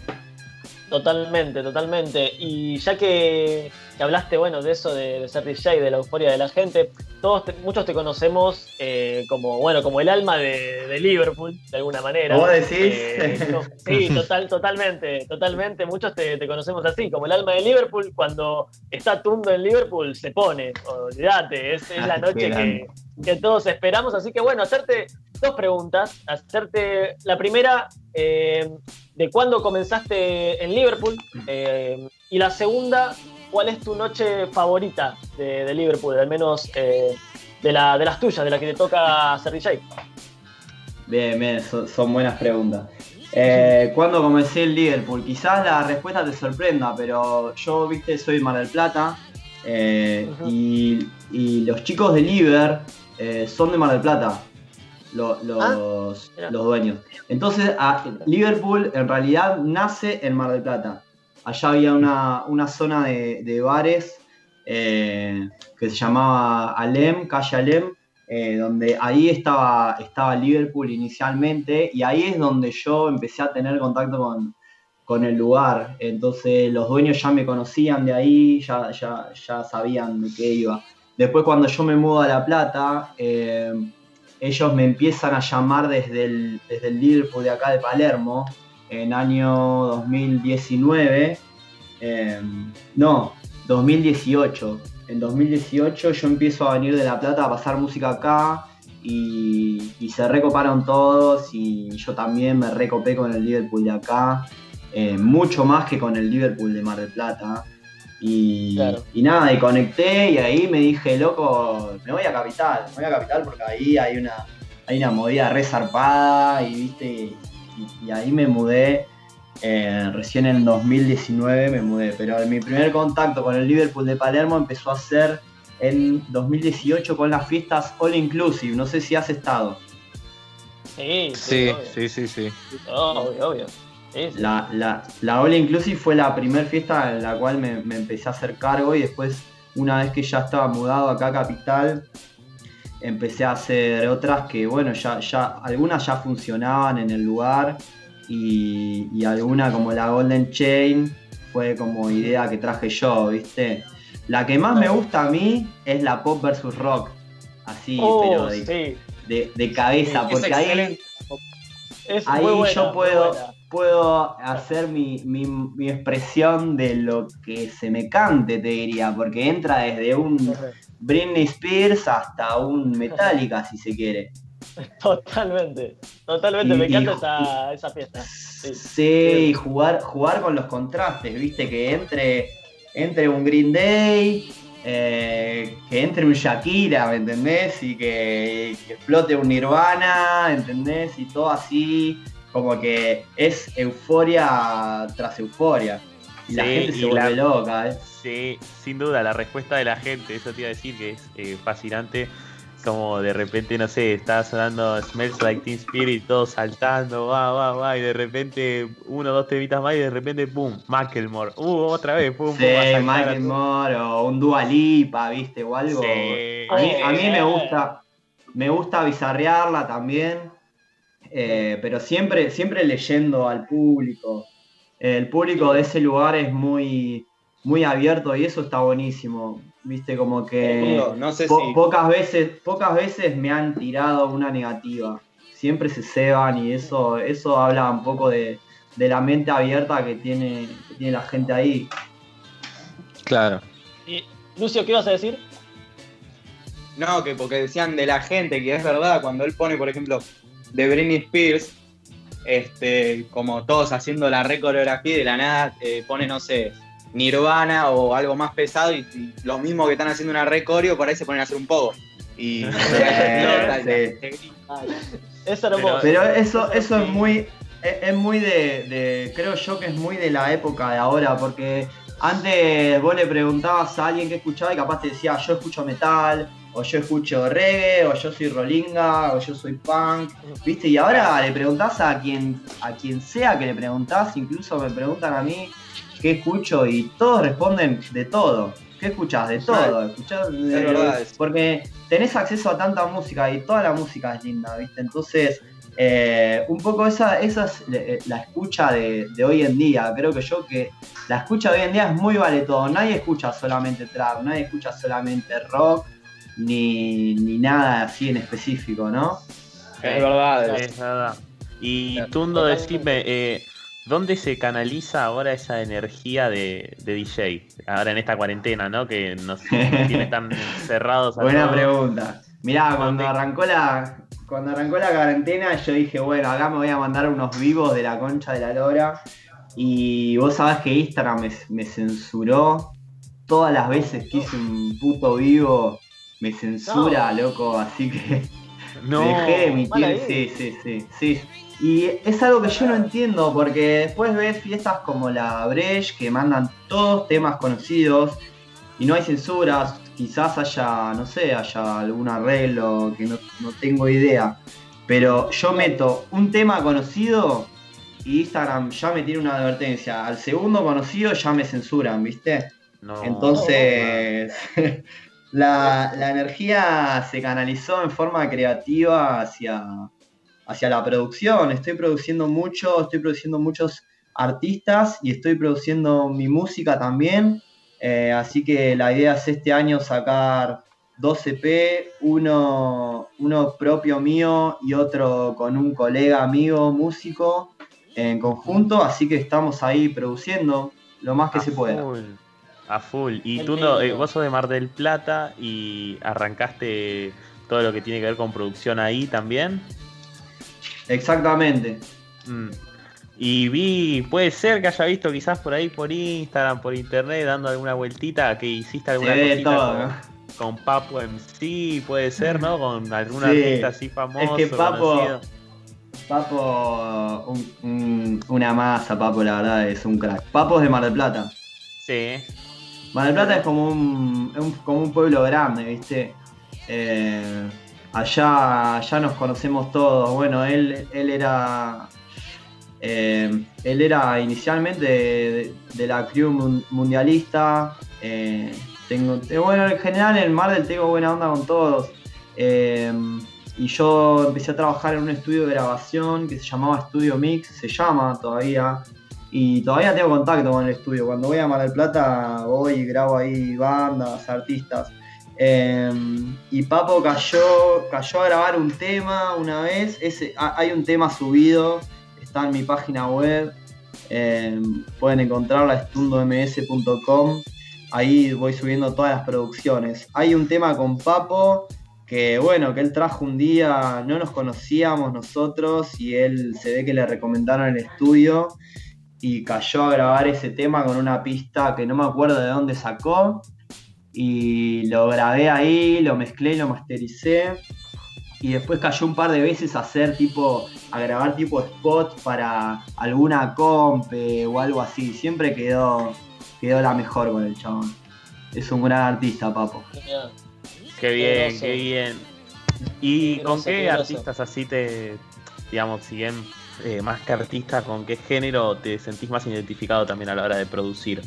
totalmente, totalmente. Y ya que, que hablaste, bueno, de eso de, de ser DJ, de la euforia de la gente, todos, te- muchos te conocemos eh, como, bueno, como el alma de, de Liverpool, de alguna manera. ¿Vos decís? Eh, no, sí, total, totalmente, totalmente. Muchos te, te conocemos así, como el alma de Liverpool. Cuando está Tundo en Liverpool, se pone. Olvídate, es, es la Ah, noche que, todos esperamos. Así que bueno, hacerte dos preguntas. Hacerte la primera, eh, de cuándo comenzaste en Liverpool. y la segunda, ¿cuál es tu noche favorita de, de Liverpool? Al menos eh, de, la, de las tuyas, de la que te toca ser DJ. Bien, bien, son, son buenas preguntas. Eh, ¿Cuándo comencé el Liverpool? Quizás la respuesta te sorprenda, pero yo, viste, soy de Mar del Plata eh, y, y los chicos de Liver eh, son de Mar del Plata, lo- los, los dueños. Entonces, a- Liverpool en realidad nace en Mar del Plata. Allá había una, una zona de, de bares eh, que se llamaba Alem, calle Alem, eh, donde ahí estaba, estaba Liverpool inicialmente y ahí es donde yo empecé a tener contacto con, con el lugar. Entonces los dueños ya me conocían de ahí, ya, ya, ya sabían de qué iba. Después cuando yo me mudo a La Plata, eh, ellos me empiezan a llamar desde el, desde el Liverpool de acá de Palermo, en año 2019. eh, no, 2018. En 2018 yo empiezo a venir de La Plata a pasar música acá y, y se recoparon todos y yo también me recopé con el Liverpool de acá, eh, mucho más que con el Liverpool de Mar del Plata. Y, Claro. y nada, y conecté y ahí me dije, loco, me voy a Capital, me voy a Capital porque ahí hay una, hay una movida re zarpada y viste, y, y ahí me mudé. Eh, recién en 2019 me mudé, pero mi primer contacto con el Liverpool de Palermo empezó a ser en 2018 con las fiestas All Inclusive. No sé si has estado. Sí, Sí, sí, sí, sí. Obvio, obvio. Sí, sí. La, la, la All Inclusive fue la primera fiesta en la cual me, me empecé a hacer cargo y después, una vez que ya estaba mudado acá a Capital, empecé a hacer otras que, bueno, ya, ya algunas ya funcionaban en el lugar y, y alguna como la Golden Chain fue como idea que traje yo, ¿viste? La que más me gusta a mí es la Pop versus Rock, así, Oh, pero de, sí. de- de cabeza, porque ahí. Es Ahí buena, yo puedo, puedo hacer mi, mi- mi expresión de lo que se me cante, te diría, porque entra desde un Britney Spears hasta un Metallica, si se quiere. Totalmente. Totalmente. Y- me y- encanta esa, esa fiesta. Sí. Sí, y jugar, jugar con los contrastes, viste, que entre, entre un Green Day, eh, que entre un Shakira, ¿me entendés? Y que, que explote un Nirvana, ¿entendés? Y todo así, como que es euforia tras euforia. Y la gente se y vuelve la- loca, ¿eh? Sí, sin duda, la respuesta de la gente, eso te iba a decir que es eh, fascinante. Como de repente, no sé, está sonando Smells Like Teen Spirit, todos saltando, va, va, va, y de repente uno, dos temitas más, y de repente, pum, Macklemore, uh, otra vez, pum, Sí, pum, todo. Moore o un Dua Lipa, ¿viste? O algo. Sí. A mí, a mí Sí. me gusta, me gusta bizarrearla también, eh, pero siempre, siempre leyendo al público. El público de ese lugar es muy, muy abierto y eso está buenísimo. Viste, como que no sé po- si. pocas veces, pocas veces me han tirado una negativa. Siempre se ceban y eso, eso habla un poco de, de la mente abierta que tiene, que tiene la gente ahí. Claro. Y, Lucio, ¿qué ibas a decir? No, que porque decían de la gente, que es verdad, cuando él pone, por ejemplo, de Britney Spears, este, como todos haciendo la re coreografía y de la nada eh, pone, no sé, Nirvana o algo más pesado y, y los mismos que están haciendo una re coreo por ahí se ponen a hacer un poco. Y explota y sí. se grita. Es hermoso. Pero eso, eso es muy, es, es muy de, de- creo yo que es muy de la época de ahora, porque antes vos le preguntabas a alguien que escuchaba y capaz te decía, yo escucho metal, o yo escucho reggae, o yo soy rolinga, o yo soy punk, ¿viste? Y ahora le preguntás a quien, a quien sea que le preguntás, incluso me preguntan a mí qué escucho y todos responden de todo. ¿Qué escuchás? De todo. Escuchás de- Es verdad porque tenés acceso a tanta música y toda la música es linda, ¿viste? Entonces, eh, un poco esa, esa es eh, la escucha de, de hoy en día. Creo que yo que la escucha de hoy en día es muy vale todo. Nadie escucha solamente trap, nadie escucha solamente rock, ni, ni nada así en específico, ¿no? Es verdad. Es verdad. Y Tundo, decime, eh, ¿dónde se canaliza ahora esa energía de, de DJ? Ahora en esta cuarentena, ¿no? Que nos tiene tan cerrados a Buena todos. pregunta. Mirá, cuando arrancó la. Cuando arrancó la cuarentena, yo dije, bueno, acá me voy a mandar unos vivos de la concha de la lora. Y vos sabés que Instagram me, me censuró. Todas las veces que hice un puto vivo, me censura, loco. Así que No, dejé de emitir. Sí, sí, sí, sí. Y es algo que yo no entiendo, porque después ves fiestas como la Breche que mandan todos temas conocidos y no hay censuras. Quizás haya, no sé, haya algún arreglo que no, no tengo idea. Pero yo meto un tema conocido y Instagram ya me tiene una advertencia. Al segundo conocido ya me censuran, ¿viste? no. Entonces, la, la energía se canalizó en forma creativa hacia, hacia la producción. Estoy produciendo mucho, estoy produciendo muchos artistas y estoy produciendo mi música también. Eh, así que la idea es este año sacar dos EP, uno, uno propio mío y otro con un colega amigo músico en conjunto. Así que estamos ahí produciendo lo más que a se pueda. full, a full. Y tú, no, eh, vos sos de Mar del Plata y arrancaste todo lo que tiene que ver con producción ahí también. Exactamente. Mm. Y vi, puede ser que haya visto quizás por ahí por Instagram, por internet, dando alguna vueltita, que hiciste alguna de cosita todo, con, ¿no? con Papo MC, puede ser, ¿no? Con algún Sí. artista así famoso. que Papo- conocido. Papo, un- un- una masa, Papo, la verdad, es un crack. Papo es de Mar del Plata. Sí. Mar del Plata es como un, un- como un pueblo grande, ¿viste? Eh, allá, allá nos conocemos todos. Bueno, él, él era. eh, él era inicialmente de, la crew mun- mundialista. eh, tengo, eh, bueno, en general en Mar del tengo buena onda con todos. Y yo empecé a trabajar en un estudio de grabación que se llamaba Estudio Mix, se llama todavía. Y todavía tengo contacto con el estudio. Cuando voy a Mar del Plata voy y grabo ahí bandas, artistas. Eh, y Papo cayó, cayó a grabar un tema una vez. Ese, ha- hay un tema subido, está en mi página web. Eh, pueden encontrarla estundoms.com. Ahí voy subiendo todas las producciones. Hay un tema con Papo que bueno, que él trajo un día, no nos conocíamos nosotros y él se ve que le recomendaron el estudio y cayó a grabar ese tema con una pista que no me acuerdo de dónde sacó y lo grabé ahí, lo mezclé, lo mastericé y después cayó un par de veces a hacer tipo, a grabar tipo spot para alguna comp o algo así, siempre quedó, quedó la mejor con el chabón. Es un gran artista, Papo. Genial. Qué bien, qué bien. ¿Y Qué con qué artistas así te, digamos, si bien eh, más que artistas, con qué género te sentís más identificado también a la hora de producir?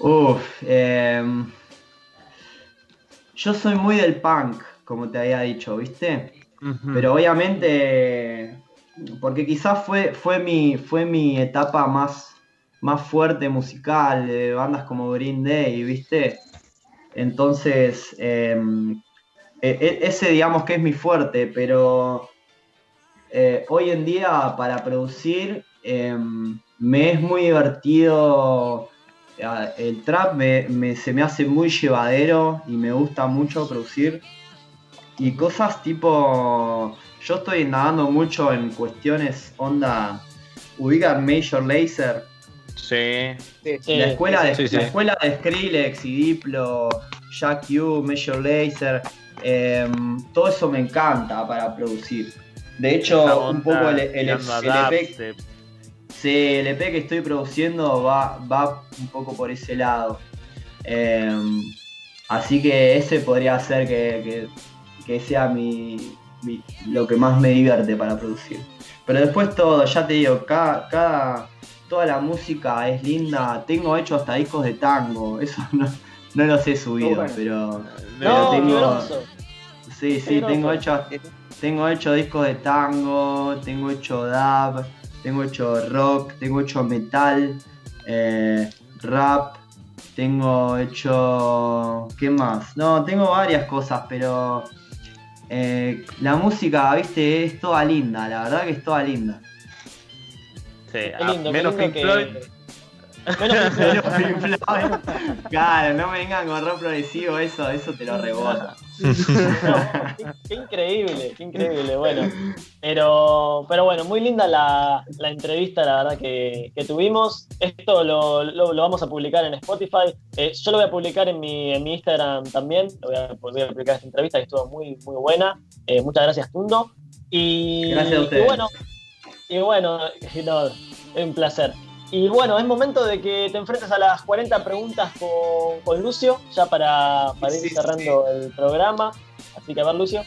Uf, em, yo soy muy del punk, como te había dicho, ¿viste? Pero obviamente, porque quizás fue, fue, mi, fue mi etapa más, más fuerte musical, de bandas como Green Day, ¿viste? Entonces, em, e- e- ese digamos que es mi fuerte, pero eh, hoy en día para producir em, me es muy divertido. Eh, El trap me- me- se me hace muy llevadero y me gusta mucho producir. Y cosas tipo. Yo estoy indagando mucho en cuestiones onda. Ubican Major Laser. Sí. Sí, la escuela de, sí, sí. la escuela de Skrillex y Diplo, Jack U, Major Laser. em, todo eso me encanta para producir. De hecho, un poco el, el- EP. Sí, el EP que estoy produciendo va, va un poco por ese lado. Eh, así que ese podría ser que, que- que sea mi, mi- lo que más me divierte para producir. Pero después todo, ya te digo, cada, cada, toda la música es linda. Tengo hecho hasta discos de tango, eso no, no los he subido, bueno. pero, pero No, tengo... Sí, sí, tengo hecho, tengo hecho discos de tango, tengo hecho dub, tengo hecho rock, tengo hecho metal, eh, rap, tengo hecho... ¿Qué más? No, tengo varias cosas, pero eh, la música, viste, es toda linda, la verdad que es toda linda. Sí, Qué lindo, qué menos lindo Pink que- Floyd. Menos claro, no me vengan con rock progresivo, eso, eso te lo rebota. Qué, qué increíble, qué increíble, bueno. Pero, pero bueno, muy linda la, la entrevista, la verdad, que, que tuvimos. Esto lo, lo- lo vamos a publicar en Spotify. Eh, yo lo voy a publicar en mi, en mi Instagram también. Lo voy, a, voy a publicar esta entrevista que estuvo muy, muy buena. Eh, muchas gracias, Tundo. Y, Gracias a ustedes. y bueno, y bueno no, un placer. Y bueno, es momento de que te enfrentes a las 40 preguntas con, con Lucio, ya para, para ir Sí, cerrando el programa. Así que a ver, Lucio.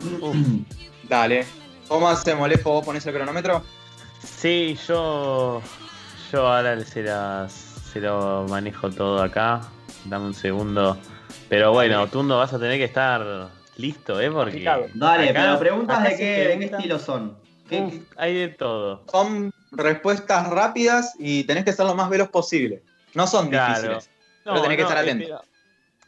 Dale. ¿Cómo hacemos, Lejo? ¿Vos ponés el cronómetro? Sí, yo. Yo ahora se, las, se lo manejo todo acá. Dame un segundo. Pero bueno, Tundo, vas a tener que estar listo, ¿eh? Porque. Dale, acá- pero preguntas acá de qué, de qué pregunta- estilo son. ¿Qué- Uf, hay de todo. Son respuestas rápidas y tenés que ser lo más veloz posible. No son Claro. difíciles. Pero tenés que estar atento. pero-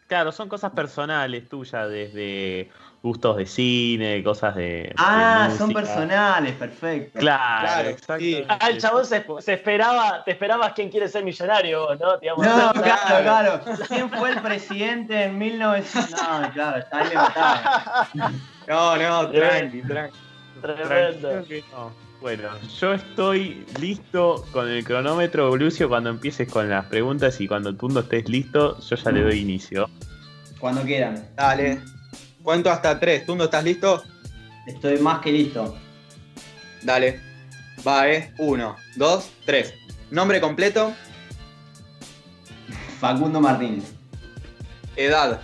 Claro, son cosas personales tuyas, desde gustos de cine, cosas de. de Ah, son personales, perfecto. Claro, Claro, exacto. sí. Ah, el chabón se, se esperaba, te esperabas quién quiere ser millonario, vos, ¿no? No, claro, claro. ¿Quién fue el presidente en 1900? No, claro, está mataba. No, no, tranqui, tranqui. Tremendo. No. Bueno, yo estoy listo con el cronómetro, Lucio, cuando empieces con las preguntas y cuando Tundo estés listo, yo ya le doy inicio. Cuando quieran. Dale. Cuento hasta tres. ¿Tundo estás listo? Estoy más que listo. Dale. Va, eh. Uno, dos, tres. Nombre completo. Facundo Martínez. Edad.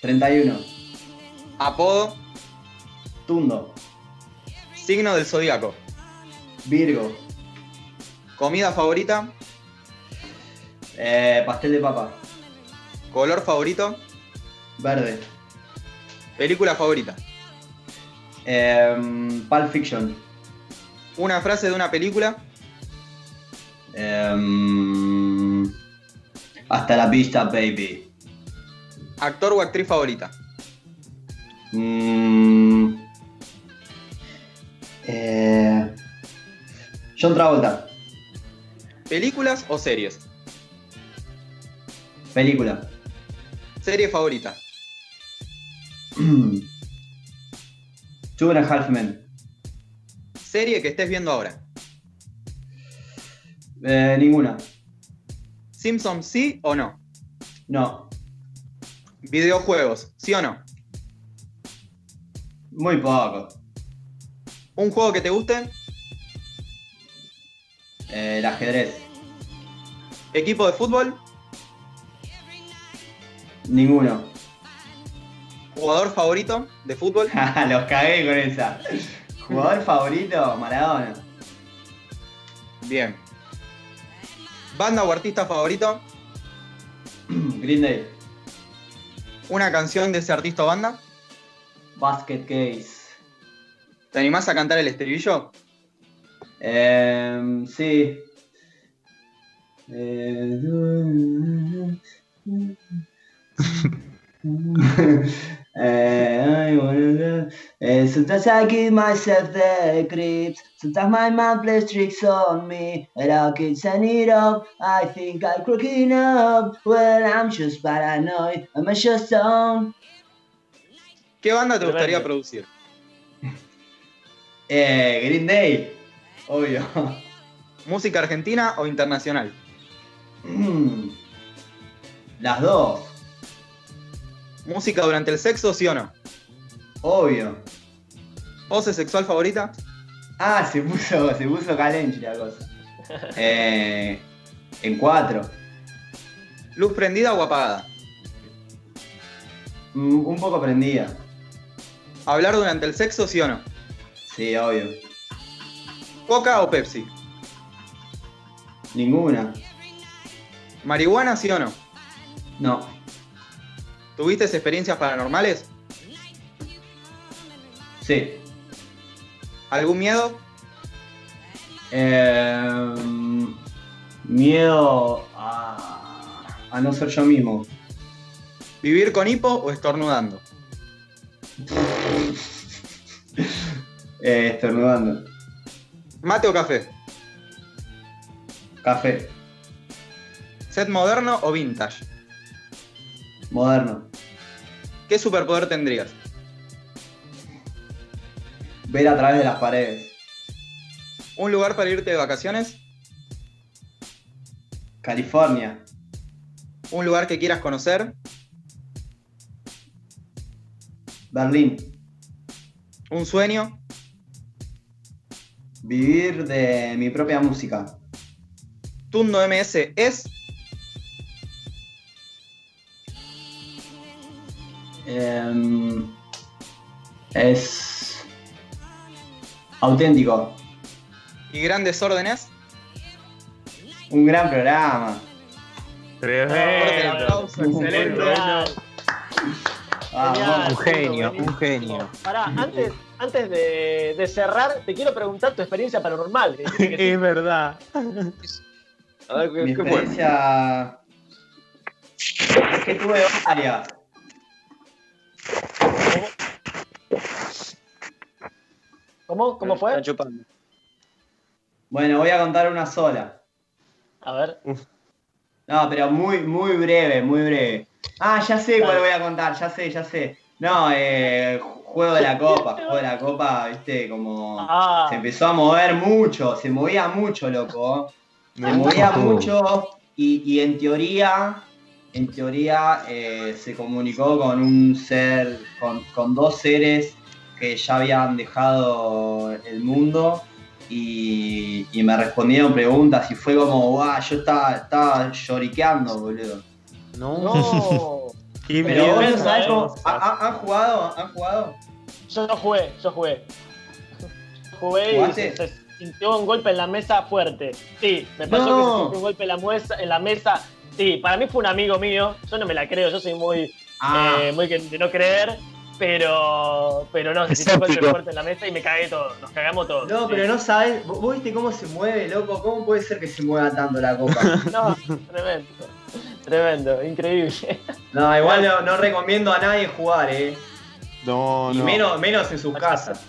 31. Apodo. Tundo. Signo del zodiaco. Virgo. Comida favorita. Eh, pastel de papa. Color favorito. Verde. Película favorita. Em, Pulp Fiction. Una frase de una película. Em, hasta la vista, baby. Actor o actriz favorita. Mm, eh, John Travolta. ¿Películas o series? Película. Serie favorita. Two and a Half Men. Serie que estés viendo ahora. Eh, ninguna. Simpsons sí o no. No. Videojuegos, sí o no. Muy poco. Un juego que te guste. Eh, el ajedrez. Equipo de fútbol. Ninguno. Jugador favorito de fútbol. Los cagué con esa. Jugador favorito, Maradona. Bien. Banda o artista favorito. Green Day. Una canción de ese artista o banda. Basket Case. ¿Te animás a cantar el estribillo? Eh, sí. Eh, Eh, I wanna. Eh, sometimes I give myself the creeps. Sometimes my mind plays tricks on me. And I can send it up. I think I'm crooking up. Well, I'm just paranoid. I'm a shutdown. ¿Qué banda te gustaría producir? Eh, Green Day. Obvio. ¿Música argentina o internacional? Mm. Las dos. ¿Música durante el sexo, sí o no? Obvio. ¿Pose sexual favorita? Ah, se puso, se puso calenchi la cosa. Eh, en cuatro. ¿Luz prendida o apagada? Mm, Un poco prendida. ¿Hablar durante el sexo, sí o no? Sí, obvio. ¿Coca o Pepsi? Ninguna. ¿Marihuana, sí o no? No. ¿Tuviste experiencias paranormales? Sí. ¿Algún miedo? Eh, miedo a, a no ser yo mismo. ¿Vivir con hipo o estornudando? Eh, estornudando. ¿Mate o café? Café. ¿Set moderno o vintage? Moderno. ¿Qué superpoder tendrías? Ver a través de las paredes. ¿Un lugar para irte de vacaciones? California. ¿Un lugar que quieras conocer? Berlín. ¿Un sueño? Vivir de mi propia música. ¿Tundo MS es? Em, es auténtico. ¿Y grandes órdenes? Un gran programa. Tremendo. aplauso, excelente. Vamos. Un genio, un genio. Pará, antes, antes de, de cerrar, te quiero preguntar tu experiencia paranormal. que dijiste que sí. Es verdad. A ver, Mi ¿qué, qué fue? experiencia es que tuve varias. ¿Cómo? ¿Cómo fue? Están chupando. Bueno, voy a contar una sola. A ver. No, pero muy, muy breve, muy breve. Ah, ya sé cuál voy a contar, ya sé, ya sé. No, eh, juego de la copa, juego de la copa, viste, como Ah, se empezó a mover mucho, se movía mucho, loco. Se movía mucho y, y en teoría, en teoría eh, se comunicó con un ser, con, con dos seres que ya habían dejado el mundo y, y me respondieron preguntas y fue como, guau, yo estaba, estaba lloriqueando, boludo. No. No. Qué Pero miedo. vos, ¿sabés cómo- ¿ha- ha- ¿Han jugado? ¿Han jugado? Yo no jugué, yo jugué. Jugué y se, se sintió un golpe en la mesa fuerte. Sí, me pasó No. que se sintió un golpe en la, muesa- en la mesa. Sí, para mí fue un amigo mío. Yo no me la creo, yo soy muy, Ah, eh, muy de no creer. Pero, pero no, se sintió un golpe fuerte en la mesa y me cagué todo. Nos cagamos todos. no, pero no sabes, ¿vos vos viste cómo se mueve, loco? ¿Cómo puede ser que se mueva tanto la copa? No, tremendo. Tremendo, increíble. No, igual no, no recomiendo a nadie jugar, eh. No, Y no. menos, menos en sus casas.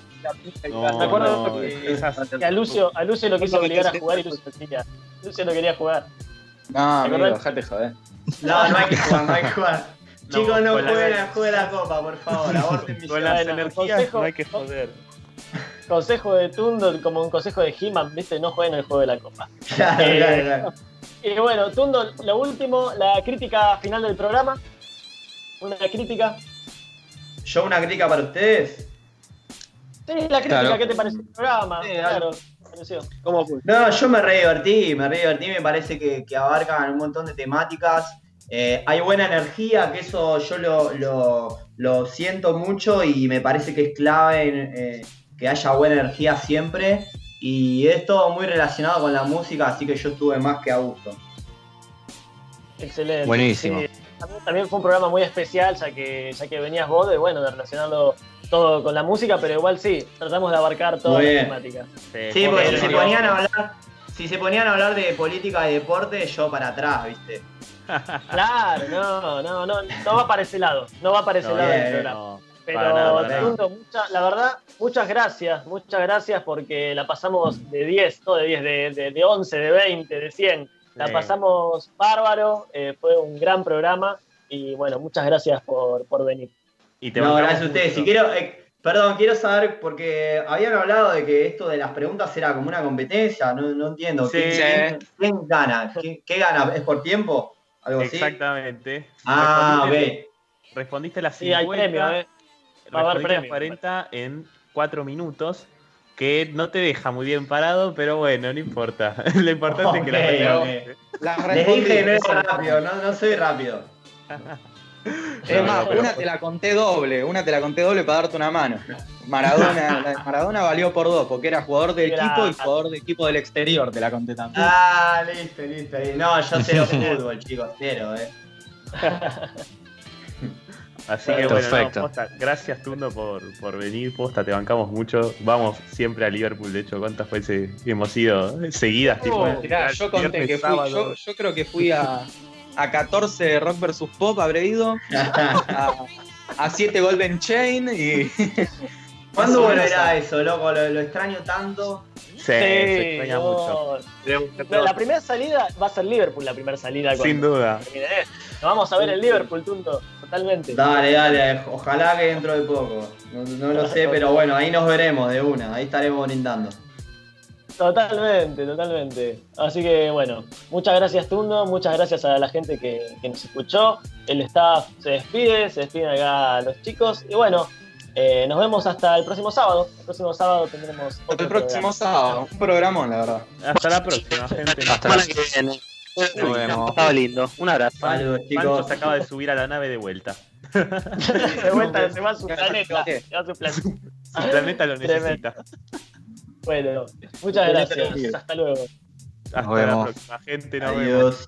No, Me acuerdo no, que- esas- Que a Lucio, a Lucio lo quiso obligar a jugar y Lucio quería. Lucio no quería jugar. No, ¿Te amigo, dejate joder. No, no hay que jugar, no hay que jugar. Chicos, no la- jueguen al juego de la copa, por favor. Aborten Con energías consejo- no hay que joder. Consejo de Tundo, como un consejo de He-Man, ¿viste? No jueguen el juego de la copa. Claro, Eh, claro, claro. Y bueno, Tundo, lo último, la crítica final del programa. Una crítica. ¿Yo una crítica para ustedes? Sí, la crítica, Claro. ¿qué te pareció el programa? Sí, claro, me pareció. ¿Cómo fue? No, yo me re divertí, me re divertí, me parece que, que abarcan un montón de temáticas. Eh, hay buena energía, que eso yo lo, lo- lo siento mucho y me parece que es clave en, eh, que haya buena energía siempre. Y es todo muy relacionado con la música, así que yo estuve más que a gusto. Excelente. Buenísimo. Sí, también, también fue un programa muy especial, ya que, ya que venías vos, de bueno, de relacionarlo todo con la música, pero igual sí, tratamos de abarcar todas las temáticas. Sí, porque si se ponían a hablar, si se ponían a hablar de política y deporte, yo para atrás, ¿viste? Claro, no, no, no, no va para ese lado, no va para ese No, lado del bien, programa. no. Pero, nada, mucha- la verdad, muchas gracias, muchas gracias porque la pasamos de 10, no de 10, de, de, de 11, de 20, de 100. La Sí. pasamos bárbaro, eh, fue un gran programa y bueno, muchas gracias por, por venir. Y te No, gracias a ustedes. Si quiero, eh, perdón, quiero saber, porque habían hablado de que esto de las preguntas era como una competencia, no, no entiendo. Sí. ¿Quién, quién- quién gana? ¿Quién- ¿Qué gana? ¿Es por tiempo? ¿Algo así? Exactamente. Ah, respondiste, ok. respondiste las Sí, hay 50, premio, ¿eh? Va a haber respondiste las premio. 40 en 4 minutos. Que no te deja muy bien parado, pero bueno, no importa. Lo importante es que la Ok, respondiste. La Les respondí, dije que no era rápido, no, no soy rápido. Es más, pero- una te la conté doble, una te la conté doble para darte una mano. Maradona, Maradona valió por dos, porque era jugador del Era- equipo y jugador de equipo del exterior, te la conté también. Ah, listo, listo. listo. No, yo cero fútbol, chicos, cero, eh. Así que bueno, Perfecto. no, posta, gracias Tundo por, por venir, posta, te bancamos mucho. Vamos siempre a Liverpool, de hecho, ¿cuántas veces hemos ido seguidas? tipo, mirá, yo conté viernes, que fui, sábado. yo, yo creo que fui a, a 14 Rock vs Pop, habré ido, a, a 7 Golden Chain y ¿Cuándo volverá eso, loco? Lo, lo extraño tanto. Sí, se extraña no. mucho. La, la primera salida va a ser Liverpool, la primera salida. Sin duda. esto. Nos vamos a ver el Liverpool, Tunto, totalmente. Dale, dale, ojalá que dentro de poco. No, no lo sé, pero bueno, ahí nos veremos de una, ahí estaremos brindando. Totalmente, totalmente. Así que bueno, muchas gracias Tundo, muchas gracias a la gente que, que nos escuchó. El staff se despide, se despiden acá los chicos. Y bueno, eh, nos vemos hasta el próximo sábado. El próximo sábado tendremos otro el próximo programa. sábado, un programón, la verdad. Hasta la próxima, gente. Hasta Semana la que viene. Nos vemos. Estaba lindo. Un abrazo. Saludos, Pancho chicos. se acaba de subir a la nave de vuelta. de vuelta se va a su planeta. Se va a su planeta. Su planeta lo necesita. Bueno, muchas gracias. Hasta luego. Hasta la vemos. próxima, gente. Nos vemos. Adiós.